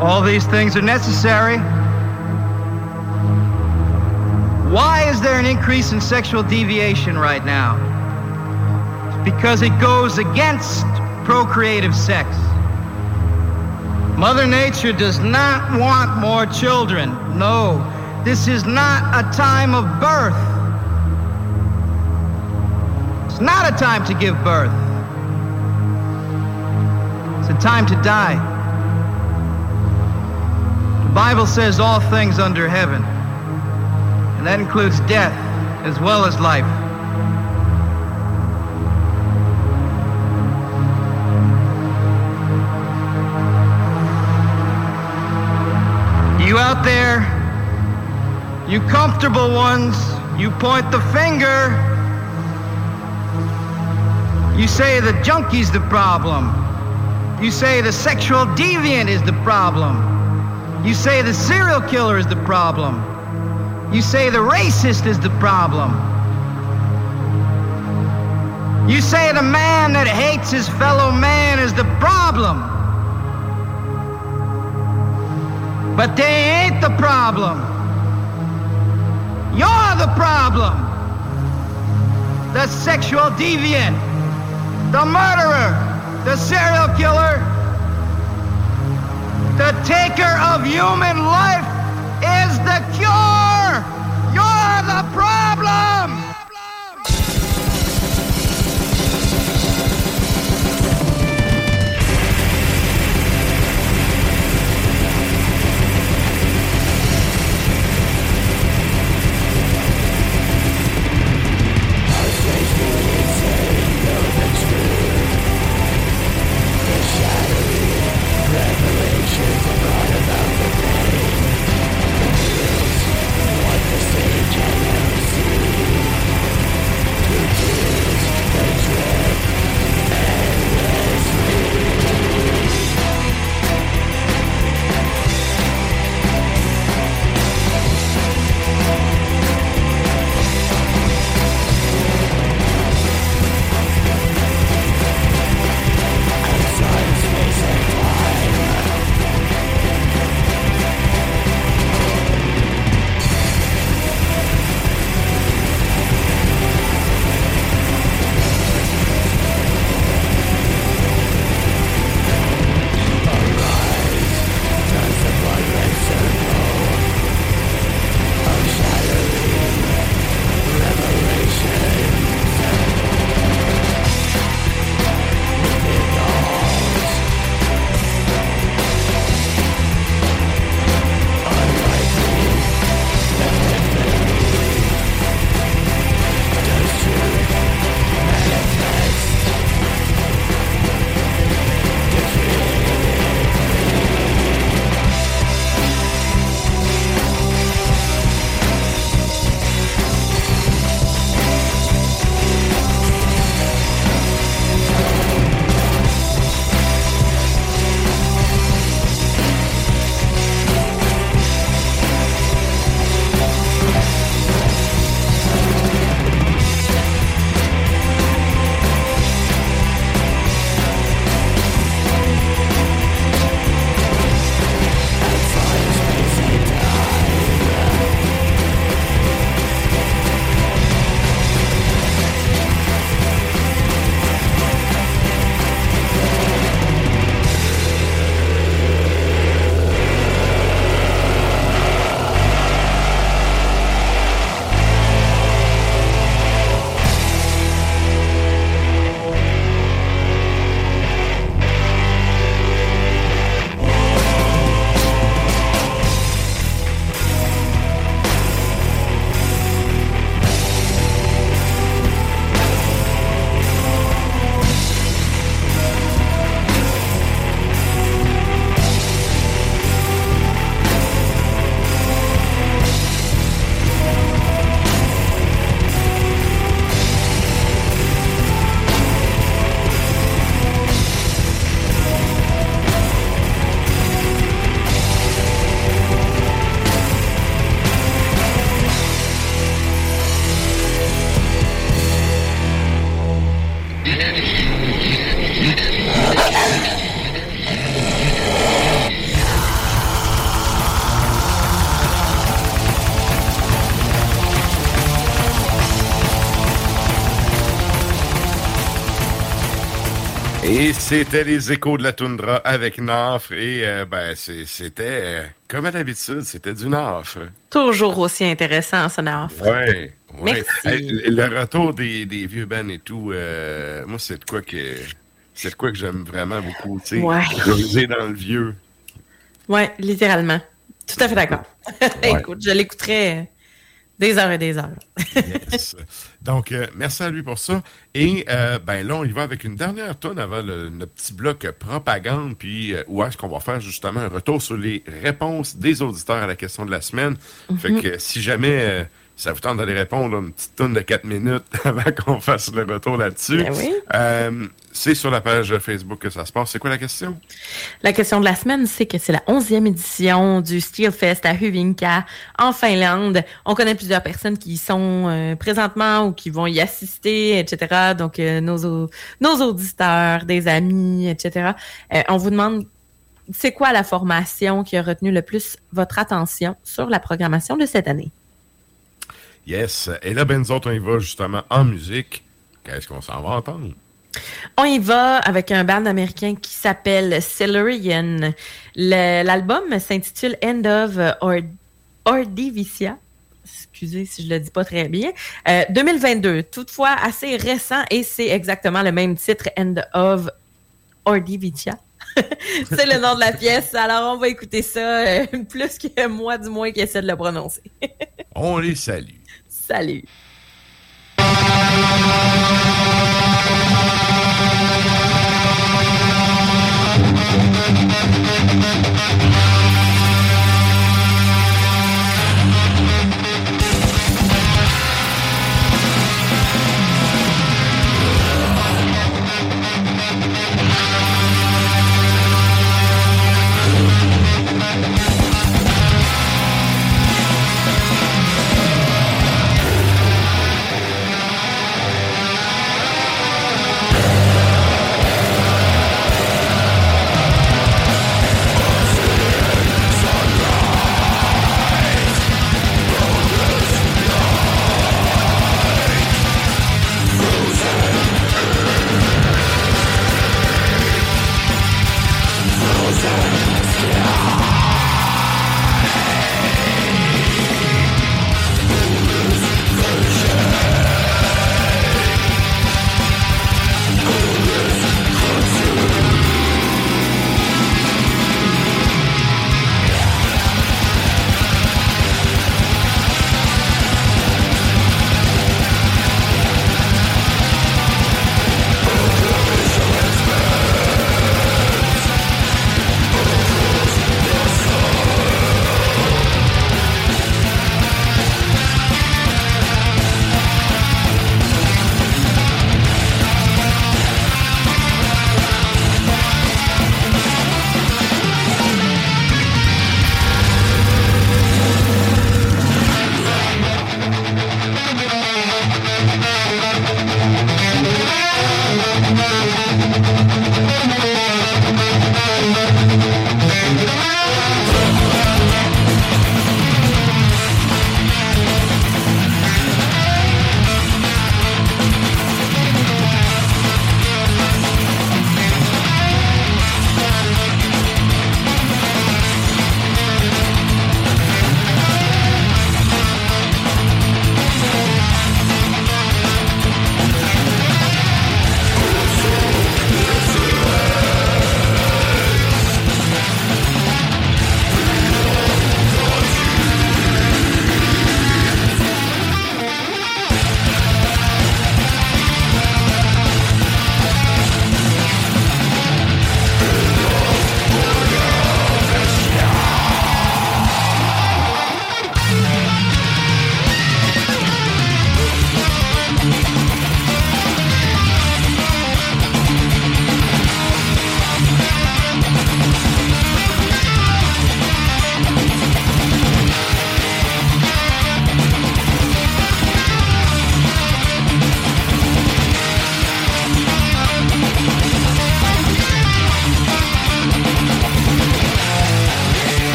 Speaker 11: All these things are necessary. Why is there an increase in sexual deviation right now? because it goes against procreative sex. Mother Nature does not want more children. No, this is not a time of birth. It's not a time to give birth. It's a time to die. The Bible says all things under heaven, and that includes death as well as life. You out there, you comfortable ones, you point the finger. You say the junkie's the problem. You say the sexual deviant is the problem. You say the serial killer is the problem. You say the racist is the problem. You say the man that hates his fellow man is the problem. But they ain't the problem. You're the problem. The sexual deviant, the murderer, the serial killer.
Speaker 3: The taker of human life is the cure. You're the problem.
Speaker 1: C'était les échos de la toundra avec Nafre. Et euh, ben, c'était, euh, comme à l'habitude, c'était du Nafre.
Speaker 2: Toujours aussi intéressant, ça, Naf.
Speaker 1: Ouais. ouais.
Speaker 2: Merci.
Speaker 1: Le retour des, des vieux bands et tout, euh, moi, c'est de quoi que. C'est de quoi que j'aime vraiment beaucoup, tu sais.
Speaker 2: Ouais.
Speaker 1: Dans le vieux.
Speaker 2: Ouais, littéralement. Tout à fait d'accord. Écoute, je l'écouterai des heures et des heures.
Speaker 1: Yes. Donc, euh, merci à lui pour ça. Et euh, ben là, on y va avec une dernière tonne avant le, notre petit bloc propagande, puis euh, où est-ce qu'on va faire justement un retour sur les réponses des auditeurs à la question de la semaine. Fait
Speaker 2: Mhm.
Speaker 1: que si jamais euh, ça vous tente d'aller répondre, une petite tonne de 4 minutes avant qu'on fasse le retour là-dessus,
Speaker 2: Ben oui.
Speaker 1: euh, c'est sur la page Facebook que ça se passe. C'est quoi la question?
Speaker 2: La question de la semaine, c'est que c'est la 11e édition du Steelfest à Hyvinkää, en Finlande. On connaît plusieurs personnes qui y sont euh, présentement ou qui vont y assister, etc. Donc, euh, nos, nos auditeurs, des amis, etc. On vous demande, c'est quoi la formation qui a retenu le plus votre attention sur la programmation de cette année?
Speaker 1: Yes. Et là, ben nous autres, on y va justement en musique. Qu'est-ce qu'on s'en va entendre?
Speaker 2: On y va avec un band américain qui s'appelle Cellurian. Le- L'album s'intitule End of Or Ordivicia. Excusez si je le dis pas très bien. Euh, 2022, toutefois assez récent et c'est exactement le même titre, End of Ordivicia. c'est le nom de la pièce. Alors on va écouter ça euh, plus que moi du moins qui essaie de le prononcer.
Speaker 1: On les salue.
Speaker 2: Salut.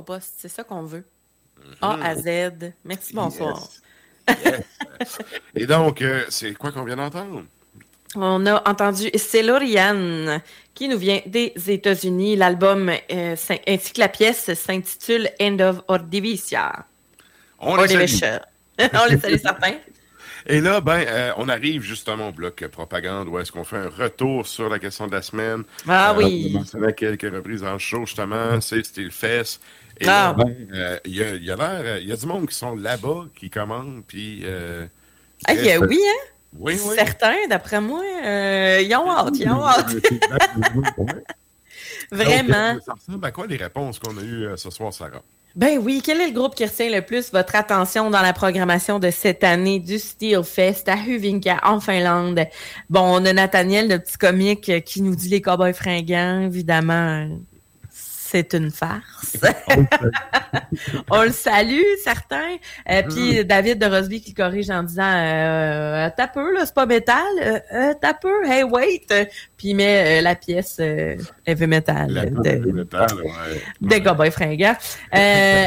Speaker 2: Au poste, c'est ça qu'on veut. A à Z. Merci, bonsoir.
Speaker 1: Et donc, euh, c'est quoi qu'on vient d'entendre?
Speaker 2: On a entendu Cellurian qui nous vient des États-Unis. L'album euh, ainsi que la pièce s'intitule End of Ordivicia.
Speaker 1: On les salue.
Speaker 2: On les salue certains.
Speaker 1: Et là, ben, euh, on arrive justement au bloc propagande où est-ce qu'on fait un retour sur la question de la semaine.
Speaker 2: Ah
Speaker 1: Euh,
Speaker 2: oui.
Speaker 1: On a mentionné à quelques reprises le show, justement, c'est Steelfest. Et
Speaker 2: Ah.
Speaker 1: ben, euh, il y a, y a euh, il y a du monde qui sont là-bas, qui commandent, puis...
Speaker 2: Ah, oui, hein?
Speaker 1: Oui, oui.
Speaker 2: Certains, d'après moi, euh, ils ont hâte, ils ont hâte. Vraiment.
Speaker 1: Donc, ça ressemble à quoi les réponses qu'on a eues ce soir, Sarah?
Speaker 2: Ben oui, quel est le groupe qui retient le plus votre attention dans la programmation de cette année du Steel Fest à Huvinka en Finlande? Bon, on a Nathaniel, le petit comique, qui nous dit les cowboys fringants, évidemment. C'est une farce. on le salue, certains. Euh, Puis David de Rosby qui corrige en disant euh, T'as peu, là, c'est pas métal. Euh, euh, T'as peu, hey, wait. Puis il met euh, la pièce heavy metal.
Speaker 1: La
Speaker 2: de-
Speaker 1: de métal, ouais.
Speaker 2: des cowboys fringants.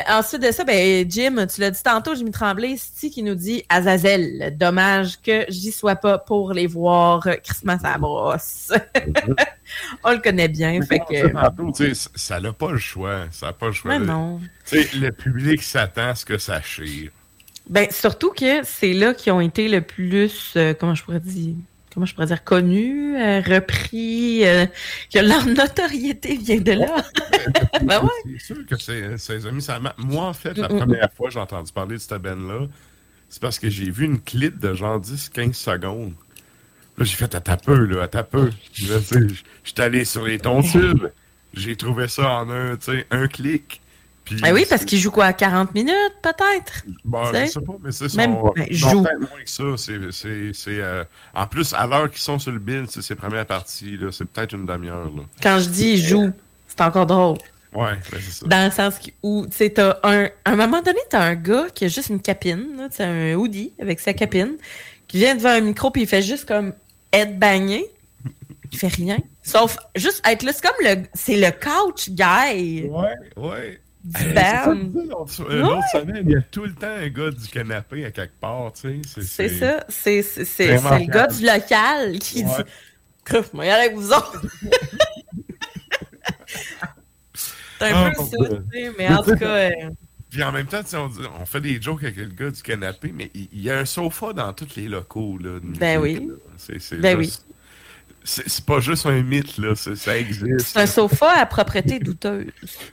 Speaker 2: Ensuite de ça, ben, Jim, tu l'as dit tantôt, Jimmy Tremblay, Sti qui nous dit Azazel. Dommage que j'y sois pas pour les voir. Christmas à la brosse. On le connaît bien, fait que.
Speaker 1: Tantôt, ça n'a pas le choix. Ça n'a pas le choix.
Speaker 2: Mais non.
Speaker 1: Le public s'attend à ce que ça chire.
Speaker 2: Ben, surtout que c'est là qui ont été le plus, euh, comment je pourrais dire, comment je pourrais dire, connus, euh, repris, euh, que leur notoriété vient de là. ben ouais.
Speaker 1: C'est sûr que c'est- amis, ça Moi, en fait, la première fois que j'ai entendu parler de cette band-là, c'est parce que j'ai vu une clip de genre 10-15 secondes. Là, j'ai fait à ta peu, là, à ta peu. Là, tu sais, j- J'étais allé sur les tonsures. J'ai trouvé ça en un, tu sais, un clic. Puis,
Speaker 2: Ben oui, parce qu'ils jouent quoi, 40 minutes, peut-être?
Speaker 1: Bon,
Speaker 2: Tu
Speaker 1: je
Speaker 2: sais?
Speaker 1: sais pas, mais c'est
Speaker 2: Même-
Speaker 1: son.
Speaker 2: ben,
Speaker 1: non,
Speaker 2: joue.
Speaker 1: moins que ça. C'est, euh, en plus, à l'heure qu'ils sont sur le bill, c'est ses premières parties, là, c'est peut-être une demi-heure. Là.
Speaker 2: Quand je dis joue, c'est encore drôle.
Speaker 1: Ouais, ben, c'est ça.
Speaker 2: Dans le sens où, tu sais, t'as un. À un moment donné, t'as un gars qui a juste une capine, là, tu un hoodie avec sa capine, qui vient devant un micro puis il fait juste comme headbanger. Il fait rien. Sauf juste être là. C'est comme le. C'est le couch guy.
Speaker 1: Ouais, ouais. Euh, je disais L'autre euh, semaine, il y a tout le temps un gars du canapé à quelque part, tu sais.
Speaker 2: C'est ça. C'est le gars du local qui
Speaker 1: Ouais.
Speaker 2: dit Cruf, moi, y aller avec vous autres. c'est un
Speaker 1: Ah,
Speaker 2: peu
Speaker 1: mon
Speaker 2: ça,
Speaker 1: Dieu.
Speaker 2: tu sais, mais en tout cas.
Speaker 1: Puis en même temps, on, fait des jokes avec le gars du canapé, mais il il y, a un sofa dans tous les locaux. Là,
Speaker 2: Ben
Speaker 1: musique,
Speaker 2: oui.
Speaker 1: C'est,
Speaker 2: Ben
Speaker 1: juste- C'est, c'est pas juste un mythe, là. ça existe.
Speaker 2: C'est un sofa à propreté douteuse.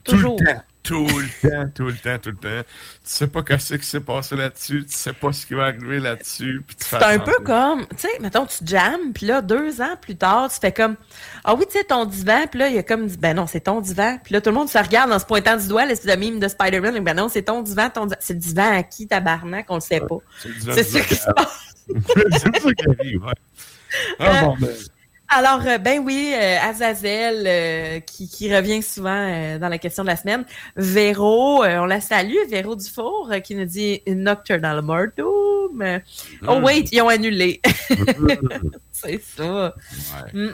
Speaker 1: Tout
Speaker 2: Toujours.
Speaker 1: le temps. Tout le temps, tout le temps, tout le temps. Tu sais pas qu'est-ce qui s'est passé là-dessus, tu sais pas ce qui va arriver là-dessus.
Speaker 2: C'est un peu comme, tu sais, mettons, tu jammes, puis là, deux ans plus tard, tu fais comme, ah oui, tu sais, ton divan, puis là, il y a comme, dit, ben non, c'est ton divan, puis là, tout le monde se regarde en se pointant du doigt, l'espèce de mime de Spider-Man, ben non, c'est ton divan, ton divan. C'est le divan à qui, tabarnak, on le sait pas.
Speaker 1: C'est le divan
Speaker 2: C'est
Speaker 1: du
Speaker 2: ça qui se passe.
Speaker 1: c'est ça qui arrive, ouais. Ah, bon, ben.
Speaker 2: Alors, euh, ben oui, euh, Azazel, euh, qui, qui revient souvent euh, dans la question de la semaine. Véro, euh, on la salue, Véro Dufour, qui nous dit Nocturnal Mortum. Oh
Speaker 1: Mm.
Speaker 2: wait, ils ont annulé. C'est ça. Mm.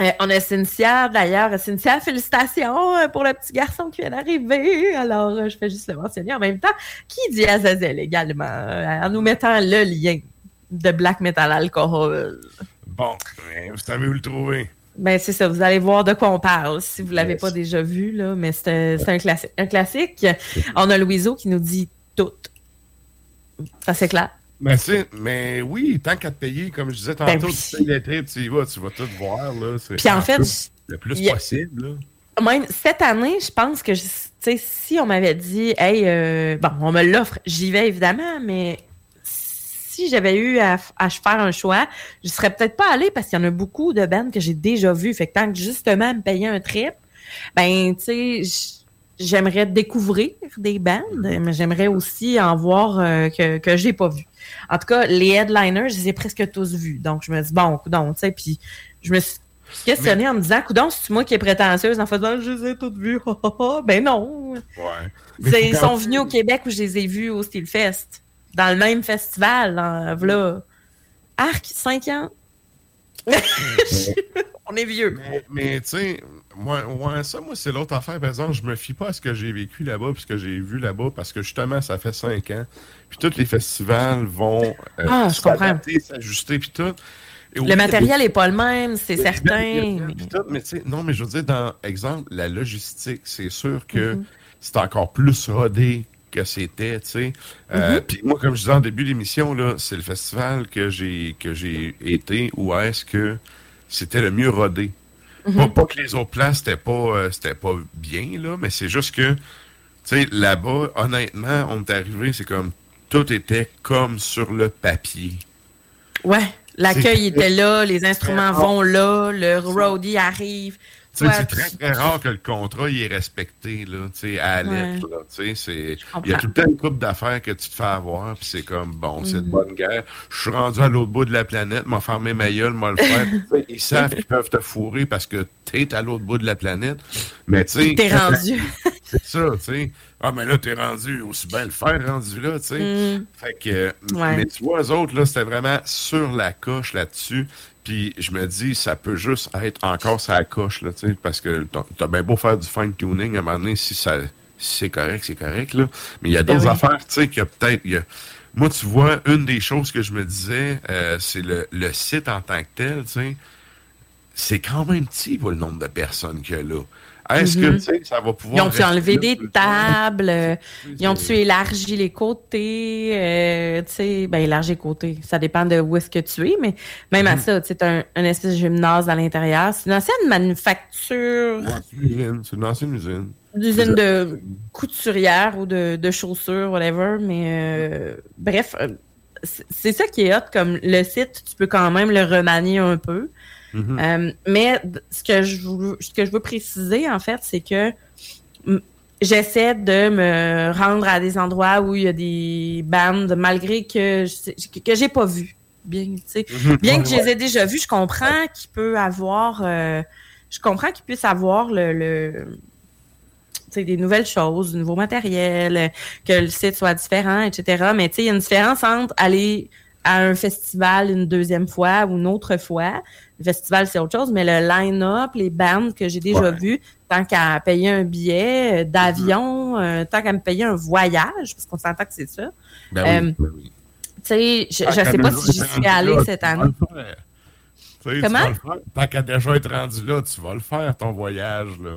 Speaker 2: Euh, on a Cynthia, d'ailleurs. Cynthia, félicitations pour le petit garçon qui vient d'arriver. Alors, je fais juste le mentionner en même temps. Qui dit Azazel également, en nous mettant le lien de Black Metal Alcohol?
Speaker 1: Bon, vous savez où le trouver.
Speaker 2: Ben, c'est ça, vous allez voir de quoi on parle si vous l'avez pas déjà vu, là, mais c'est un, c'est un classique. Un classique. On a Louiseau qui nous dit tout. Ça, c'est clair.
Speaker 1: Ben, c'est- mais oui, tant qu'à te payer, comme je disais tantôt,
Speaker 2: Ben oui.
Speaker 1: tu payes les tripes, tu y vas, tu vas tout voir. Là,
Speaker 2: Puis en fait,
Speaker 1: le plus
Speaker 2: y
Speaker 1: possible. Là.
Speaker 2: Même cette année, je pense que, je- si on m'avait dit, hey, euh, bon, on me l'offre, j'y vais évidemment, mais si j'avais eu à, faire un choix, je serais peut-être pas allée parce qu'il y en a beaucoup de bandes que j'ai déjà vues. Fait que tant que justement me payer un trip, ben, tu sais, j'aimerais découvrir des bandes, mais j'aimerais aussi en voir euh, que, que j'ai pas vu. En tout cas, les headliners, je les ai presque tous vus. Donc, je me dis, bon, coudon, tu sais, puis je me suis questionnée en me disant, coudon, c'est moi qui est prétentieuse en faisant, je les ai toutes vues? ben non.
Speaker 1: Ouais.
Speaker 2: Ils sont venus au Québec où je les ai vus au Steel Fest. Dans le même festival, là. Arc, 5 ans? On est vieux.
Speaker 1: Mais, mais, tu sais, moi, ça, moi, c'est l'autre affaire. Par exemple, je me fie pas à ce que j'ai vécu là-bas, puis ce que j'ai vu là-bas, parce que justement, ça fait cinq ans. Puis tous les festivals vont euh,
Speaker 2: Ah,
Speaker 1: s'ajuster, puis tout. Et oui,
Speaker 2: Le matériel n'est pas le même, c'est certain.
Speaker 1: mais- puis tout, mais tu sais, non, mais je veux dire, dans exemple, la logistique, c'est sûr que
Speaker 2: Mhm.
Speaker 1: c'est encore plus rodé que c'était, tu sais. Euh,
Speaker 2: Mhm.
Speaker 1: Puis moi, comme je disais en début d'émission, là, c'est le festival que j'ai que j'ai été où est-ce que c'était le mieux rodé.
Speaker 2: Mhm.
Speaker 1: Pas, pas que les autres places, c'était pas, euh, c'était pas bien, là, mais c'est juste que, tu sais, là-bas, honnêtement, on est arrivé, c'est comme, tout était comme sur le papier.
Speaker 2: Ouais, l'accueil était là, les instruments vont là, le roadie arrive.
Speaker 1: C'est très, très rare que le contrat il est respecté là, à
Speaker 2: Ouais. comprends.
Speaker 1: Il y a tout le temps une coupe d'affaires que tu te fais avoir, puis c'est comme, bon, c'est de
Speaker 2: Mhm.
Speaker 1: bonne guerre. Je suis rendu à l'autre bout de la planète, m'a fermé ma gueule, m'a le faire. Ils savent qu'ils peuvent te fourrer parce que t'es à l'autre bout de la planète. Mais tu sais...
Speaker 2: T'es rendu.
Speaker 1: C'est ça, tu sais. Ah, mais là, t'es rendu, aussi bien le faire rendu là, tu sais.
Speaker 2: Mm.
Speaker 1: Fait que,
Speaker 2: Ouais.
Speaker 1: mais tu vois, eux autres, là, c'était vraiment sur la coche là-dessus. Puis je me dis, ça peut juste être encore la coche, là, tu sais, parce que t'as bien beau faire du fine-tuning, à un moment donné, si, ça, si c'est correct, c'est correct, là. Mais il y a
Speaker 2: Ben
Speaker 1: d'autres
Speaker 2: oui.
Speaker 1: affaires, tu sais, que peut-être... a- Moi, tu vois, une des choses que je me disais, euh, c'est le, le site en tant que tel, tu sais. C'est quand même petit, pour le nombre de personnes qu'il y a là. Est-ce que,
Speaker 2: Mhm.
Speaker 1: tu sais, ça va pouvoir...
Speaker 2: Ils ont-tu enlevé des tables? euh, Ils ont-tu élargi les côtés? euh, tu sais, ben, élargi les côtés. Ça dépend de où est-ce que tu es, mais même à
Speaker 1: Mhm.
Speaker 2: ça, tu sais, un, un espèce de gymnase à l'intérieur. C'est une ancienne manufacture
Speaker 1: c'est une usine, c'est une ancienne usine.
Speaker 2: de couturière ou de, de chaussures, whatever. Mais euh, bref, euh, c'est c'est ça qui est hot. Comme le site, tu peux quand même le remanier un peu.
Speaker 1: Mhm.
Speaker 2: Euh, mais ce que je veux, ce que je veux préciser, en fait, c'est que j'essaie de me rendre à des endroits où il y a des bandes, malgré que je que, j'ai pas vu. Bien,
Speaker 1: Mhm.
Speaker 2: bien que je les ai déjà vus, je comprends qu'il peut avoir, euh, je comprends qu'il puisse avoir le, des nouvelles choses, du nouveau matériel, que le site soit différent, etc. Mais tu sais, il y a une différence entre aller à un festival une deuxième fois ou une autre fois. Le festival, c'est autre chose, mais le line-up, les bandes que j'ai déjà
Speaker 1: Ouais.
Speaker 2: vues, tant qu'à payer un billet euh, d'avion, euh, tant qu'à me payer un voyage, parce qu'on s'entend que c'est ça.
Speaker 1: Ben
Speaker 2: Euh,
Speaker 1: oui, ben oui.
Speaker 2: Tu sais, je,
Speaker 1: qu'à
Speaker 2: sais pas
Speaker 1: déjà
Speaker 2: si j'y suis allée
Speaker 1: là,
Speaker 2: cette année.
Speaker 1: le
Speaker 2: Comment?
Speaker 1: vas le faire. Tant qu'à déjà être rendu là, tu vas le faire, ton voyage, là.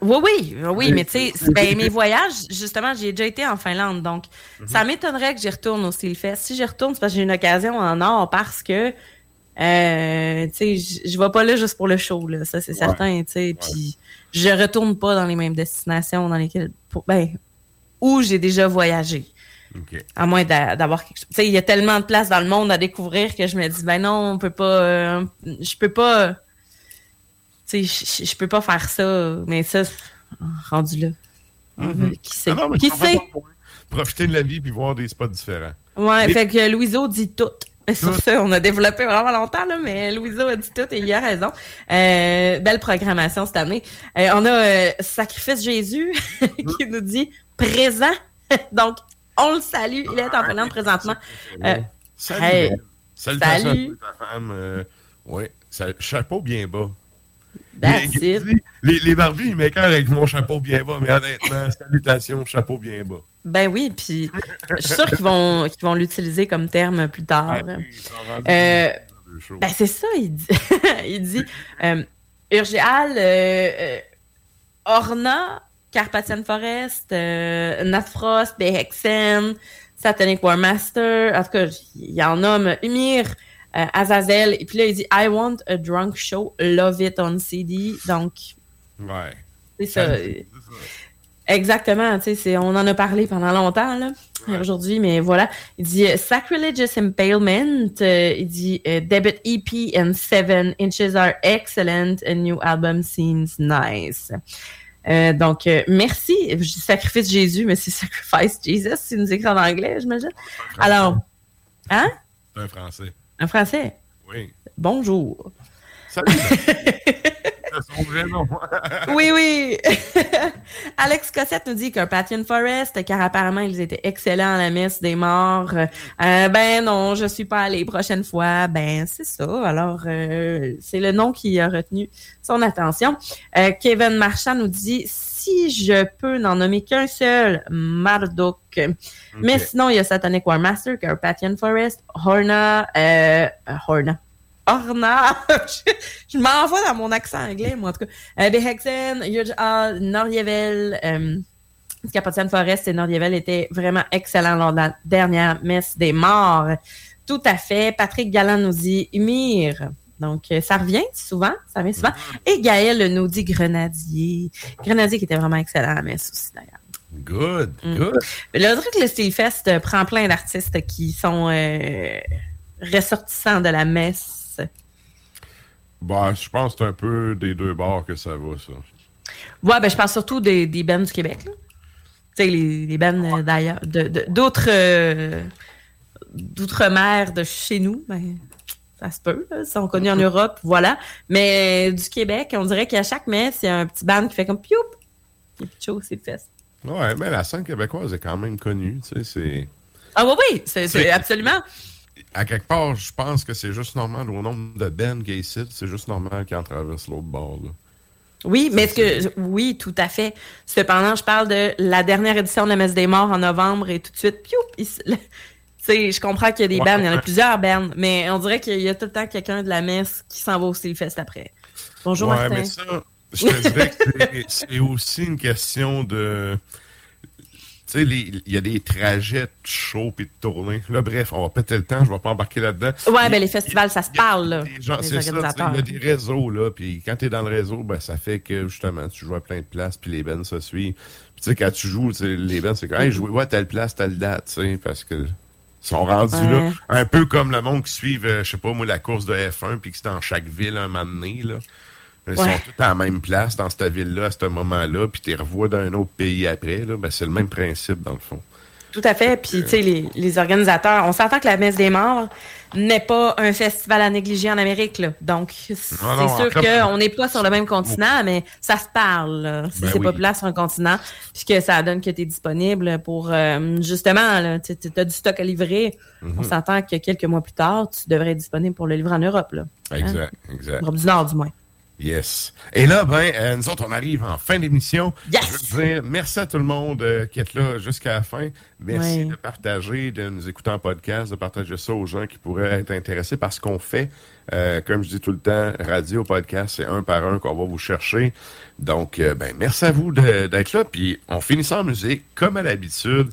Speaker 2: Oui, oui, oui,
Speaker 1: Oui,
Speaker 2: mais tu sais, ben, mes voyages, justement, j'ai déjà été en Finlande, donc
Speaker 1: Mhm.
Speaker 2: ça m'étonnerait que j'y retourne au Steelfest. Si j'y retourne, c'est parce que j'ai une occasion en or, parce que, euh, tu sais, je vais pas là juste pour le show, là, ça c'est
Speaker 1: Ouais.
Speaker 2: certain, tu sais, puis je retourne pas dans les mêmes destinations dans lesquelles, pour- ben, où j'ai déjà voyagé. À moins d'a- d'avoir quelque chose. Tu sais, il y a tellement de places dans le monde à découvrir que je me dis, ben non, on peut pas. euh, je peux pas. Tu sais, je- peux pas faire ça. Mais ça, c'est rendu là.
Speaker 1: Mhm.
Speaker 2: Qui sait?
Speaker 1: Ah non, mais
Speaker 2: Qui sait?
Speaker 1: point. Profiter de la vie puis voir des spots différents.
Speaker 2: Ouais, fait que Louiseau dit tout. Et sur ça, on a développé vraiment longtemps, là, mais Louiseau a dit tout et il a raison. Euh, belle programmation cette année. Euh, on a euh, Sacrifice Jésus qui nous dit présent. Donc, on le salue. Il est en Finlande présentement.
Speaker 1: Salut,
Speaker 2: hey, salut.
Speaker 1: toi, ta femme. ouais, ça- chapeau bien bas. Les, les, les barbus, ils m'écœurent avec mon chapeau bien bas, mais honnêtement, salutations, chapeau bien bas.
Speaker 2: Ben oui, puis je suis sûre qu'ils vont, qu'ils vont l'utiliser comme terme plus tard. Euh, ben c'est ça, il dit. il dit euh, Urgeal, euh, euh, Orna, Carpathian Forest, Natfrost, Behexen, Satanic Warmaster, en tout cas, il y en nomme Umir, Azazel, et puis là, il dit I want a drunk show, love it on CD. Donc,
Speaker 1: Ouais.
Speaker 2: c'est ça. Exactement, tu sais, on en a parlé pendant longtemps, là, aujourd'hui, mais voilà. Il dit euh, Sacrilegious Impalement, euh, il dit euh, Debut EP and Seven Inches are excellent, a new album seems nice. Euh, donc, euh, merci. Je dis Sacrifice Jésus, mais c'est Sacrifice Jesus, si nous écrit en anglais, j'imagine. Alors, hein?
Speaker 1: C'est un français.
Speaker 2: Un français?
Speaker 1: Oui.
Speaker 2: Bonjour.
Speaker 1: Salut. C'est son vrai nom.
Speaker 2: Oui, oui. Alex Cossette nous dit qu'un Pathian Forest, car apparemment ils étaient excellents à la messe des morts. Euh, ben non, je suis pas allée. Prochaine fois, ben c'est ça. Alors, euh, c'est le nom qui a retenu son attention. Euh, Kevin Marchand nous dit si je peux n'en nommer qu'un seul, Marduk. Mais sinon, il y a Satanic War Master, qu'un Pathian Forest, Horna, Horna. Orna. je m'envoie dans mon accent anglais, moi, en tout cas. Euh, Behexen, Huge Hall, Norievel, euh, Forest et Norievel étaient vraiment excellents lors de la dernière messe des morts. Tout à fait. Patrick Galland nous dit Ymir. Donc, euh, ça revient souvent, ça revient souvent. Et Gaël nous dit Grenadier. Grenadier qui était vraiment excellent à la messe aussi, d'ailleurs.
Speaker 1: Good,
Speaker 2: Mm.
Speaker 1: good.
Speaker 2: Le truc, le Steelfest euh, prend plein d'artistes qui sont euh, ressortissants de la messe?
Speaker 1: Bah, je pense que c'est un peu des deux bords que ça va, ça.
Speaker 2: Ouais, ben je parle surtout des, des bands du Québec. Là. Tu sais, les, les bands euh, d'ailleurs, d'autres euh, d'outre-mer de chez nous. Ben, ça se peut, là, ils sont connus en Europe, voilà. Mais euh, du Québec, on dirait qu'à chaque messe, il y a un petit band qui fait comme pioup, et puis chaud, c'est fest.
Speaker 1: Ouais, mais la scène québécoise est quand même connue, tu sais, c'est...
Speaker 2: Ah oui, oui, c'est c'est
Speaker 1: C'est-
Speaker 2: absolument.
Speaker 1: À quelque part, je pense que c'est juste normal au nombre de Ben qui ici, c'est juste normal qu'ils en traversent l'autre bord, là.
Speaker 2: Oui, mais est-ce que oui, tout à fait. Cependant, je parle de la dernière édition de la Messe des Morts en novembre et tout de suite, sais, je comprends qu'il y a des
Speaker 1: Ouais.
Speaker 2: bands, il y en a plusieurs bands, mais on dirait qu'il y a tout le temps quelqu'un de la messe qui s'en va au Steelfest après. Bonjour
Speaker 1: ouais,
Speaker 2: Martin.
Speaker 1: mais ça, je te dirais que c'est aussi une question de... Tu sais, il y a des trajets de show et de tournée. Là, bref, on va péter le temps, je vais pas embarquer là-dedans.
Speaker 2: Ouais, ben les festivals, ça se parle, là.
Speaker 1: C'est ça, tu il y a des réseaux, là, puis quand t'es dans le réseau, ben, ça fait que, justement, tu joues à plein de places, puis les bands se suivent. Puis, tu sais, quand tu joues, tu les bands, c'est comme, hey, jouez, ouais, telle place, telle date, tu sais, parce que ils sont rendus
Speaker 2: Ouais.
Speaker 1: là. Un peu comme le monde qui suit, euh, je sais pas, moi, la course de F1, puis qui est dans chaque ville un moment donné, là. Ils
Speaker 2: Ouais.
Speaker 1: sont tous à la même place, dans cette ville-là, à ce moment-là, puis tu les revois dans un autre pays après, là. Ben, c'est le même principe, dans le fond.
Speaker 2: Tout à fait. Puis, tu sais, les, les organisateurs, on s'entend que la Messe des Morts n'est pas un festival à négliger en Amérique. Là. Donc, c'est sûr qu'on n'est pas sur le même continent, mais ça se parle. là, Si
Speaker 1: Ben
Speaker 2: c'est
Speaker 1: oui. Mhm.
Speaker 2: On s'entend que quelques mois plus tard, tu devrais être disponible pour le livrer en Europe. Là.
Speaker 1: Exact, exact.
Speaker 2: Europe du Nord, du moins.
Speaker 1: Yes. Et là, ben, euh, nous autres, on arrive en fin d'émission.
Speaker 2: Yes!
Speaker 1: Je veux dire, merci à tout le monde euh, qui est là jusqu'à la fin. Merci
Speaker 2: Ouais.
Speaker 1: de partager, de nous écouter en podcast, de partager ça aux gens qui pourraient être intéressés par ce qu'on fait. Euh, comme je dis tout le temps, radio, podcast, c'est un par un qu'on va vous chercher. Donc, ben, merci à vous d'être là. Puis, on finit ça en musique, comme à l'habitude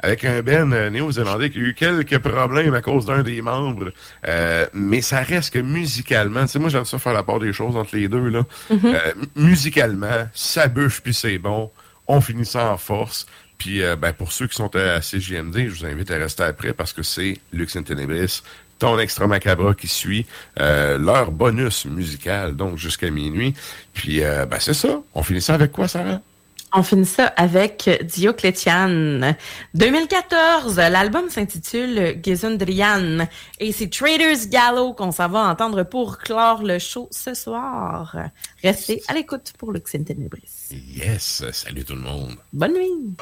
Speaker 1: avec un Ben euh, néo-zélandais qui a eu quelques problèmes à cause d'un des membres. Euh, mais ça reste que musicalement, tu sais, moi j'aime ça faire la part des choses entre les deux. Là.
Speaker 12: Mhm.
Speaker 1: Euh, musicalement, ça bûche puis c'est bon. On finit ça en force. Puis euh, ben, pour ceux qui sont à CGMD, je vous invite à rester après parce que c'est Lux in Tenebris, ton extra macabre qui suit, euh, leur bonus musical, donc jusqu'à minuit. Puis euh, ben, c'est ça. On finit ça avec quoi, Sarah?
Speaker 2: On finit ça avec Dioclétian. 2014, l'album s'intitule Gesundrian et c'est Traders Gallo qu'on s'en va entendre pour clore le show ce soir. Restez à l'écoute pour in Tenebris.
Speaker 1: Yes! Salut tout le monde!
Speaker 2: Bonne nuit!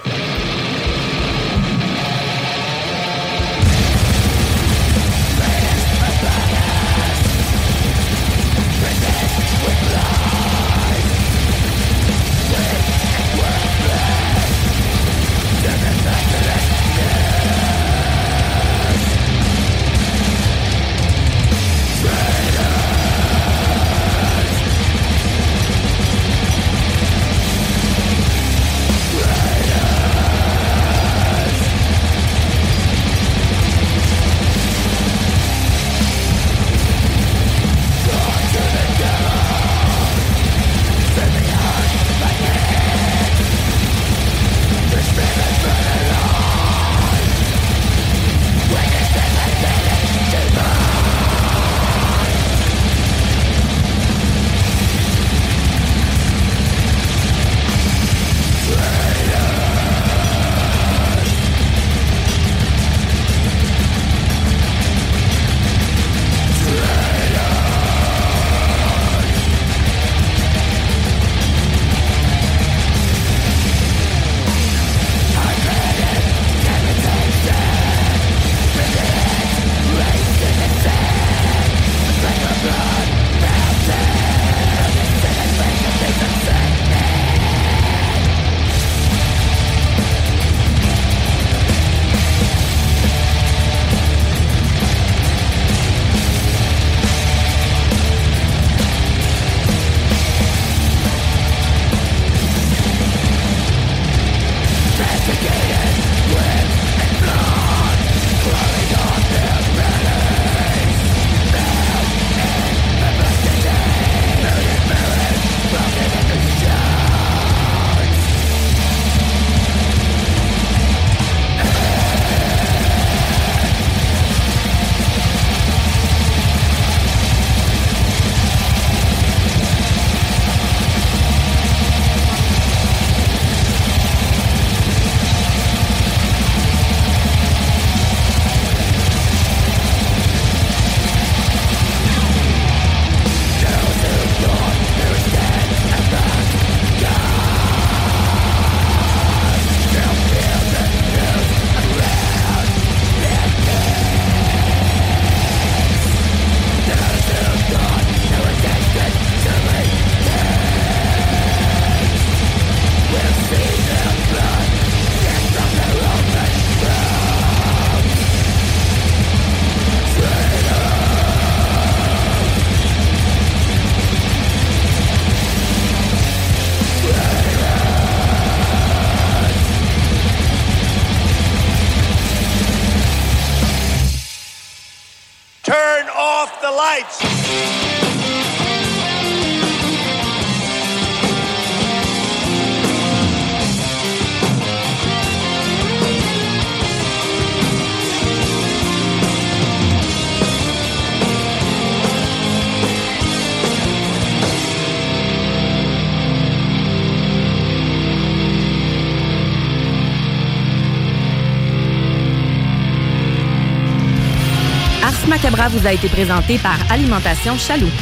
Speaker 2: Macabra vous a été présenté par Alimentation Chaloux.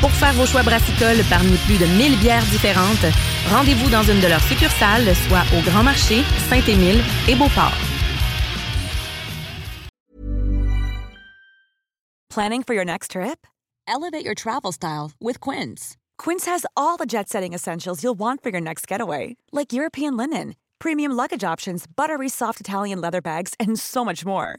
Speaker 2: Pour faire vos choix brassicoles parmi plus de 1000 bières différentes, rendez-vous dans une de leurs succursales, soit au Grand Marché, Saint-Émile et Beauport.
Speaker 13: Planning for your next trip? Elevate your travel style with Quince. Quince has all the jet setting essentials you'll want for your next getaway, like European linen, premium luggage options, buttery soft Italian leather bags, and so much more.